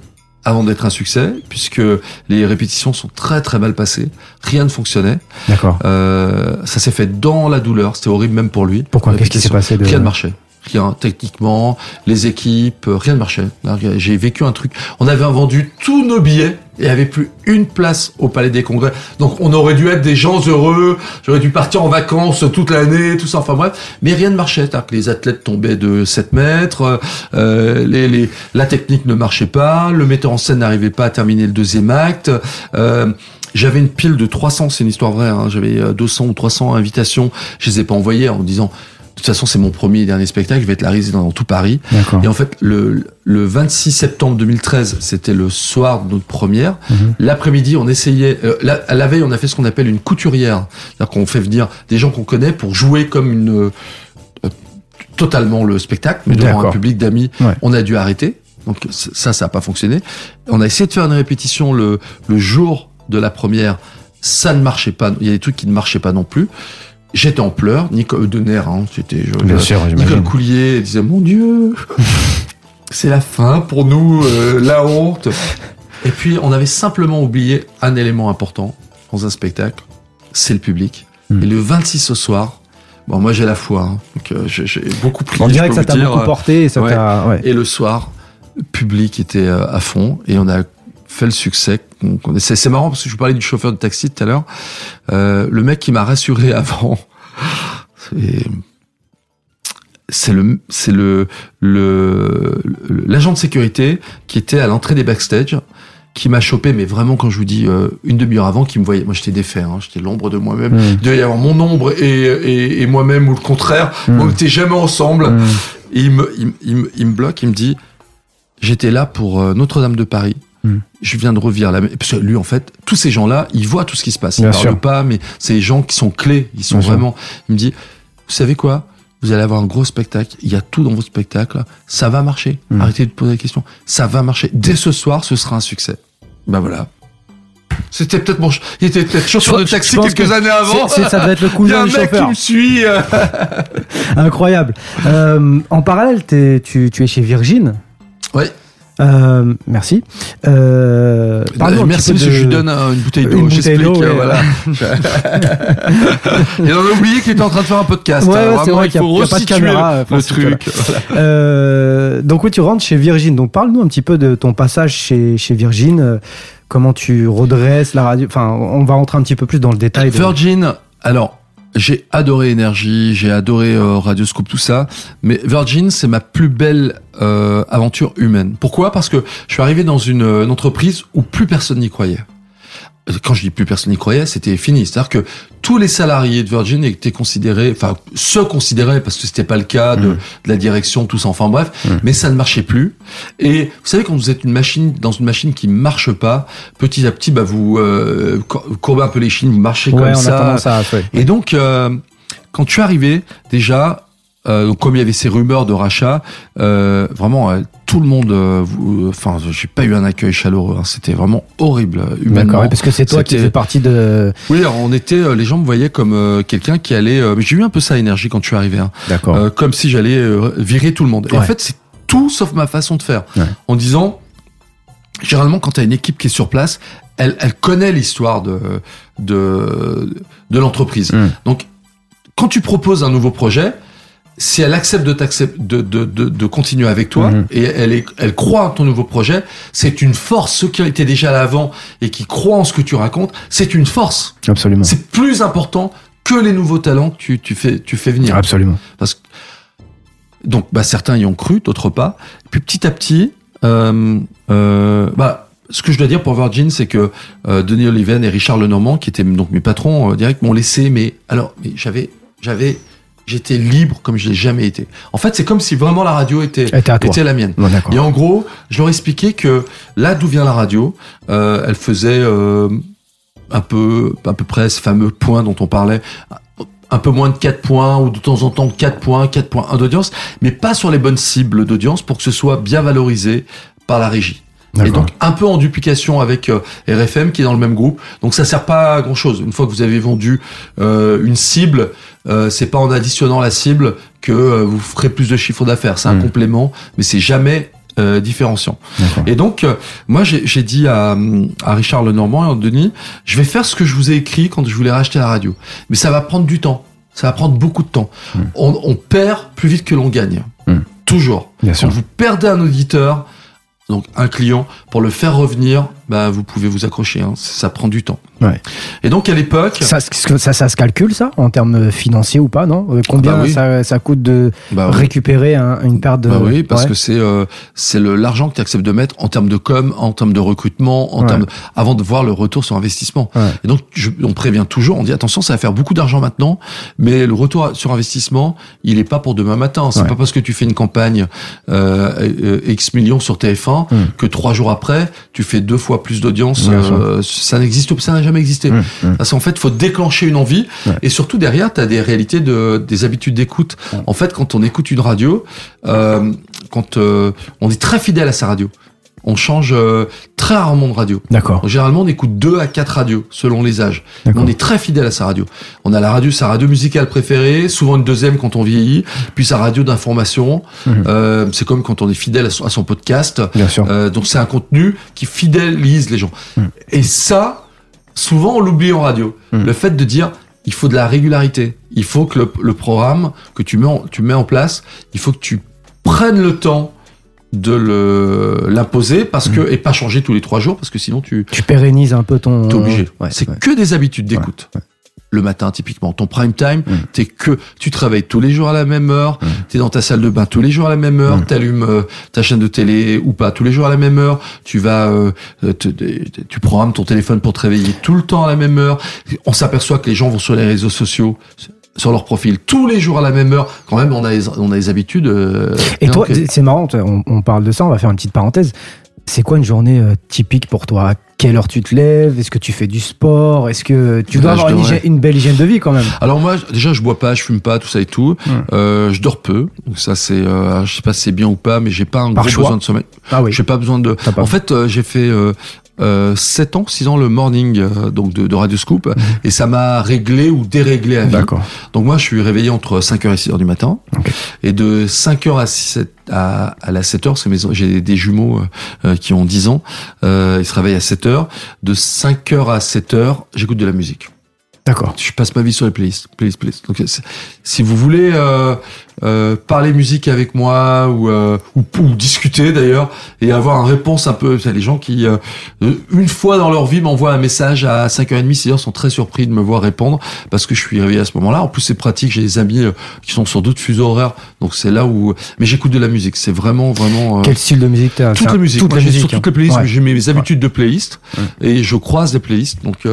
avant d'être un succès, puisque les répétitions sont très très mal passées, rien ne fonctionnait. D'accord. Euh, ça s'est fait dans la douleur, c'était horrible même pour lui. Pourquoi? Qu'est-ce qui s'est passé de... Rien ne marchait. Rien, techniquement, les équipes, rien ne marchait. J'ai vécu un truc. On avait vendu tous nos billets et il n'y avait plus une place au Palais des Congrès. Donc on aurait dû être des gens heureux, j'aurais dû partir en vacances toute l'année, tout ça, enfin bref. Mais rien ne marchait. Les athlètes tombaient de 7 mètres, euh, les, les, la technique ne marchait pas, le metteur en scène n'arrivait pas à terminer le deuxième acte. Euh, j'avais une pile de 300, c'est une histoire vraie, hein, j'avais 200 ou 300 invitations, je les ai pas envoyées en disant toute façon, c'est mon premier et dernier spectacle. Je vais être la résidente dans tout Paris. Et en fait, le, le 26 septembre 2013, c'était le soir de notre première. Mhm. L'après-midi, on essayait. Euh, la, à la veille, on a fait ce qu'on appelle une couturière, c'est-à-dire qu'on fait venir des gens qu'on connaît pour jouer comme une euh, totalement le spectacle, mais devant un public d'amis. On a dû arrêter. Donc ça, ça n'a pas fonctionné. On a essayé de faire une répétition le, le jour de la première. Ça ne marchait pas. Il y a des trucs qui ne marchaient pas non plus. J'étais en pleurs, Nicole Denner, hein, c'était Bien sûr, Nicole Coulier disait mon Dieu, c'est la fin pour nous, euh, la honte. Et puis on avait simplement oublié un élément important dans un spectacle, c'est le public. Hmm. Et le 26 au soir, bon moi j'ai la foi, hein, donc euh, j'ai beaucoup prié. On dirait que ça t'a beaucoup porté et ça ouais. Et le soir, le public était euh, à fond et on a fait le succès. C'est marrant parce que je vous parlais du chauffeur de taxi tout à l'heure. Euh, le mec qui m'a rassuré avant, c'est le c'est le le l'agent de sécurité qui était à l'entrée des backstage qui m'a chopé, mais vraiment quand je vous dis euh, une demi-heure avant, qui me voyait, moi j'étais défait, hein, j'étais l'ombre de moi-même. Mm. Il devait y avoir mon ombre et, et, et moi-même ou le contraire. Mm. On n'était jamais ensemble. Mm. Et il me, il, il, il, me bloque, il me dit, j'étais là pour euh, Notre-Dame de Paris. Hmm. Je viens de revivre la parce que lui en fait tous ces gens-là ils voient tout ce qui se passe ils ne parlent pas mais c'est des gens qui sont clés ils sont vraiment il me dit vous savez quoi? Vous allez avoir un gros spectacle il y a tout dans vos spectacles ça va marcher hmm. arrêtez de poser la question ça va marcher dès ce soir ce sera un succès ben voilà c'était peut-être mon, il était peut-être chauffeur de taxi quelques années avant. ça devait être le cousin du chauffeur. qui me suit. Incroyable. Euh, en parallèle, tu, tu es chez Virgin. Oui. Euh, merci. Euh, merci parce que je lui donne une bouteille d'eau. J'explique. Ouais. Voilà. Et on a oublié qu'il était en train de faire un podcast. Ouais, hein. c'est vrai qu'il n'y a, pas de caméra. Le truc. Euh, donc oui, tu rentres chez Virgin. Donc parle-nous un petit peu de ton passage chez, chez Virgin. Euh, comment tu redresses la radio? Enfin, on va rentrer un petit peu plus dans le détail. Virgin. Alors, j'ai adoré Énergie, j'ai adoré euh, Radio Scoop, tout ça. Mais Virgin, c'est ma plus belle euh, aventure humaine. Pourquoi? Parce que je suis arrivé dans une, une entreprise où plus personne n'y croyait quand je dis plus personne n'y croyait, c'était fini. C'est-à-dire que tous les salariés de Virgin étaient considérés, enfin, se considéraient, parce que c'était pas le cas de, mm. la direction, tout ça, enfin bref, mm. mais ça ne marchait plus. Et vous savez, quand vous êtes une machine, dans une machine qui marche pas, petit à petit, bah, vous euh, courbez un peu les chines, vous marchez comme ça. Et donc, euh, quand tu arrivé, déjà, euh, comme il y avait ces rumeurs de rachat, euh, vraiment euh, tout le monde, enfin, j'ai pas eu un accueil chaleureux. Hein, C'était vraiment horrible humainement. parce que c'est toi qui fais partie de. Oui, alors on était, les gens me voyaient comme quelqu'un qui allait. j'ai eu un peu ça énergie quand je suis arrivé. Hein, D'accord. comme si j'allais virer tout le monde. Et en fait, c'est tout sauf ma façon de faire. En disant, généralement, quand tu as une équipe qui est sur place, elle, elle connaît l'histoire de de de l'entreprise. Hmm. Donc, quand tu proposes un nouveau projet si elle accepte de, de, de, de, de continuer avec toi mhm. et elle, est, elle croit en ton nouveau projet, c'est une force. Ceux qui étaient déjà à l'avant et qui croient en ce que tu racontes, c'est une force. Absolument. C'est plus important que les nouveaux talents que tu, tu, fais, tu fais venir. Absolument. Parce que, donc, bah, certains y ont cru, d'autres pas. puis petit à petit, euh, euh, bah, ce que je dois dire pour Virgin, c'est que euh, Denis Oliven et Richard Lenormand, qui étaient donc mes patrons euh, directs, m'ont laissé. Mais alors, mais j'avais, j'avais j'étais libre comme je l'ai jamais été. En fait, c'est comme si vraiment la radio était, était, la mienne. et en gros, je leur expliquais que là d'où vient la radio, euh, elle faisait euh, un peu, à peu près ce fameux point dont on parlait, un peu moins de 4 points ou de temps en temps 4 points, 4 points 1 d'audience, mais pas sur les bonnes cibles d'audience pour que ce soit bien valorisé par la régie. Et donc un peu en duplication avec euh, RFM qui est dans le même groupe. Donc ça sert pas à grand chose. Une fois que vous avez vendu euh, une cible, euh, c'est pas en additionnant la cible que euh, vous ferez plus de chiffre d'affaires. C'est un hmm. complément, mais c'est jamais euh, différenciant. Et donc, euh, moi, j'ai dit à, à, Richard Lenormand et à Denis, je vais faire ce que je vous ai écrit quand je voulais racheter la radio. Mais ça va prendre du temps. Ça va prendre beaucoup de temps. Hmm. On, on, perd plus vite que l'on gagne. Hmm. Toujours. Bien quand vous perdez un auditeur, donc un client, pour le faire revenir, bah, vous pouvez vous accrocher. Hein. Ça prend du temps. Ouais. Et donc à l'époque, ça, ça, ça, se calcule ça en termes financiers ou pas, non? Euh, Combien bah ça, ça, coûte de bah récupérer une perte de bah Oui, parce que c'est euh, c'est l'argent que tu acceptes de mettre en termes de com, en termes de recrutement, en termes avant de voir le retour sur investissement. Et donc je, on prévient toujours, on dit attention, ça va faire beaucoup d'argent maintenant, mais le retour sur investissement, il est pas pour demain matin. C'est pas parce que tu fais une campagne euh, X millions sur TF1 hmm. que trois jours après tu fais deux fois plus d'audience. Euh, ça n'existe, ça n'a jamais existé. Mmh, mmh. Parce qu'en fait, faut déclencher une envie. Et surtout derrière, tu as des réalités de, des habitudes d'écoute. En fait, quand on écoute une radio, euh, quand euh, on est très fidèle à sa radio on change euh, très rarement de radio. D'accord. Généralement, on écoute deux à quatre radios selon les âges. on est très fidèle à sa radio. On a la radio, sa radio musicale préférée, souvent une deuxième quand on vieillit, puis sa radio d'information. Mhm. Euh, c'est comme quand on est fidèle à son, podcast. Bien sûr. Euh, donc c'est un contenu qui fidélise les gens. Mhm. Et ça, souvent on l'oublie en radio. Mhm. Le fait de dire il faut de la régularité. Il faut que le, le programme que tu mets, en, tu mets en place, il faut que tu prennes le temps de le l'imposer parce que mm. et pas changer tous les trois jours parce que sinon tu tu pérennises un peu ton t'es obligé c'est que des habitudes d'écoute le matin typiquement ton prime time mm. t'es que tu travailles tous les jours à la même heure tu mm. t'es dans ta salle de bain tous les jours à la même heure t'allumes euh, ta chaîne de télé ou pas tous les jours à la même heure tu vas euh, tu programmes ton téléphone pour te réveiller tout le temps à la même heure on s'aperçoit que les gens vont sur les réseaux sociaux sur leur profil tous les jours à la même heure. Quand même, on a les, on a les habitudes. Euh, et toi, c'est marrant, on, on, parle de ça, on va faire une petite parenthèse. C'est quoi une journée euh, typique pour toi? À quelle heure tu te lèves? Est-ce que tu fais du sport? Est-ce que tu dois avoir une, belle hygiène de vie quand même? Alors moi, déjà, je bois pas, je fume pas, tout ça et tout. Euh, je dors peu. Donc ça, c'est, euh, je sais pas si c'est bien ou pas, mais j'ai pas un gros besoin de sommeil. Ah oui. J'ai pas besoin de. En fait, euh, j'ai fait euh, euh, 7 ans, 6 ans le morning euh, donc de, de Radio Scoop mhm. et ça m'a réglé ou déréglé à vie. Donc moi je suis réveillé entre 5h et 6h du matin et de 5h à 6 à, à la 7h c'est j'ai des jumeaux euh, euh, qui ont 10 ans, euh, ils se réveillent à 7h, de 5h à 7h, j'écoute de la musique. D'accord. Je passe ma vie sur les playlists, playlists, playlists. Donc si vous voulez euh, euh, parler musique avec moi ou, euh, ou, ou, discuter d'ailleurs et avoir une réponse un peu. C'est les gens qui, euh, une fois dans leur vie, m'envoient un message à 5h30, 6h, sont très surpris de me voir répondre parce que je suis réveillé à ce moment-là. En plus, c'est pratique. J'ai des amis qui sont sur d'autres fuseaux horaires. Donc c'est là où. Mais j'écoute de la musique. C'est vraiment, vraiment. Quel style de musique t'as Toute la musique. Toute la musique. Sur toutes les playlists. J'ai mes habitudes de playlist et je croise des playlists. Donc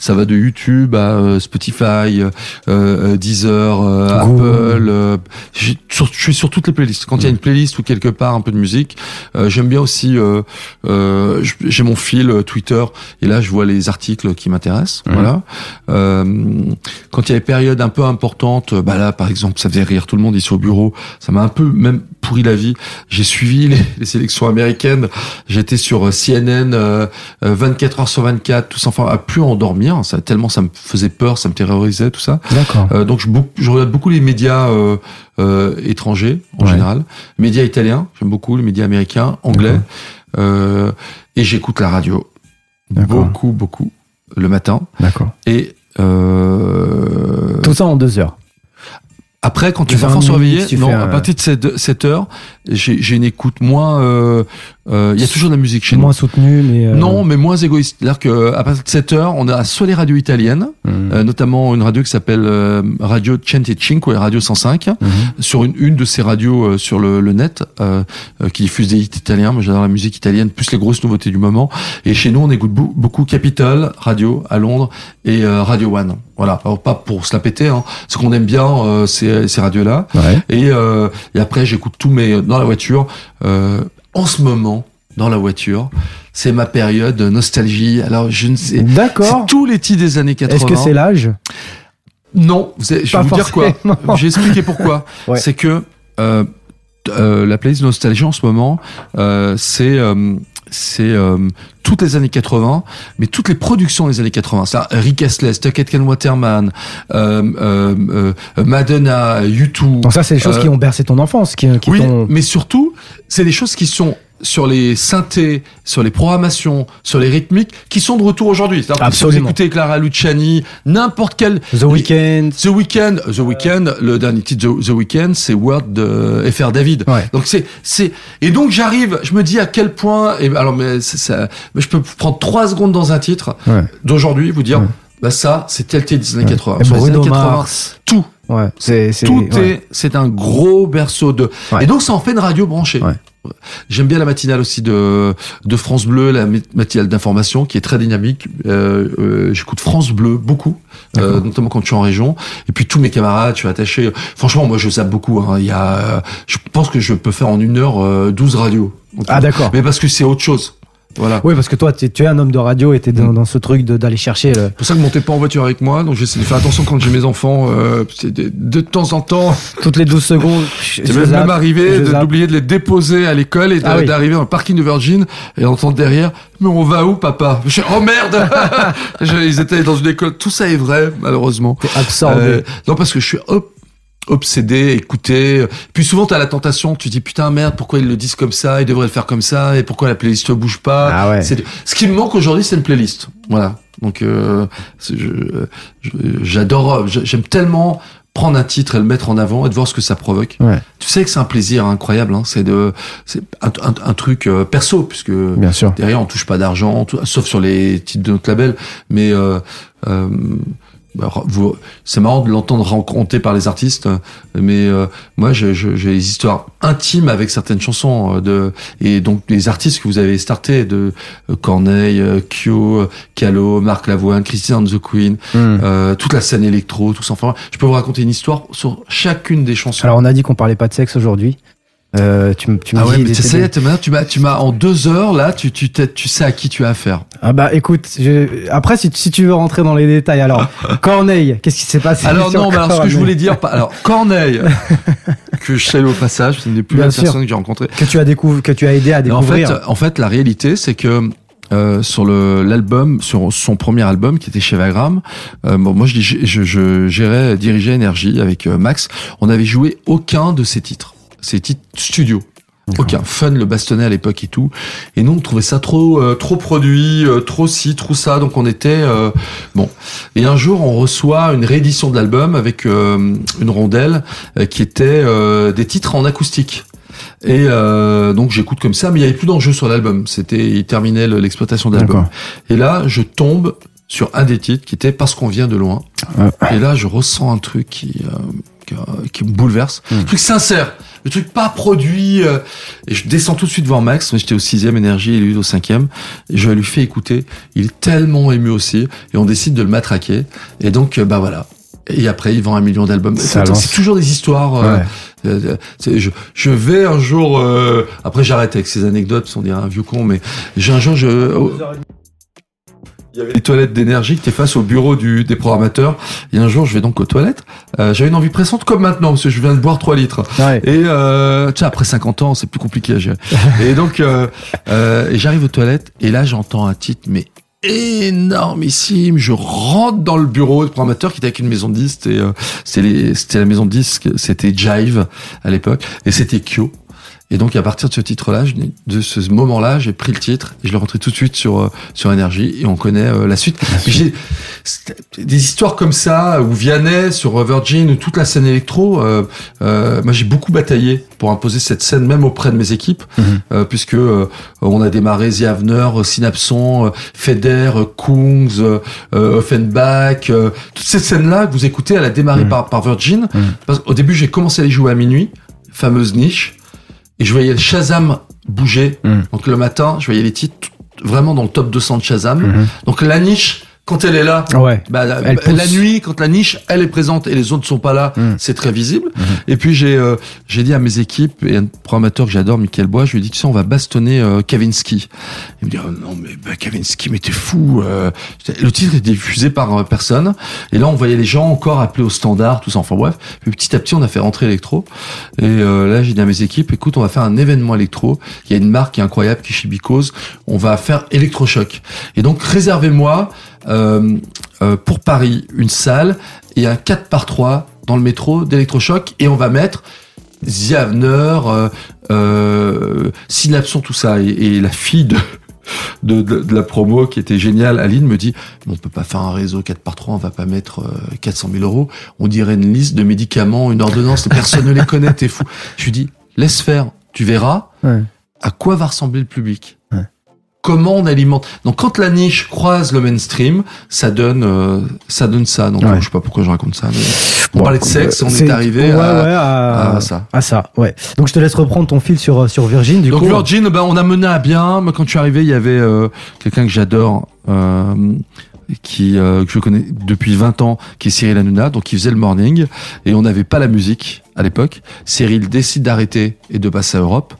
ça va de YouTube à Spotify, Deezer, Apple je suis sur toutes les playlists. Quand il y a une playlist ou quelque part un peu de musique, euh, j'aime bien aussi. Euh, euh, j'ai mon fil Twitter et là je vois les articles qui m'intéressent. Voilà. quand il y a des périodes un peu importantes, bah là par exemple, ça faisait rire tout le monde ici au bureau. Ça m'a un peu même pourri la vie. J'ai suivi les, les, sélections américaines. J'étais sur CNN 24 heures sur 24, tout ça, enfin à plus endormir. Ça tellement ça me faisait peur, ça me terrorisait tout ça. D'accord. donc je, je regarde beaucoup les médias. Euh, étrangers en général, médias italiens, j'aime beaucoup les médias américains, anglais, euh, et j'écoute la radio beaucoup, beaucoup le matin. D'accord. Et euh, tout ça en deux heures. Après, quand tu enfants sont réveillés, non, à partir de 7 heures, j'ai une écoute moins. Euh, euh, il y a toujours de la musique chez nous. Moins soutenue, mais euh... non, mais moins égoïste. C'est-à-dire que à partir de 7 heures, on a soit les radios italiennes, mmh. euh, notamment une radio qui s'appelle euh, Radio Cinque, Radio 105, mmh. sur une, une de ces radios euh, sur le, le net qui diffuse des hits italiens. Moi, j'adore la musique italienne, plus les grosses nouveautés du moment. Et chez nous, on écoute beaucoup Capital Radio à Londres et Radio One. Voilà, Alors, pas pour se la péter, hein. ce qu'on aime bien, ces, ces radios-là. Ouais. Et, et après, j'écoute tous mes dans la voiture. Euh, en ce moment, dans la voiture, c'est ma période de nostalgie. Alors, je ne sais. D'accord. tous les titres des années 80. Est-ce que c'est l'âge? Non. je vais vous dire quoi. J'ai expliqué pourquoi. ouais. C'est que euh, euh, la playlist nostalgie en ce moment, euh, c'est euh, c'est euh, toutes les années 80, mais toutes les productions des années 80. Ça, Rick Astley, Tucket Ken Waterman, euh, euh, euh, Madonna, U2. Donc ça, c'est des choses qui ont bercé ton enfance, qui, qui oui, mais surtout, c'est des choses qui sont sur les synthés, sur les programmations, sur les rythmiques, qui sont de retour aujourd'hui. Si vous écoutez Clara Luciani, n'importe quel... The Weeknd. The Weeknd, The Weeknd, le dernier titre The, Weeknd, c'est Word de FR David. Donc c'est, c'est, et donc j'arrive, je me dis à quel point, et alors, mais ça, je peux prendre trois secondes dans un titre d'aujourd'hui, vous dire, bah ça, c'est tel titre des années 80. Bruno années 80, tout. Ouais, c'est, tout est, c'est un gros berceau de, et donc ça en fait une radio branchée. J'aime bien la matinale aussi de, de France Bleu, la matinale d'information qui est très dynamique. Euh, euh, J'écoute France Bleu beaucoup, euh, notamment quand je suis en région. Et puis tous mes camarades, je suis attaché. Franchement, moi je zappe beaucoup. Hein. Il y a, je pense que je peux faire en une heure 12 euh, radios. ah d'accord. Mais parce que c'est autre chose. Voilà. Oui, parce que toi, tu es un homme de radio et tu es dans, mm. dans, ce truc d'aller chercher. Le... C'est pour ça que montez pas en voiture avec moi, donc j'essaie de faire attention quand j'ai mes enfants. Euh, de, de, temps en temps. Toutes les 12 secondes. C'est même, même arrivé d'oublier de, les déposer à l'école et ah d'arriver dans le parking de Virgin et d'entendre derrière Mais on va où, papa? Je, Oh merde Ils étaient dans une école. Tout ça est vrai, malheureusement. T'es absorbé. Euh, non, parce que je suis hop obsédé, écouter. Puis souvent, tu as la tentation, tu dis putain merde, pourquoi ils le disent comme ça, ils devraient le faire comme ça, et pourquoi la playlist ne bouge pas. Ah ouais. Ce qui me manque aujourd'hui, c'est une playlist. Voilà. Donc euh, j'adore, j'aime tellement prendre un titre et le mettre en avant et de voir ce que ça provoque. Ouais. Tu sais que c'est un plaisir incroyable. Hein. C'est de, c'est un, un, truc euh, perso puisque Bien sûr. derrière on touche pas d'argent, sauf sur les titres de notre label. Mais euh, euh c'est marrant de l'entendre raconter par les artistes, mais euh, moi j'ai des histoires intimes avec certaines chansons euh, de et donc les artistes que vous avez startés de euh, Corneille, Kyo, Calo, Marc Lavoine, Christian the Queen, hmm. toute la scène électro, tout ça. Enfin, je peux vous raconter une histoire sur chacune des chansons. Alors on a dit qu'on parlait pas de sexe aujourd'hui. Euh, tu, tu ah ouais, mais ça y est, tu m'as, tu m'as en deux heures là, tu, tu, tu sais à qui tu as affaire. Ah bah écoute, je, après si, si tu veux rentrer dans les détails, alors Corneille, qu'est-ce qui s'est passé? Alors non, bah, alors ce que je voulais dire, alors Corneille, que je salue au passage, c'est une des plus belles personnes que j'ai rencontrées, que tu as découvert, que tu as aidé à découvrir. En fait, en fait, la réalité, c'est que euh, sur le l'album, sur son premier album qui était chez Vagram. Euh, bon, moi, je, je, je, gérais, dirigeais Énergie avec euh, Max. On n'avait joué aucun de ses titres c'est titres studio. Aucun fun le bastonnet à l'époque et tout. Et nous on trouvait ça trop euh, trop produit, euh, trop ci, trop ça. Donc on était euh, bon. Et un jour on reçoit une réédition de l'album avec une rondelle qui était des titres en acoustique. Et donc j'écoute comme ça, mais il y avait plus d'enjeu sur l'album. C'était il terminait l'exploitation de l'album. Et là je tombe sur un des titres qui était parce qu'on vient de loin. Et là je ressens un truc qui qui, me bouleverse, hmm. un truc sincère le truc pas produit. Euh, et je descends tout de suite voir Max. J'étais au sixième énergie, il est au cinquième. Et je lui fais écouter. Il est tellement ému aussi. Et on décide de le matraquer. Et donc, euh, bah voilà. Et après, il vend un million d'albums. C'est toujours des histoires. Euh, je, je, vais un jour. après, j'arrête avec ces anecdotes. On dirait un vieux con, mais j'ai un jour. Je, il y avait les toilettes d'énergie qui étaient face au bureau du, des programmateurs. Et un jour, je vais donc aux toilettes. Euh, J'avais une envie pressante comme maintenant, parce que je viens de boire 3 litres. Et euh, tu sais, après 50 ans, c'est plus compliqué à gérer. et donc, euh, euh, et j'arrive aux toilettes, et là, j'entends un titre, mais énormissime. Je rentre dans le bureau du programmateur qui était avec une maison de disques. Euh, c'était la maison de disques, c'était Jive à l'époque, et c'était Kyo. Et donc à partir de ce titre-là, de ce moment-là, j'ai pris le titre et je l'ai rentré tout de suite sur euh, sur énergie et on connaît euh, la suite. J'ai des histoires comme ça où Vianney sur Virgin ou toute la scène électro. Euh, euh, moi, j'ai beaucoup bataillé pour imposer cette scène même auprès de mes équipes, mhm. puisque on a démarré The Avener, Synapson, Feder, Kungs, Offenbach, toutes ces scènes-là que vous écoutez, elle a démarré mhm. par par Virgin. Mhm. Parce Au début, j'ai commencé à les jouer à minuit, fameuse niche et je voyais le Shazam bouger. Mm. Donc le matin, je voyais les titres vraiment dans le top 200 de Shazam. Mm-hmm. Donc la niche, quand elle est là, ouais. bah, la, nuit, quand la niche, elle est présente et les autres ne sont pas là, mm. c'est très visible. Mm-hmm. Et puis j'ai euh, j'ai dit à mes équipes et un programmateur que j'adore, Michael Bois, je lui ai dit tu sais on va bastonner euh, Kavinsky. Il me dit oh, non mais bah, Kavinsky mais t'es fou. Euh. Le titre est diffusé par euh, personne et là on voyait les gens encore appeler au standard tout ça. Enfin bref. Puis petit à petit on a fait rentrer électro et là j'ai dit à mes équipes écoute on va faire un événement électro. Il y a une marque qui est incroyable qui est chez Bicose. On va faire électrochoc et donc réservez-moi euh, euh, pour Paris une salle et un 4 par 3 dans le métro d'électrochoc et on va mettre Ziavner, euh, euh, synapson tout ça et, et la fille de de, de, la promo qui était géniale, Aline me dit on peut pas faire un réseau 4 par 3 on va pas mettre 400 000 euros. On dirait une liste de médicaments, une ordonnance, personne ne les connaît, t'es fou. Je lui dis laisse faire, tu verras à quoi va ressembler le public comment on alimente. Donc quand la niche croise le mainstream, ça donne euh, ça donne ça. Donc je sais pas pourquoi je raconte ça. on parlait de sexe, on est, arrivé à, ça. À ça, ouais. Donc je te laisse reprendre ton fil sur sur Virgin. Du Donc coup. Virgin, ben on a mené à bien. Mais quand je suis arrivé, il y avait euh, quelqu'un que j'adore. Euh, qui euh, que je connais depuis 20 ans, qui est Cyril Hanouna, donc qui faisait le morning, et on n'avait pas la musique à l'époque. Cyril décide d'arrêter et de passer à Europe.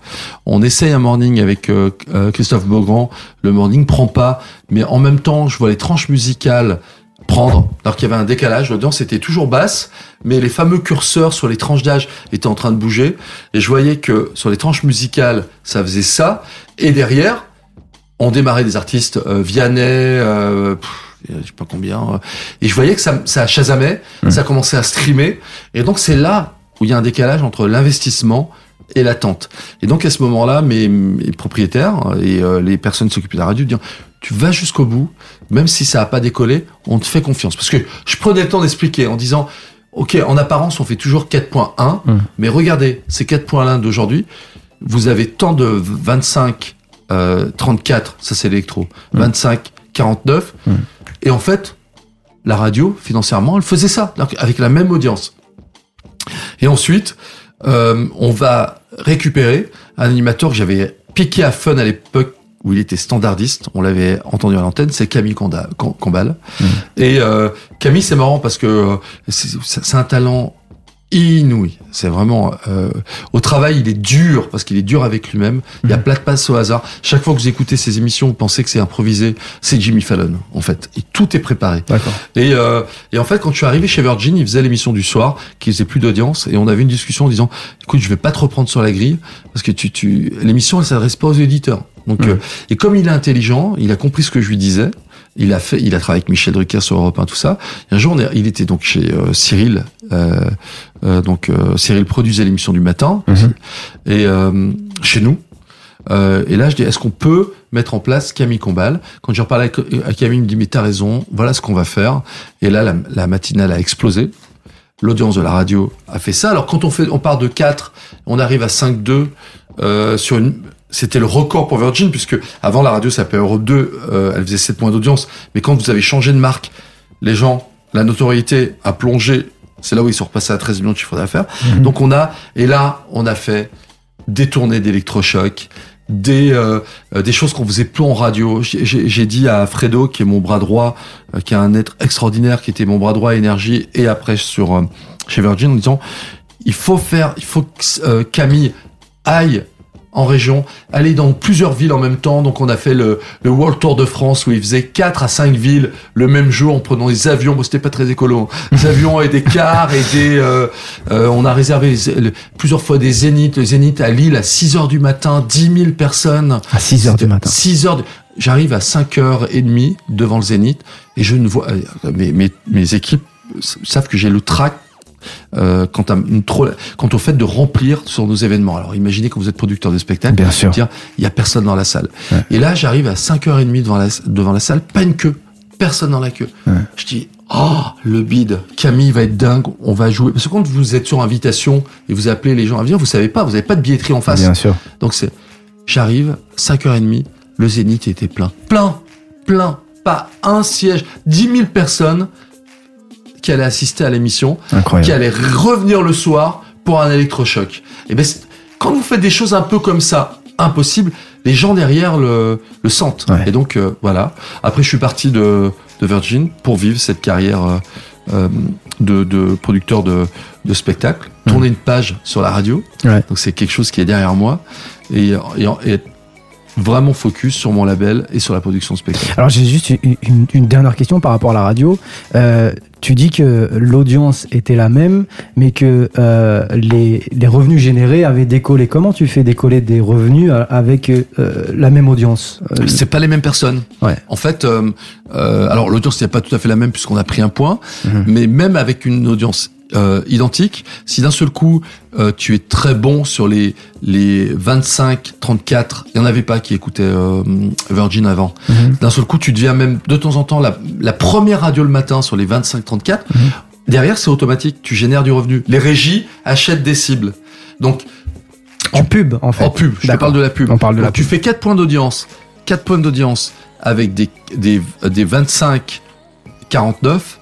On essaye un morning avec euh, euh, Christophe Beaugrand. Le morning prend pas, mais en même temps, je vois les tranches musicales prendre, alors qu'il y avait un décalage. L'audience était toujours basse, mais les fameux curseurs sur les tranches d'âge étaient en train de bouger, et je voyais que sur les tranches musicales, ça faisait ça, et derrière, on démarrait des artistes euh, Vianney, euh, je sais pas combien. Euh, et je voyais que ça, ça chasamait, mmh. ça commençait à streamer. Et donc c'est là où il y a un décalage entre l'investissement et l'attente. Et donc à ce moment-là, mes, propriétaires et euh, les personnes qui s'occupent de la radio disent tu vas jusqu'au bout, même si ça n'a pas décollé, on te fait confiance. Parce que je prenais le temps d'expliquer en disant ok, en apparence on fait toujours 4.1, mmh. mais regardez ces 4.1 d'aujourd'hui, vous avez tant de 25, euh, 34, ça c'est l'électro, 25, 49. Et en fait, la radio, financièrement, elle faisait ça, avec la même audience. Et ensuite, euh, on va récupérer un animateur que j'avais piqué à Fun à l'époque où il était standardiste, on l'avait entendu à l'antenne, c'est Camille Combal. Mmh. Et euh, Camille, c'est marrant parce que euh, c'est un talent inouï. C'est vraiment euh, au travail, il est dur parce qu'il est dur avec lui-même. Il y a mhm. plein de passes au hasard. Chaque fois que vous écoutez ces émissions, vous pensez que c'est improvisé. C'est Jimmy Fallon en fait. Et tout est préparé. Et, euh, et en fait, quand je suis arrivé chez Virgin, il faisait l'émission du soir, qui faisait plus d'audience, et on avait une discussion en disant, écoute, je vais pas te reprendre sur la grille parce que tu, tu... l'émission, elle s'adresse pas aux éditeurs. Donc, euh, et comme il est intelligent, il a compris ce que je lui disais. Il a fait, il a travaillé avec Michel Drucker sur Europe 1, tout ça. un jour, il était donc chez euh, Cyril. Euh, euh, donc Cyril produisait l'émission du matin mhm. et chez nous. et là, je dis, est-ce qu'on peut mettre en place Camille Combal? Quand je reparle à Camille, il me dit, mais t'as raison, voilà ce qu'on va faire. Et là, la, la matinale a explosé. L'audience de la radio a fait ça. Alors quand on fait, on part de 4, on arrive à 5-2 euh, sur une, c'était le record pour Virgin puisque avant la radio s'appelait Europe 2, euh, elle faisait 7 points d'audience. Mais quand vous avez changé de marque, les gens, la notoriété a plongé. C'est là où ils sont repassés à 13 millions de chiffre d'affaires. Mhm. Donc on a, et là, on a fait des tournées d'électrochoc, des euh, des choses qu'on faisait plus en radio. J'ai dit à Fredo, qui est mon bras droit, euh, qui est un être extraordinaire, qui était mon bras droit énergie, et après sur euh, chez Virgin, en disant il faut faire, il faut que Camille aille en région, aller dans plusieurs villes en même temps. Donc on a fait le, le World Tour de France où il faisait 4 à 5 villes le même jour en prenant des avions. Bon, c'était pas très écolo. Hein. Des avions et des cars et des... Euh, euh, on a réservé plusieurs fois des zéniths. Le zénith à Lille à 6 heures du matin, 10 000 personnes. À 6 heures du matin. 6 heures J'arrive à 5 heures et demie devant le zénith et je ne vois... Euh, mes, mes, mes équipes savent que j'ai le trac euh, quant, à une trop, quant au fait de remplir sur nos événements. Alors imaginez que vous êtes producteur de spectacle, Bien sûr. dire il y a personne dans la salle. Et là j'arrive à 5h30 devant la, devant la salle, pas une queue, personne dans la queue. Je dis oh le bide, Camille va être dingue, on va jouer. Parce que quand vous êtes sur invitation et vous appelez les gens à venir, vous savez pas, vous n'avez pas de billetterie en face. Bien sûr. Donc c'est j'arrive 5h30, le Zénith était plein, plein, plein, pas un siège, 10 000 personnes qui allait assister à l'émission, qui allait revenir le soir pour un électrochoc. Et ben, quand vous faites des choses un peu comme ça, impossibles, les gens derrière le, le sentent. Et donc euh, voilà. Après, je suis parti de, de Virgin pour vivre cette carrière euh, euh de, de, producteur de, de spectacle, tourner une page sur la radio. Donc c'est quelque chose qui est derrière moi et, et, et vraiment focus sur mon label et sur la production de spectacle. Alors j'ai juste une, une, dernière question par rapport à la radio. Euh, tu dis que l'audience était la même, mais que euh, les, les, revenus générés avaient décollé. Comment tu fais décoller des revenus euh, avec euh, la même audience euh, C'est pas les mêmes personnes. Ouais. En fait, euh, alors l'audience n'est pas tout à fait la même puisqu'on a pris un point, mhm. mais même avec une audience euh, identiques. Si d'un seul coup euh, tu es très bon sur les les 25, 34, il y en avait pas qui écoutaient euh, Virgin avant. Mhm. D'un seul coup, tu deviens même de temps en temps la, la première radio le matin sur les 25, 34. Mhm. Derrière, c'est automatique, tu génères du revenu. Les régies achètent des cibles. Donc en pub, en fait. En pub, je parle de la pub. On parle de la Tu fais 4 points d'audience, 4 points d'audience avec des, des, des 25, 49,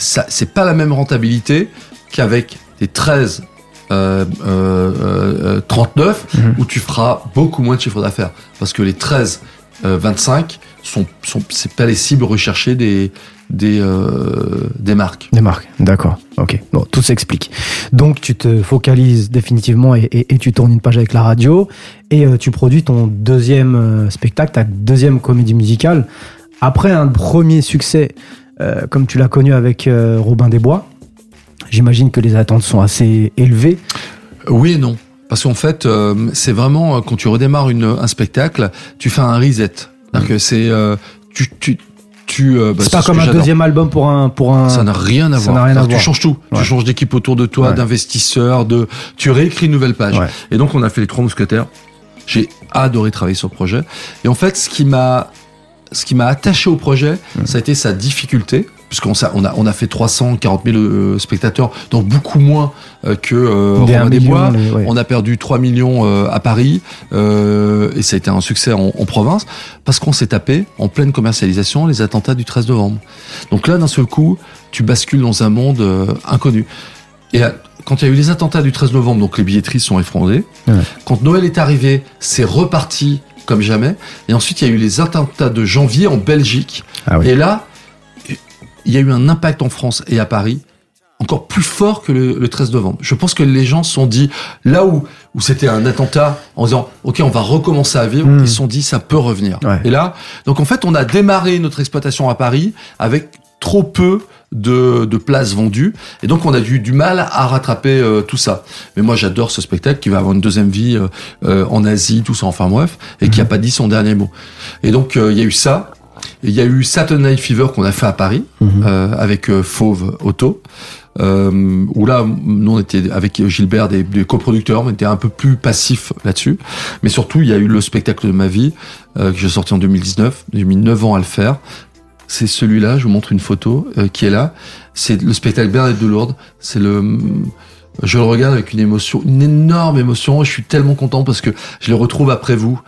ça, c'est pas la même rentabilité qu'avec des 13, euh, euh, 39, euh, mhm. où tu feras beaucoup moins de chiffre d'affaires. Parce que les 13, 25 euh, sont, sont c'est pas les cibles recherchées des, des, euh, des marques. Des marques, d'accord. Ok, bon, tout s'explique. Donc tu te focalises définitivement et, et, tu tournes une page avec la radio et euh, tu produis ton deuxième euh, spectacle, ta deuxième comédie musicale. Après un premier succès, euh, comme tu l'as connu avec Robin des Bois, j'imagine que les attentes sont assez élevées. Oui et non. Parce qu'en fait, c'est vraiment quand tu redémarres une, un spectacle, tu fais un reset. cest que c'est tu, tu, euh, bah, c'est pas comme un deuxième album pour un pour un. Ça n'a rien à voir. Rien à tu changes tout. Tu changes d'équipe autour de toi, d'investisseurs, de. Tu réécris une nouvelle page. Et donc on a fait les trois mousquetaires. J'ai adoré travailler sur le projet. Et en fait, ce qui m'a ce qui m'a attaché au projet, mmh. ça a été sa difficulté puisqu'on on a, on a fait 340 000 euh, spectateurs, donc beaucoup moins euh, que euh, des Bois. On a perdu 3 millions euh, à Paris et ça a été un succès en, en province parce qu'on s'est tapé en pleine commercialisation les attentats du 13 novembre. Donc là, d'un seul coup, tu bascules dans un monde inconnu. Et quand il y a eu les attentats du 13 novembre, donc les billetteries sont effondrées. Quand Noël est arrivé, c'est reparti comme jamais. Et ensuite, il y a eu les attentats de janvier en Belgique. Ah et là, il y a eu un impact en France et à Paris encore plus fort que le, 13 novembre. Je pense que les gens se sont dit, là où, où c'était un attentat, en disant, OK, on va recommencer à vivre, hmm. ils se sont dit, ça peut revenir. Et là, donc en fait, on a démarré notre exploitation à Paris avec trop peu de, de places vendues et donc on a eu du mal à rattraper euh, tout ça. Mais moi j'adore ce spectacle qui va avoir une deuxième vie euh, euh, en Asie, tout ça, enfin bref, et qui a hmm. pas dit son dernier mot. Et donc il y a eu ça. Il y a eu Saturday Night Fever qu'on a fait à Paris mhm. euh, avec euh, Fauve Auto. Euh, où là, nous on était avec Gilbert des, des coproducteurs, on était un peu plus passif là-dessus. Mais surtout, il y a eu le spectacle de ma vie euh, que j'ai sorti en 2019. J'ai mis 9 ans à le faire. C'est celui-là. Je vous montre une photo euh, qui est là. C'est le spectacle Bernadette de Lourdes. C'est le je le regarde avec une émotion, une énorme émotion. Je suis tellement content parce que je le retrouve après vous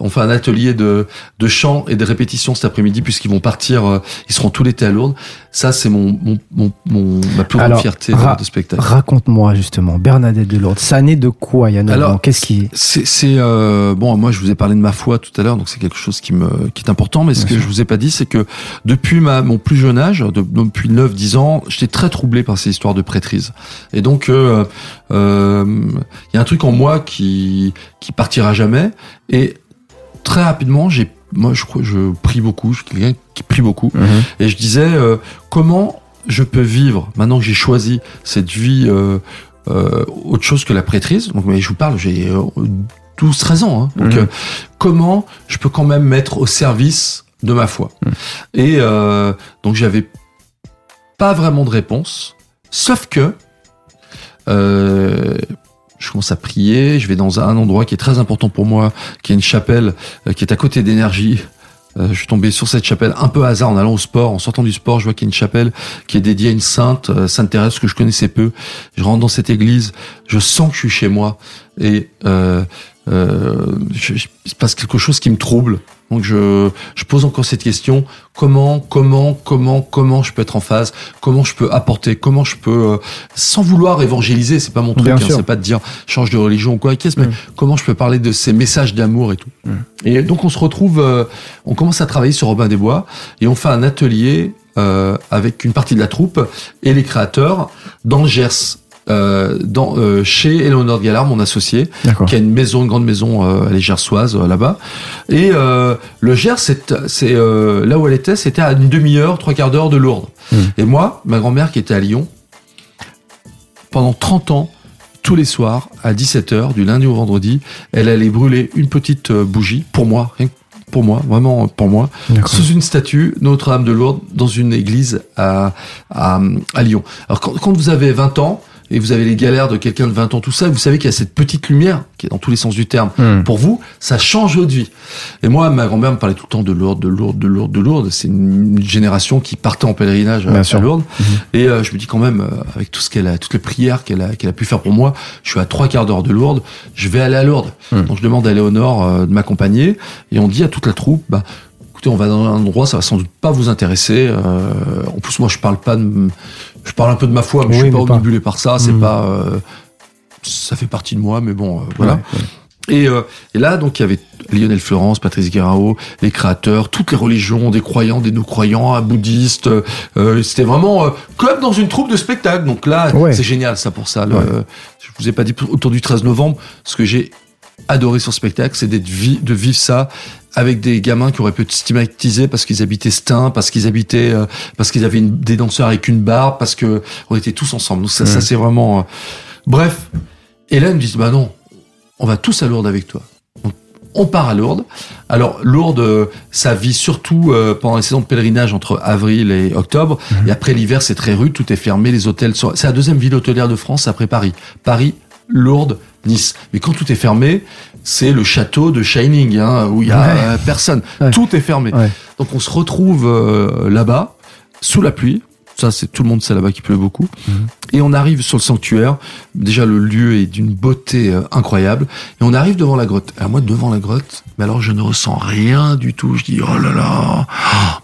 on fait un atelier de, de chant et de répétition cet après-midi puisqu'ils vont partir, euh, ils seront tout l'été à Lourdes. Ça, c'est mon, mon, mon, ma plus grande fierté de, spectacle. Raconte-moi justement, Bernadette de Lourdes, ça naît de quoi, Yann Alors, qu'est-ce qui C'est, c'est euh, bon, moi, je vous ai parlé de ma foi tout à l'heure, donc c'est quelque chose qui me, qui est important. Mais ce que je vous ai pas dit, c'est que depuis ma, mon plus jeune âge, depuis 9-10 ans, j'étais très troublé par ces histoires de prêtrise. Et donc, euh, il euh, y a un truc en moi qui, qui partira jamais. Et très rapidement, j'ai moi je crois je prie beaucoup, je suis quelqu'un qui prie beaucoup mhm. et je disais euh, comment je peux vivre maintenant que j'ai choisi cette vie euh, euh, autre chose que la prêtrise? Donc mais je vous parle, j'ai 12 13 ans hein. donc mhm. comment je peux quand même mettre au service de ma foi? Mhm. Et donc j'avais pas vraiment de réponse sauf que je commence à prier, je vais dans un endroit qui est très important pour moi, qui est une chapelle euh, qui est à côté d'énergie. Euh, je suis tombé sur cette chapelle un peu hasard en allant au sport, en sortant du sport, je vois qu'il y a une chapelle qui est dédiée à une sainte, euh, Sainte Thérèse que je connaissais peu. Je rentre dans cette église, je sens que je suis chez moi et euh, euh, je, il se passe quelque chose qui me trouble. Donc je, je pose encore cette question comment, comment, comment, comment je peux être en phase? Comment je peux apporter? Comment je peux, euh, sans vouloir évangéliser, c'est pas mon truc, hein, c'est pas de dire change de religion ou quoi, qu'est-ce, mais mm. comment je peux parler de ces messages d'amour et tout? Mm. Et donc on se retrouve, euh, on commence à travailler sur Robin des Bois et on fait un atelier euh, avec une partie de la troupe et les créateurs dans le Gers. Euh, dans, euh, chez Eleonore Gallard, mon associé, qui a une maison, une grande maison, euh, elle est gersoise là-bas. Et le Gers, c'est là où elle était, c'était à une demi-heure, trois quarts d'heure de Lourdes. Hmm. Et moi, ma grand-mère qui était à Lyon, pendant 30 ans, tous les soirs, à 17h, du lundi au vendredi, elle allait brûler une petite bougie, pour moi, pour moi, vraiment pour moi, sous une statue Notre-Dame de Lourdes dans une église à, à, à Lyon. Alors quand, quand, vous avez 20 ans, et vous avez les galères de quelqu'un de 20 ans, tout ça, vous savez qu'il y a cette petite lumière, qui est dans tous les sens du terme, hmm. pour vous, ça change votre vie. Et moi, ma grand-mère me parlait tout le temps de Lourdes, de Lourdes, de Lourdes, de Lourdes. C'est une génération qui partait en pèlerinage à, Lourdes. Hmm. Et euh, je me dis quand même, euh, avec tout ce qu'elle a, toutes les prières qu'elle a, qu'elle a pu faire pour moi, je suis à trois quarts d'heure de Lourdes, je vais aller à Lourdes. Hmm. Donc je demande à Léonore euh, de m'accompagner, et on dit à toute la troupe, bah, écoutez, on va dans un endroit, ça va sans doute pas vous intéresser. En plus, moi, je parle pas de, je parle un peu de ma foi, mais je suis pas omnibulé par ça. C'est hmm. pas, euh, ça fait partie de moi, mais bon, euh, voilà. Et, euh, et, là, donc, il y avait Lionel Florence, Patrice Guérao, les créateurs, toutes les religions, des croyants, des non-croyants, bouddhistes. Euh, C'était vraiment comme dans une troupe de spectacle. Donc là, c'est génial, ça, pour ça. Le, je vous ai pas dit autour du 13 novembre, ce que j'ai adoré sur spectacle, c'est d'être de vivre ça avec des gamins qui auraient pu être stigmatisés parce qu'ils habitaient Stein, parce qu'ils habitaient, euh, parce qu'ils avaient une, des danseurs avec une barbe, parce que on était tous ensemble. Donc ça, ça c'est vraiment. Euh, Bref, Hélène dit bah non, on va tous à Lourdes avec toi. on part à Lourdes. Alors Lourdes, euh, ça vit surtout pendant les saisons de pèlerinage entre avril et octobre. Mhm. Et après l'hiver, c'est très rude, tout est fermé, les hôtels sont. C'est la deuxième ville hôtelière de France après Paris. Paris, Lourdes, Nice. Mais quand tout est fermé, c'est le château de Shining, hein, où il y a personne. Tout est fermé. Donc on se retrouve euh, là-bas, sous la pluie. Ça, c'est tout le monde sait là-bas qu'il pleut beaucoup. Mhm. Et on arrive sur le sanctuaire. Déjà, le lieu est d'une beauté euh, incroyable. Et on arrive devant la grotte. Alors moi, devant la grotte, mais alors je ne ressens rien du tout. Je dis, oh là là,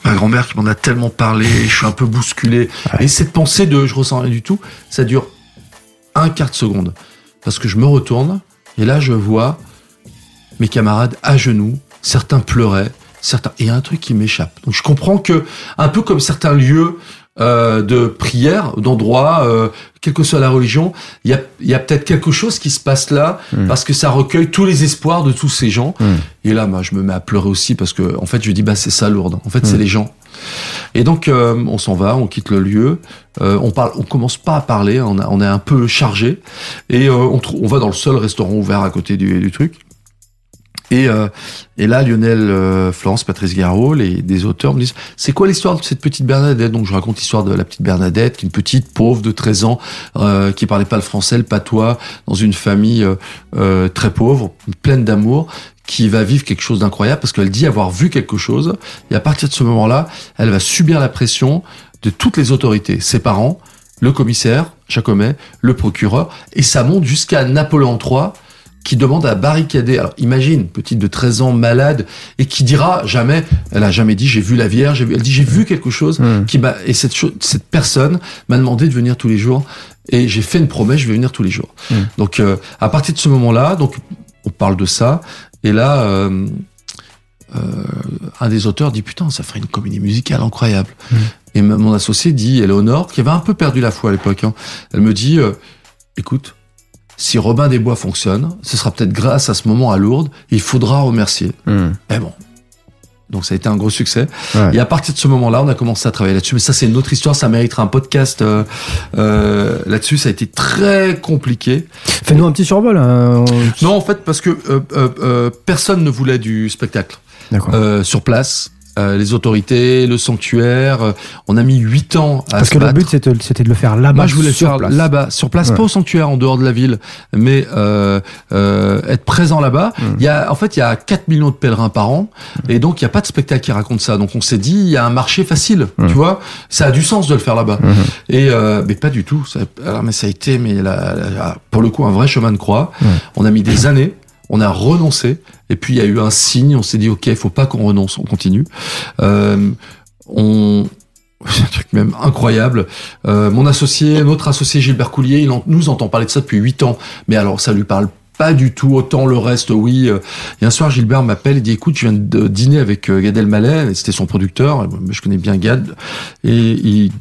ma grand-mère qui m'en a tellement parlé, je suis un peu bousculé. Et cette pensée de je ressens rien du tout, ça dure un quart de seconde parce que je me retourne et là je vois mes camarades à genoux, certains pleuraient, certains et un truc qui m'échappe. Donc je comprends que un peu comme certains lieux euh, de prière, d'endroits, euh, quelle que soit la religion, il y a, y a peut-être quelque chose qui se passe là hmm. parce que ça recueille tous les espoirs de tous ces gens. Hmm. Et là, moi, je me mets à pleurer aussi parce que, en fait, je dis bah c'est ça lourd. En fait, c'est hmm. les gens. Et donc, euh, on s'en va, on quitte le lieu. Euh, on parle, on commence pas à parler. On, a, on est un peu chargé et euh, on, on va dans le seul restaurant ouvert à côté du, du truc. Et, euh, et là, Lionel euh, Florence, Patrice Garraud, les des auteurs me disent c'est quoi l'histoire de cette petite Bernadette? Donc je raconte l'histoire de la petite Bernadette, une petite pauvre de 13 ans euh, qui parlait pas le français, le patois, dans une famille euh, euh, très pauvre, pleine d'amour, qui va vivre quelque chose d'incroyable parce qu'elle dit avoir vu quelque chose. Et à partir de ce moment-là, elle va subir la pression de toutes les autorités, ses parents, le commissaire Jacomet, le procureur, et ça monte jusqu'à Napoléon III qui demande à barricader. Alors imagine, petite de 13 ans, malade, et qui dira jamais, elle a jamais dit j'ai vu la Vierge, elle dit j'ai vu quelque chose qui m'a et cette cette personne m'a demandé de venir tous les jours et j'ai fait une promesse, je vais venir tous les jours. Hmm. Donc euh, à partir de ce moment-là, donc on parle de ça et là. Euh, euh, un des auteurs dit putain ça ferait une comédie musicale incroyable et mon associé dit Eleonore qui avait un peu perdu la foi à l'époque hein, elle me dit écoute si Robin des Bois fonctionne, ce sera peut-être grâce à ce moment à Lourdes. Il faudra remercier. Hmm. Mais bon. Donc ça a été un gros succès. Et à partir de ce moment-là, on a commencé à travailler là-dessus. Mais ça, c'est une autre histoire. Ça méritera un podcast euh, euh, là-dessus. Ça a été très compliqué. Fais-nous un petit survol. Hein. Non, en fait, parce que euh personne ne voulait du spectacle sur place. Euh, les autorités, le sanctuaire. Euh, on a mis huit ans à Parce que le but c'était de le faire là-bas. Moi je voulais faire là-bas, sur place, pas au sanctuaire en dehors de la ville, mais euh, euh, être présent là-bas. Hmm. Il y a, en fait, il y a 4 millions de pèlerins par an, hmm. et donc il y a pas de spectacle qui raconte ça. Donc on s'est dit, il y a un marché facile, hmm. tu vois. Ça a du sens de le faire là-bas. Et euh, mais pas du tout. Ça, alors, mais ça a été, mais là, pour le coup, un vrai chemin de croix. On a mis des années on a renoncé, et puis il y a eu un signe, on s'est dit, ok, il faut pas qu'on renonce, on continue. Euh, c'est un truc même incroyable. Euh, mon associé, notre associé Gilbert Coulier, il nous entend parler de ça depuis huit ans, mais alors ça lui parle pas du tout. Autant le reste oui et un soir Gilbert m'appelle et dit écoute je viens de dîner avec euh, Gad Elmaleh. C'était son producteur je connais bien Gad. Et il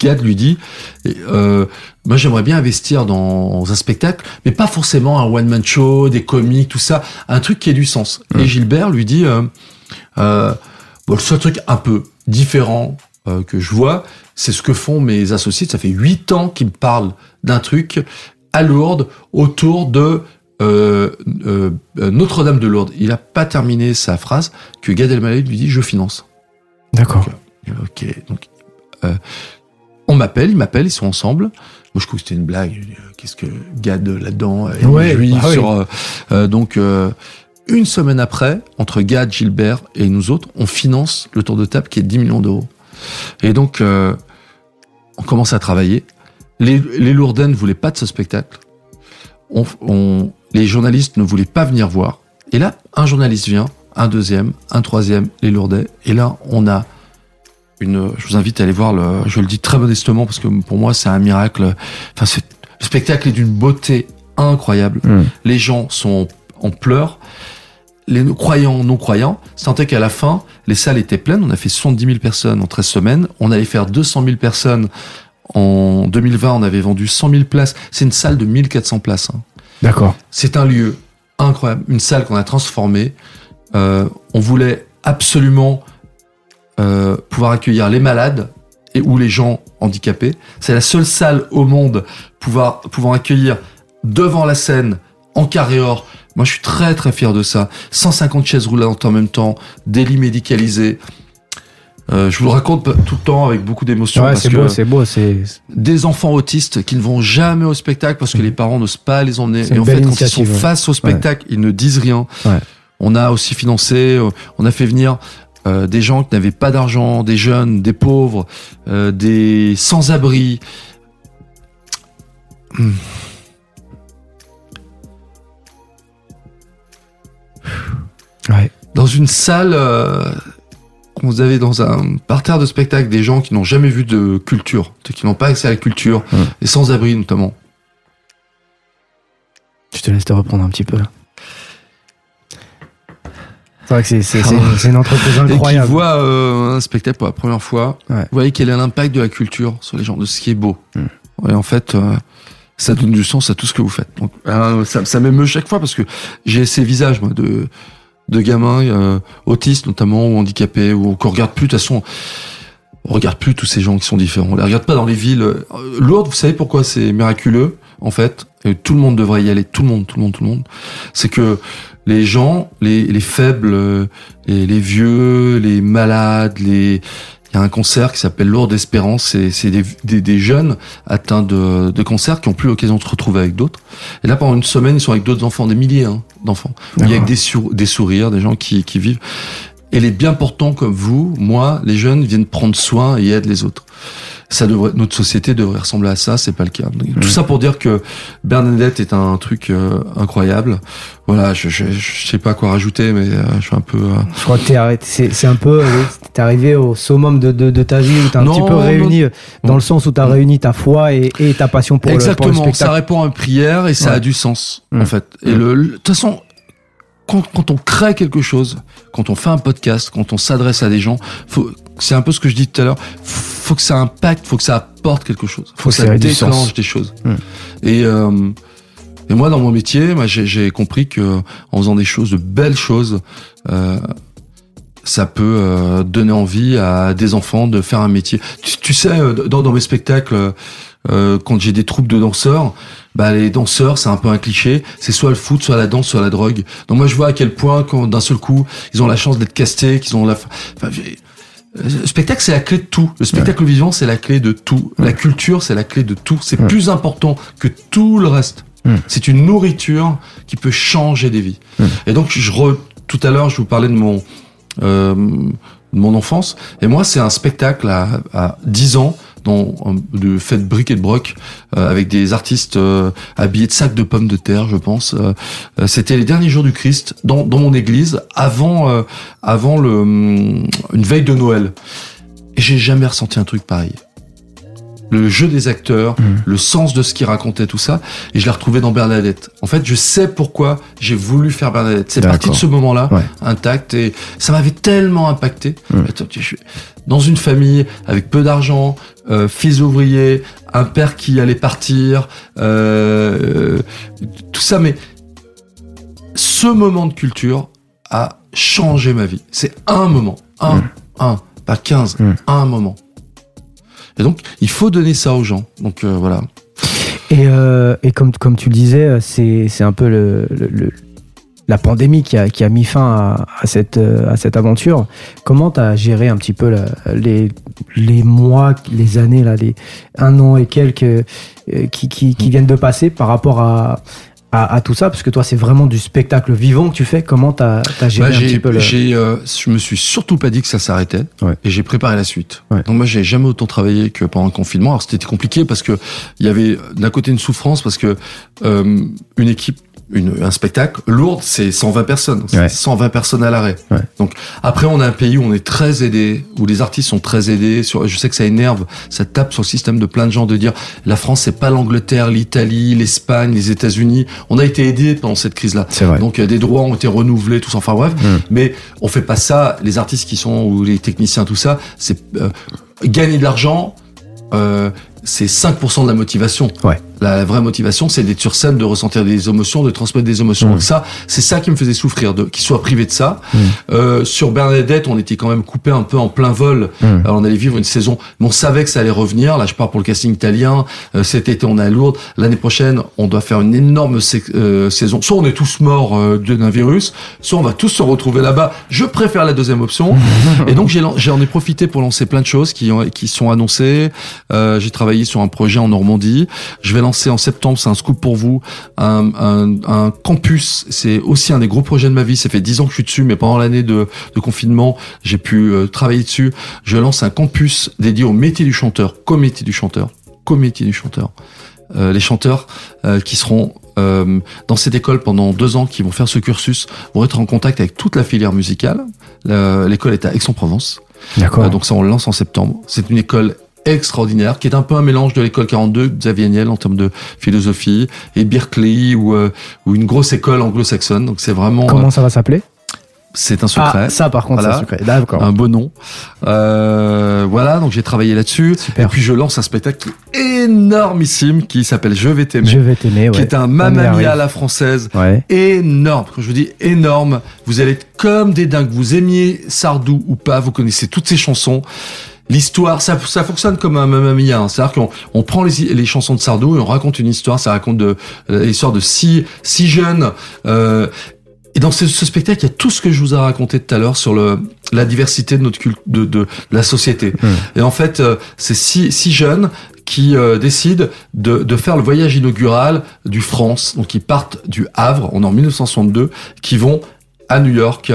Gad lui dit euh, moi j'aimerais bien investir dans un spectacle mais pas forcément un one man show des comiques tout ça un truc qui ait du sens et Gilbert lui dit euh, euh, bon, le seul truc un peu différent que je vois c'est ce que font mes associés ça fait huit ans qu'ils me parlent d'un truc à Lourdes autour de euh, euh, Notre-Dame de Lourdes. Il a pas terminé sa phrase que Gad Elmaleh lui dit je finance. D'accord. Ok. Donc on m'appelle, ils m'appellent, ils sont ensemble. Moi je crois que c'était une blague. Qu'est-ce que Gad là-dedans ouais, bah sur donc une semaine après, entre Gad, Gilbert et nous autres, on finance le tour de table qui est 10 millions d'euros. Et donc, on commence à travailler. Les, les Lourdens ne voulaient pas de ce spectacle. On, les journalistes ne voulaient pas venir voir. Et là, un journaliste vient, un deuxième, un troisième, les Lourdais. Et là, on a une. Je vous invite à aller voir le. Je le dis très modestement parce que pour moi, c'est un miracle. Enfin, le spectacle est d'une beauté incroyable. Hmm. Les gens sont en pleurs les croyants, non croyants, sentait qu'à la fin, les salles étaient pleines. On a fait 70 000 personnes en 13 semaines. On allait faire 200 000 personnes en 2020. On avait vendu 100 000 places. C'est une salle de 1400 places. Hein. D'accord. C'est un lieu incroyable. Une salle qu'on a transformée. Euh, on voulait absolument euh, pouvoir accueillir les malades et ou les gens handicapés. C'est la seule salle au monde pouvoir, pouvant accueillir devant la scène en carré or moi, je suis très très fier de ça. 150 chaises roulantes en même temps, des lits médicalisés. Euh, je vous le raconte tout le temps avec beaucoup d'émotion. Ouais, c'est beau, c'est beau, c'est. Des enfants autistes qui ne vont jamais au spectacle parce que les parents n'osent pas les emmener. Et en fait, quand ils sont face au spectacle, ils ne disent rien. On a aussi financé, euh, on a fait venir euh, des gens qui n'avaient pas d'argent, des jeunes, des pauvres, euh, des sans-abri. Hmm. Dans une salle, euh, vous avez dans un parterre de spectacle des gens qui n'ont jamais vu de culture, qui n'ont pas accès à la culture, et sans-abri notamment. Je te laisse te reprendre un petit peu C'est vrai que c'est une entreprise incroyable. Et qui voit euh, un spectacle pour la première fois, vous voyez quel est l'impact de la culture sur les gens, de ce qui est beau. Mm. Et en fait, euh, ça donne du sens à tout ce que vous faites. Donc, ça, ça m'émeut chaque fois parce que j'ai ces visages moi, de de gamins euh, autistes notamment ou handicapés ou qu'on regarde plus de toute façon on regarde plus tous ces gens qui sont différents. On les regarde pas dans les villes euh, lourdes. Vous savez pourquoi c'est miraculeux en fait? Et Tout le monde devrait y aller. Tout le monde, tout le monde, tout le monde. C'est que les gens, les, les faibles, euh, les, les vieux, les malades, les il y a un concert qui s'appelle Lourdes Espérance. C'est des, des, des, jeunes atteints de, de cancer qui ont plus l'occasion de se retrouver avec d'autres. Et là, pendant une semaine, ils sont avec d'autres enfants, des milliers hein, d'enfants. Il y a des, des sourires, des gens qui, qui vivent. Et les bien portants comme vous, moi, les jeunes viennent prendre soin et aident les autres ça devrait, notre société devrait ressembler à ça, c'est pas le cas. Tout ça pour dire que Bernadette est un truc euh, incroyable. Voilà, je, je, je, sais pas quoi rajouter, mais euh, je suis un peu. Euh, je crois que t'es arrêté. C'est un peu, t'es arrivé au summum de, de, de ta vie où t'as un petit peu réuni, dans le sens où t'as réuni ta foi et, et ta passion pour Exactement, le, pour le ça répond à une prière et ça a du sens en fait. Et le, de toute façon, quand, quand, on crée quelque chose, quand on fait un podcast, quand on s'adresse à des gens, c'est un peu ce que je dis tout à l'heure, faut que ça impacte, faut que ça apporte quelque chose, faut, que, ça déclenche des choses. Hmm. Et, euh, et moi, dans mon métier, moi, j'ai compris que en faisant des choses, de belles choses, euh, ça peut euh, donner envie à des enfants de faire un métier. Tu, tu sais, euh, dans, dans mes spectacles, euh, quand j'ai des troupes de danseurs, bah les danseurs, c'est un peu un cliché, c'est soit le foot, soit la danse, soit la drogue. Donc moi, je vois à quel point, quand d'un seul coup, ils ont la chance d'être castés, qu'ils ont la. Enfin, le spectacle, c'est la clé de tout. Le spectacle vivant, c'est la clé de tout. La culture, c'est la clé de tout. C'est plus important que tout le reste. C'est une nourriture qui peut changer des vies. Et donc, je re... tout à l'heure, je vous parlais de mon euh, de mon enfance. Et moi, c'est un spectacle à, à 10 ans de fête briques et de broc euh, avec des artistes euh, habillés de sacs de pommes de terre, je pense. Euh, c'était les derniers jours du Christ dans, dans mon église avant avant le hum, une veille de Noël. Et j'ai jamais ressenti un truc pareil le jeu des acteurs, mm. le sens de ce qu'ils racontaient, tout ça. Et je l'ai retrouvé dans Bernadette. En fait, je sais pourquoi j'ai voulu faire Bernadette. C'est parti de ce moment-là, intact, et ça m'avait tellement impacté. Mm. Dans une famille avec peu d'argent, euh, fils ouvrier, un père qui allait partir, euh, tout ça, mais ce moment de culture a changé ma vie. C'est un moment, un, mm. un, pas quinze, un moment. Et donc, il faut donner ça aux gens. Donc euh, voilà. Et, euh, et comme, comme tu le disais, c'est un peu le, la pandémie qui a, qui a mis fin à, cette, à cette aventure. Comment tu as géré un petit peu les, les mois, les années, là, les un an et quelques qui, qui viennent de passer par rapport à, à, tout ça Parce que toi, c'est vraiment du spectacle vivant que tu fais. Comment tu as, géré bah, un petit peu le... euh, Je me suis surtout pas dit que ça s'arrêtait et j'ai préparé la suite. Donc moi, j'ai jamais autant travaillé que pendant le confinement. Alors c'était compliqué parce que il y avait d'un côté une souffrance parce que euh, une équipe une, un spectacle, lourd, c'est 120 personnes. 120 personnes à l'arrêt. Donc après, on a un pays où on est très aidé, où les artistes sont très aidés. Sur, je sais que ça énerve, ça tape sur le système de plein de gens de dire la France, c'est pas l'Angleterre, l'Italie, l'Espagne, les États-Unis. On a été aidés pendant cette crise-là. Donc des droits ont été renouvelés, tout ça. Enfin bref, mm. mais on fait pas ça. Les artistes qui sont ou les techniciens, tout ça, c'est euh, gagner de l'argent. Euh, c'est 5% de la motivation. Ouais. La, vraie motivation, c'est d'être sur scène, de ressentir des émotions, de transmettre des émotions. Mmh. Donc ça, c'est ça qui me faisait souffrir, de qu'il soit privé de ça. Mmh. Euh, sur Bernadette, on était quand même coupé un peu en plein vol. Mmh. Alors on allait vivre une saison, mais on savait que ça allait revenir. Là, je pars pour le casting italien. Euh, cet été, on est à Lourdes. L'année prochaine, on doit faire une énorme euh, saison. Soit on est tous morts euh, d'un virus, soit on va tous se retrouver là-bas. Je préfère la deuxième option. Et donc j'en ai, ai, profité pour lancer plein de choses qui, ont, qui sont annoncées. Euh, J'ai travaillé sur un projet en Normandie. Je vais lancer en septembre, c'est un scoop pour vous, un, un, un campus. C'est aussi un des gros projets de ma vie. Ça fait dix ans que je suis dessus, mais pendant l'année de, de, confinement, j'ai pu euh, travailler dessus. Je lance un campus dédié au métier du chanteur, comme métier du chanteur, comme métier du chanteur. Euh, les chanteurs euh, qui seront euh, dans cette école pendant deux ans, qui vont faire ce cursus, vont être en contact avec toute la filière musicale. L'école est à Aix-en-Provence. D'accord. donc ça, on le lance en septembre. C'est une école extraordinaire, qui est un peu un mélange de l'école 42 Xavier Niel en termes de philosophie et Berkeley ou, euh, ou une grosse école anglo-saxonne. Donc c'est vraiment. Comment euh, ça va s'appeler? C'est un secret. Ah, ça, par contre, c'est un secret. D'accord. Un beau nom. Euh, voilà, donc j'ai travaillé là-dessus. Et puis je lance un spectacle énormissime qui s'appelle Je vais t'aimer. Je vais t'aimer, ouais. Qui est un Mamma Mia à la française. Ouais. Énorme. Quand je vous dis énorme, vous allez être comme des dingues. Vous aimiez Sardou ou pas, vous connaissez toutes ces chansons l'histoire, ça, ça fonctionne comme un Mamma Mia. Hein. C'est-à-dire qu'on on prend les, les, chansons de Sardou et on raconte une histoire. Ça raconte de euh, l'histoire de six, six jeunes. Euh, et dans ce, ce, spectacle, il y a tout ce que je vous ai raconté tout à l'heure sur le, la diversité de notre culte, de, de, la société. Mmh. Et en fait, euh, c'est six, six jeunes qui euh, décident de, de, faire le voyage inaugural du France. Donc ils partent du Havre, on est en 1962, qui vont à New York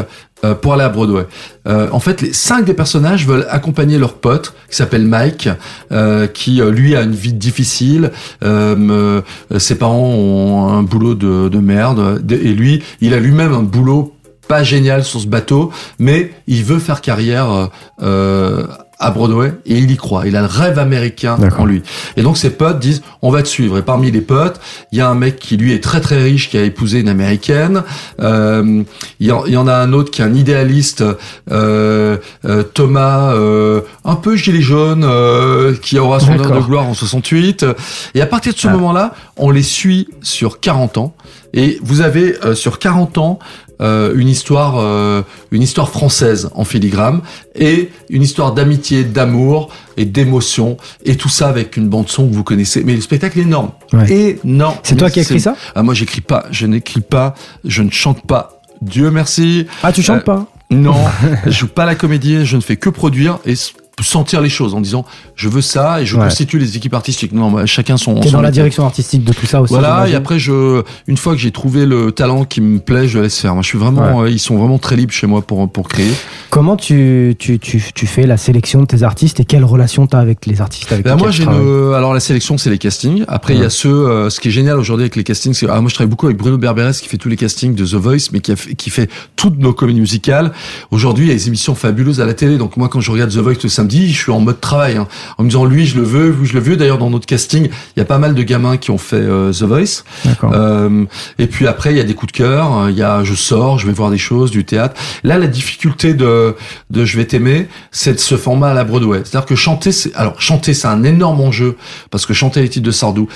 pour aller à Broadway. Euh, en fait, les cinq des personnages veulent accompagner leur pote qui s'appelle Mike, euh, qui lui a une vie difficile. ses parents ont un boulot de, de merde et lui, il a lui-même un boulot pas génial sur ce bateau, mais il veut faire carrière euh, à Broadway et il y croit. Il a le rêve américain en lui. Et donc ses potes disent on va te suivre. Et parmi les potes, il y a un mec qui lui est très très riche qui a épousé une américaine. Euh, il, y en, a un autre qui est un idéaliste, euh, euh, Thomas, euh, un peu gilet jaune, euh, qui aura son heure de gloire en 68. Et à partir de ce ah. moment-là, on les suit sur 40 ans. Et vous avez euh, sur 40 ans euh, une histoire, euh, une histoire française en filigrane et une histoire d'amitié, d'amour et d'émotion et tout ça avec une bande son que vous connaissez. Mais le spectacle est énorme, énorme. C'est toi qui as écrit ça? Ah, Moi, j'écris pas, je n'écris pas, je ne chante pas. Dieu merci. Ah, tu chantes pas? Non, je joue pas la comédie, je ne fais que produire. Et sentir les choses en disant je veux ça et je constitue les équipes artistiques. Non, bah, chacun son. T'es dans la direction artistique de tout ça aussi. Voilà. Et après, je, une fois que j'ai trouvé le talent qui me plaît, je laisse faire. Moi, je suis vraiment, euh, ils sont vraiment très libres chez moi pour pour créer. Comment tu tu, tu, tu fais la sélection de tes artistes et quelle relation t'as avec les artistes avec ben Moi, j'ai alors la sélection, c'est les castings. Après, il y a ceux. Euh, ce qui est génial aujourd'hui avec les castings, c'est ah, moi, je travaille beaucoup avec Bruno Berberes qui fait tous les castings de The Voice, mais qui a, qui fait toutes nos comédies musicales. Aujourd'hui, il y a des émissions fabuleuses à la télé. Donc moi, quand je regarde The Voice le samedi, je suis en mode travail, hein, en me disant lui je le veux, lui je le veux. D'ailleurs dans notre casting, il y a pas mal de gamins qui ont fait euh, The Voice. Euh, et puis après il y a des coups de cœur, hein. il y a je sors, je vais voir des choses, du théâtre. Là la difficulté de de je vais t'aimer, c'est de ce format à la Broadway. C'est-à-dire que chanter, c'est alors chanter c'est un énorme enjeu parce que chanter les titres de Sardou,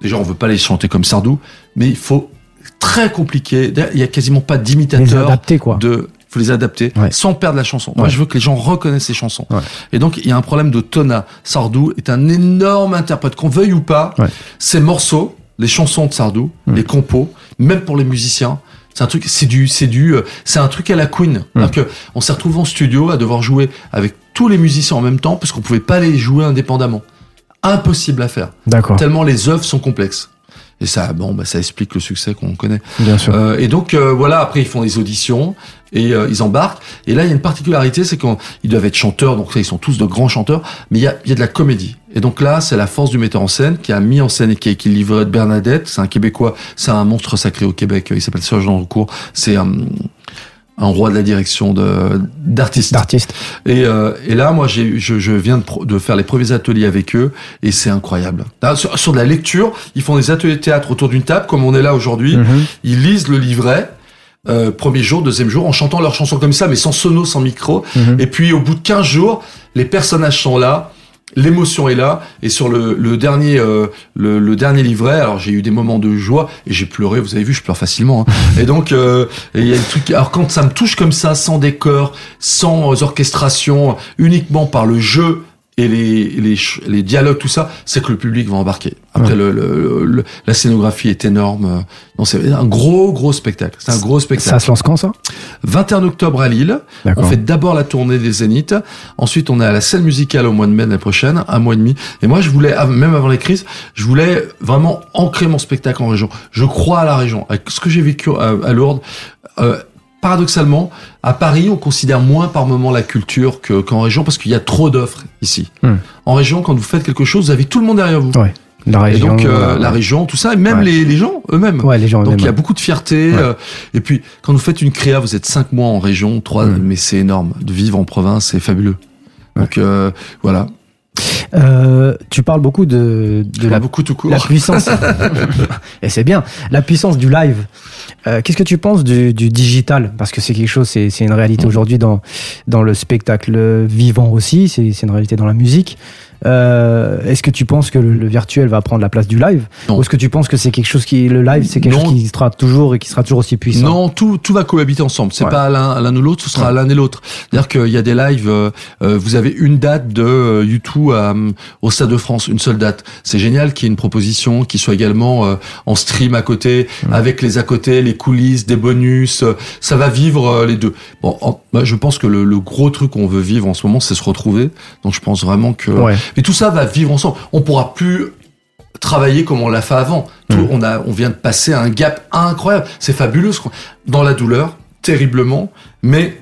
déjà on veut pas les chanter comme Sardou, mais il faut très compliqué. Il y a quasiment pas d'imitateur quoi. de faut les adapter sans perdre la chanson. Moi, je veux que les gens reconnaissent les chansons. Et donc, il y a un problème de tona. Sardou est un énorme interprète, qu'on veuille ou pas. Ces morceaux, les chansons de Sardou, les compos, même pour les musiciens, c'est un truc, c'est du, c'est du, euh, c'est un truc à la Queen. Mm. Que on s'est retrouvé en studio à devoir jouer avec tous les musiciens en même temps parce qu'on pouvait pas les jouer indépendamment. Impossible à faire. D'accord. Tellement les œuvres sont complexes. Et ça, bon, bah, ça explique le succès qu'on connaît. Bien sûr. Euh, et donc euh, voilà, après ils font des auditions et euh, ils embarquent. Et là, il y a une particularité, c'est qu'ils doivent être chanteurs, donc là, ils sont tous de grands chanteurs, mais il y a, il y a de la comédie. Et donc là, c'est la force du metteur en scène qui a mis en scène et qui a écrit de Bernadette. C'est un Québécois, c'est un monstre sacré au Québec. Il s'appelle Serge Recours. C'est un un roi de la direction de d'artistes. D'artistes. Et, euh, et là, moi, j'ai, je, je viens de, de, faire les premiers ateliers avec eux, et c'est incroyable. sur, sur, de la lecture, ils font des ateliers de théâtre autour d'une table, comme on est là aujourd'hui. Mhm. Ils lisent le livret. Euh, premier jour, deuxième jour, en chantant leurs chansons comme ça, mais sans sono, sans micro. Mhm. Et puis, au bout de 15 jours, les personnages sont là l'émotion est là et sur le, le dernier euh, le, le, dernier livret alors j'ai eu des moments de joie et j'ai pleuré vous avez vu je pleure facilement hein. et donc euh, il y a des trucs alors quand ça me touche comme ça sans décor sans orchestration uniquement par le jeu et les, les, les, dialogues, tout ça, c'est que le public va embarquer. Après, le, le, la scénographie est énorme. Non, c'est un gros, gros spectacle. C'est un gros spectacle. Ça se lance quand, ça? 21 octobre à Lille. On fait d'abord la tournée des Zéniths. Ensuite, on est à la scène musicale au mois de mai l'année prochaine, un mois et demi. Et moi, je voulais, même avant les crises, je voulais vraiment ancrer mon spectacle en région. Je crois à la région. Avec ce que j'ai vécu à, à Lourdes, euh, paradoxalement, à Paris, on considère moins par moment la culture qu'en région parce qu'il y a trop d'offres ici. Hmm. En région, quand vous faites quelque chose, vous avez tout le monde derrière vous. Ouais. La région, et donc euh, la région, tout ça, et même les, les, gens eux-mêmes. Ouais, les gens donc il y a beaucoup de fierté. Euh, et puis quand vous faites une créa, vous êtes cinq mois en région, trois, hmm. mais c'est énorme. De vivre en province, c'est fabuleux. Donc euh, voilà. Euh, tu parles beaucoup de, de la, beaucoup tout court. la puissance. et c'est bien. La puissance du live. Euh, Qu'est-ce que tu penses du, du digital? Parce que c'est quelque chose, c'est une réalité mm. aujourd'hui dans, dans le spectacle vivant aussi, c'est une réalité dans la musique. Euh, est-ce que tu penses que le, virtuel va prendre la place du live Ou est-ce que tu penses que c'est quelque chose qui le live c'est quelque chose qui sera toujours et qui sera toujours aussi puissant Non, tout tout va cohabiter ensemble. C'est pas l'un ou l'autre, ce sera l'un et l'autre. C'est-à-dire qu'il y a des lives. Euh, euh, vous avez une date de YouTube au Stade de France, une seule date. C'est génial qu'il y ait une proposition qui soit également en stream à côté, avec les à côté, les coulisses, des bonus. ça va vivre les deux. Bon, je pense que le, le gros truc qu'on veut vivre en ce moment, c'est se retrouver. Donc je pense vraiment que mais tout ça va vivre ensemble. On pourra plus travailler comme on l'a fait avant. Tout, mm. on a, on vient de passer un gap incroyable. C'est fabuleux. Dans la douleur, terriblement, mais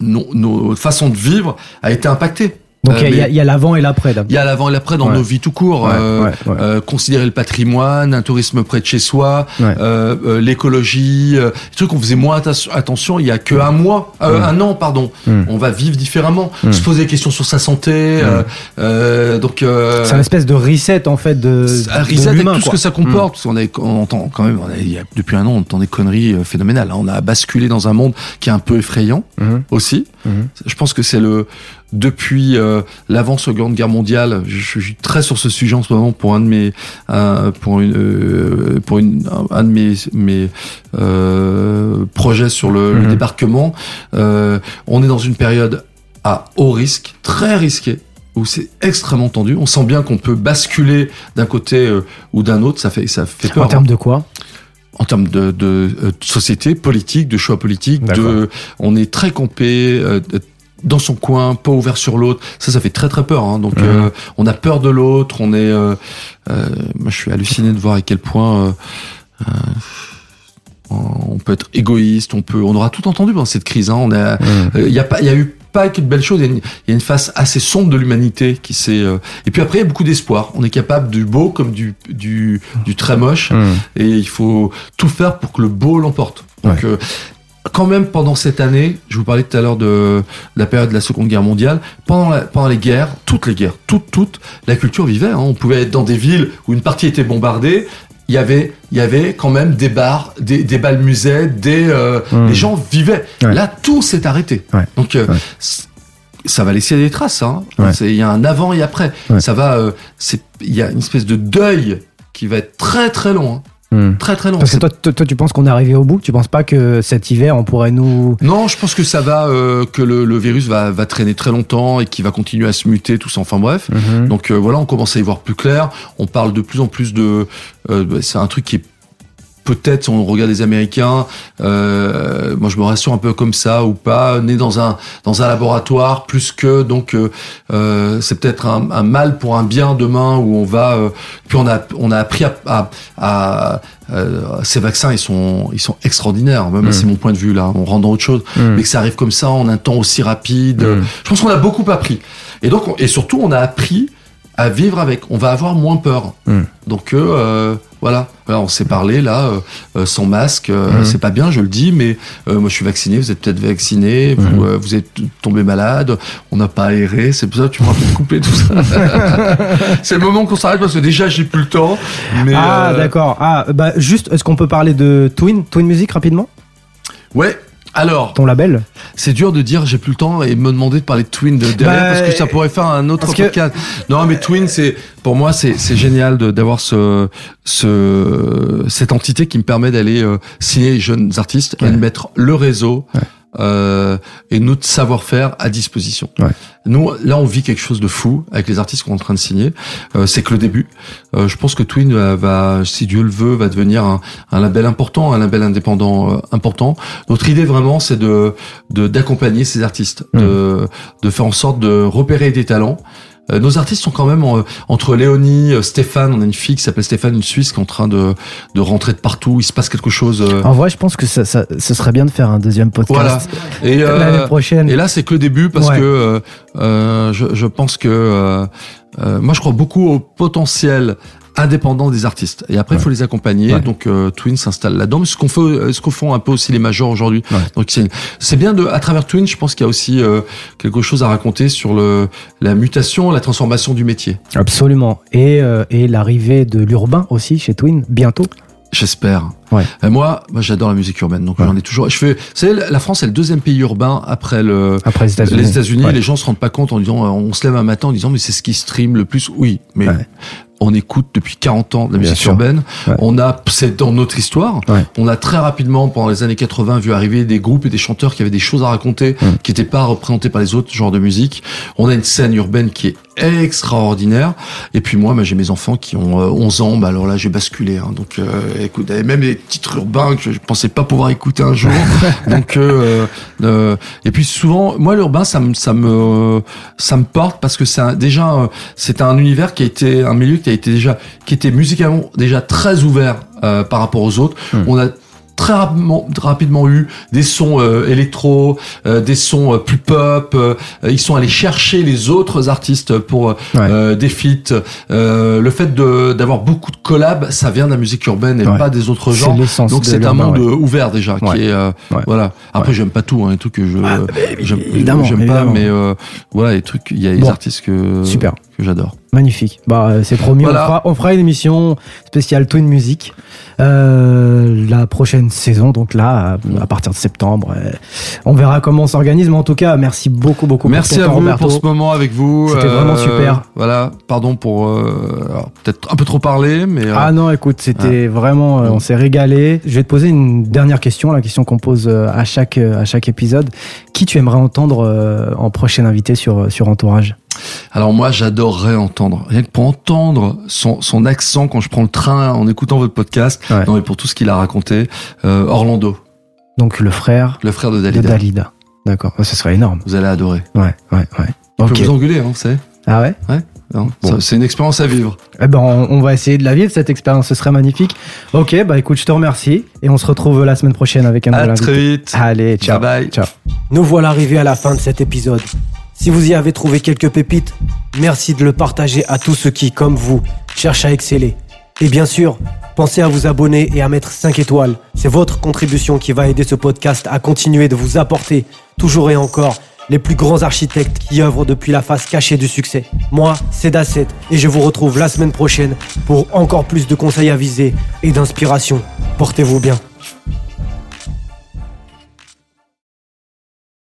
nos façons de vivre a été impactée. Donc il y, a l'avant et l'après. Il y a l'avant et l'après dans nos vies tout court. Euh, euh, considérer le patrimoine, un tourisme près de chez soi, euh, euh l'écologie, euh, trucs qu'on faisait moins attention il y a que un mois, un an pardon. Hmm. On va vivre différemment, hmm. se poser des questions sur sa santé. Hmm. donc c'est une espèce de reset en fait de. Un reset avec tout ce que ça comporte. Parce qu'on on entend quand même, on a, y a, depuis un an, on entend des conneries phénoménales. On a basculé dans un monde qui est un peu effrayant aussi. Je pense que c'est le depuis euh, l'avant Seconde Guerre mondiale. Je, suis très sur ce sujet en ce moment pour un de mes pour une euh, pour une un de mes mes euh, projets sur le, mhm. débarquement. on est dans une période à haut risque, très risqué où c'est extrêmement tendu. On sent bien qu'on peut basculer d'un côté ou d'un autre. Ça fait ça fait peur. En termes de quoi? En termes de, de, société politique, de choix politique, de, on est très campé, euh, dans son coin, pas ouvert sur l'autre. Ça, ça fait très très peur. Hein. Donc, mhm. euh, on a peur de l'autre. On est. Euh, euh, moi, je suis halluciné de voir à quel point on peut être égoïste. On peut. On aura tout entendu dans cette crise. Hein. On a. Mhm. Il y a pas. Il y a eu pas que de belles choses. Il y, a une, face assez sombre de l'humanité qui s'est. Et puis après, il y a beaucoup d'espoir. On est capable du beau comme du du, du très moche. Mhm. Et il faut tout faire pour que le beau l'emporte. Donc, quand même pendant cette année, je vous parlais tout à l'heure de, la période de la Seconde Guerre mondiale, pendant, pendant les guerres, toutes les guerres, toutes, toutes, la culture vivait. Hein. On pouvait être dans des villes où une partie était bombardée, il y avait, il y avait quand même des bars, des, des bals musées, des, euh, mmh. les gens vivaient. Là, tout s'est arrêté. Donc, euh, ça va laisser des traces. Hein. Il y a un avant et après. Ça va, euh, il y a une espèce de deuil qui va être très très long. Hein. Hmm. Très très long. Parce que toi, toi, tu penses qu'on est arrivé au bout? Tu penses pas que cet hiver, on pourrait nous... Non, je pense que ça va, euh, que le, le, virus va, va traîner très longtemps et qu'il va continuer à se muter, tout ça. Enfin bref. Mhm. Donc euh, voilà, on commence à y voir plus clair. On parle de plus en plus de... Euh, c'est un truc qui est peut-être on regarde les Américains, euh, moi je me rassure un peu comme ça ou pas, né dans un dans un laboratoire plus que donc euh, euh c'est peut-être un, un, mal pour un bien demain où on va euh, puis on a on a appris à, à, à euh, ces vaccins ils sont ils sont extraordinaires même mm. c'est mon point de vue là on rentre dans autre chose mm. mais que ça arrive comme ça en un temps aussi rapide mm. je pense qu'on a beaucoup appris et donc et surtout on a appris à vivre avec. On va avoir moins peur. Hmm. Donc euh, voilà. on s'est parlé là, euh, euh, sans masque. Hmm. C'est pas bien, je le dis, mais moi je suis vacciné. Vous êtes peut-être vacciné. Vous, hmm. vous, êtes tombé malade. On n'a pas aéré. C'est pour ça que tu m'as fait couper tout ça. c'est le moment qu'on s'arrête parce que déjà j'ai plus le temps. ah d'accord. Ah bah juste, est-ce qu'on peut parler de Twin, Twin Music rapidement? Ouais. Alors, ton label C'est dur de dire j'ai plus le temps et me demander de parler de Twin de derrière bah, parce que ça pourrait faire un autre podcast. Non, mais Twin, c'est pour moi c'est génial d'avoir ce ce cette entité qui me permet d'aller euh, signer les jeunes artistes et de mettre le réseau. Euh, et notre savoir-faire à disposition. Ouais. Nous, là, on vit quelque chose de fou avec les artistes qu'on est en train de signer. Euh, c'est que le début. Euh, je pense que Twin va, si Dieu le veut, va devenir un, un label important, un label indépendant euh, important. Notre idée vraiment, c'est de d'accompagner ces artistes, mmh. de, de faire en sorte de repérer des talents euh, nos artistes sont quand même entre Léonie, euh, Stéphane, on a une fille qui s'appelle Stéphane, une Suisse qui est en train de, de rentrer de partout. Il se passe quelque chose. Euh. En vrai, je pense que ça, ça, ce serait bien de faire un deuxième podcast voilà. l'année prochaine. Et là, c'est que le début parce que je, je, pense que moi, je crois beaucoup au potentiel indépendant des artistes. Et après, il faut les accompagner. Donc, euh, Twin s'installe là-dedans. ce qu'on fait, euh, ce qu'on font un peu aussi les majors aujourd'hui. Donc, c'est bien de, à travers Twin, je pense qu'il y a aussi euh, quelque chose à raconter sur le la mutation, la transformation du métier. Absolument. Et et l'arrivée de l'urbain aussi chez Twin bientôt. J'espère. Ouais. moi, moi j'adore la musique urbaine, donc j'en ai toujours. Je fais. Savez, la France est le deuxième pays urbain après le. Après les États-Unis. Les États-Unis, les gens se rendent pas compte en disant, on se lève un matin en disant, mais c'est ce qui stream le plus. Oui, mais on écoute depuis 40 ans de la musique urbaine. On a, c'est dans notre histoire. On a très rapidement, pendant les années 80, vu arriver des groupes et des chanteurs qui avaient des choses à raconter, qui n'étaient pas représentés par les autres genres de musique. On a une scène urbaine qui est extraordinaire. Et puis moi, bah, j'ai mes enfants qui ont 11 euh, ans. Bah, alors là, j'ai basculé. Hein. Donc, euh, écoute, même les titres urbains que je pensais pas pouvoir écouter un jour. Donc, euh, euh, et puis souvent, moi, l'urbain, ça me, ça me, ça me porte parce que c'est déjà, c'est un univers qui a été, un milieu qui a été déjà, qui était musicalement déjà très ouvert euh, par rapport aux autres. Hmm. On a très rapidement, rapidement eu des sons euh, électro, euh, des sons euh, plus pop. ils sont allés chercher les autres artistes pour des feats. le fait de d'avoir beaucoup de collabs, ça vient de la musique urbaine et pas des autres genres. Donc c'est un monde ouvert déjà qui est voilà. Après j'aime pas tout, hein, tout que je ah, j'aime pas, mais voilà les trucs. Il y a des artistes que super que j'adore. Magnifique. Bah, c'est promis. On, fera, on, fera, une émission spéciale Twin Music euh, la prochaine saison. Donc là, à, partir de septembre, euh, on verra comment on s'organise. Mais en tout cas, merci beaucoup, beaucoup. Merci à vous pour ce moment avec vous. C'était vraiment euh, super. Voilà. Pardon pour peut-être un peu trop parler, mais ah non, écoute, c'était vraiment, on s'est régalé. Je vais te poser une dernière question, la question qu'on pose à chaque à chaque épisode. Qui tu aimerais entendre en prochain invité sur sur Entourage? Alors moi, j'adorerais entendre, rien que pour entendre son, son accent quand je prends le train en écoutant votre podcast, non mais pour tout ce qu'il a raconté, euh, Orlando. Donc le frère. Le frère de Dalida. De Dalida. D'accord, ça serait énorme. Vous allez adorer. Ouais, ouais, ouais. On peut vous engueuler, hein, vous savez. Ah ouais Ouais. C'est une expérience à vivre. Eh ben, on, va essayer de la vivre cette expérience, ce serait magnifique. Ok, bah écoute, je te remercie et on se retrouve la semaine prochaine avec un nouvel À très vite. Allez, ciao. Bye bye. Ciao. Nous voilà arrivés à la fin de cet épisode. Si vous y avez trouvé quelques pépites, merci de le partager à tous ceux qui, comme vous, cherchent à exceller. Et bien sûr, pensez à vous abonner et à mettre 5 étoiles. C'est votre contribution qui va aider ce podcast à continuer de vous apporter, toujours et encore, les plus grands architectes qui œuvrent depuis la face cachée du succès. Moi, c'est Dasset et je vous retrouve la semaine prochaine pour encore plus de conseils avisés et d'inspiration. Portez-vous bien.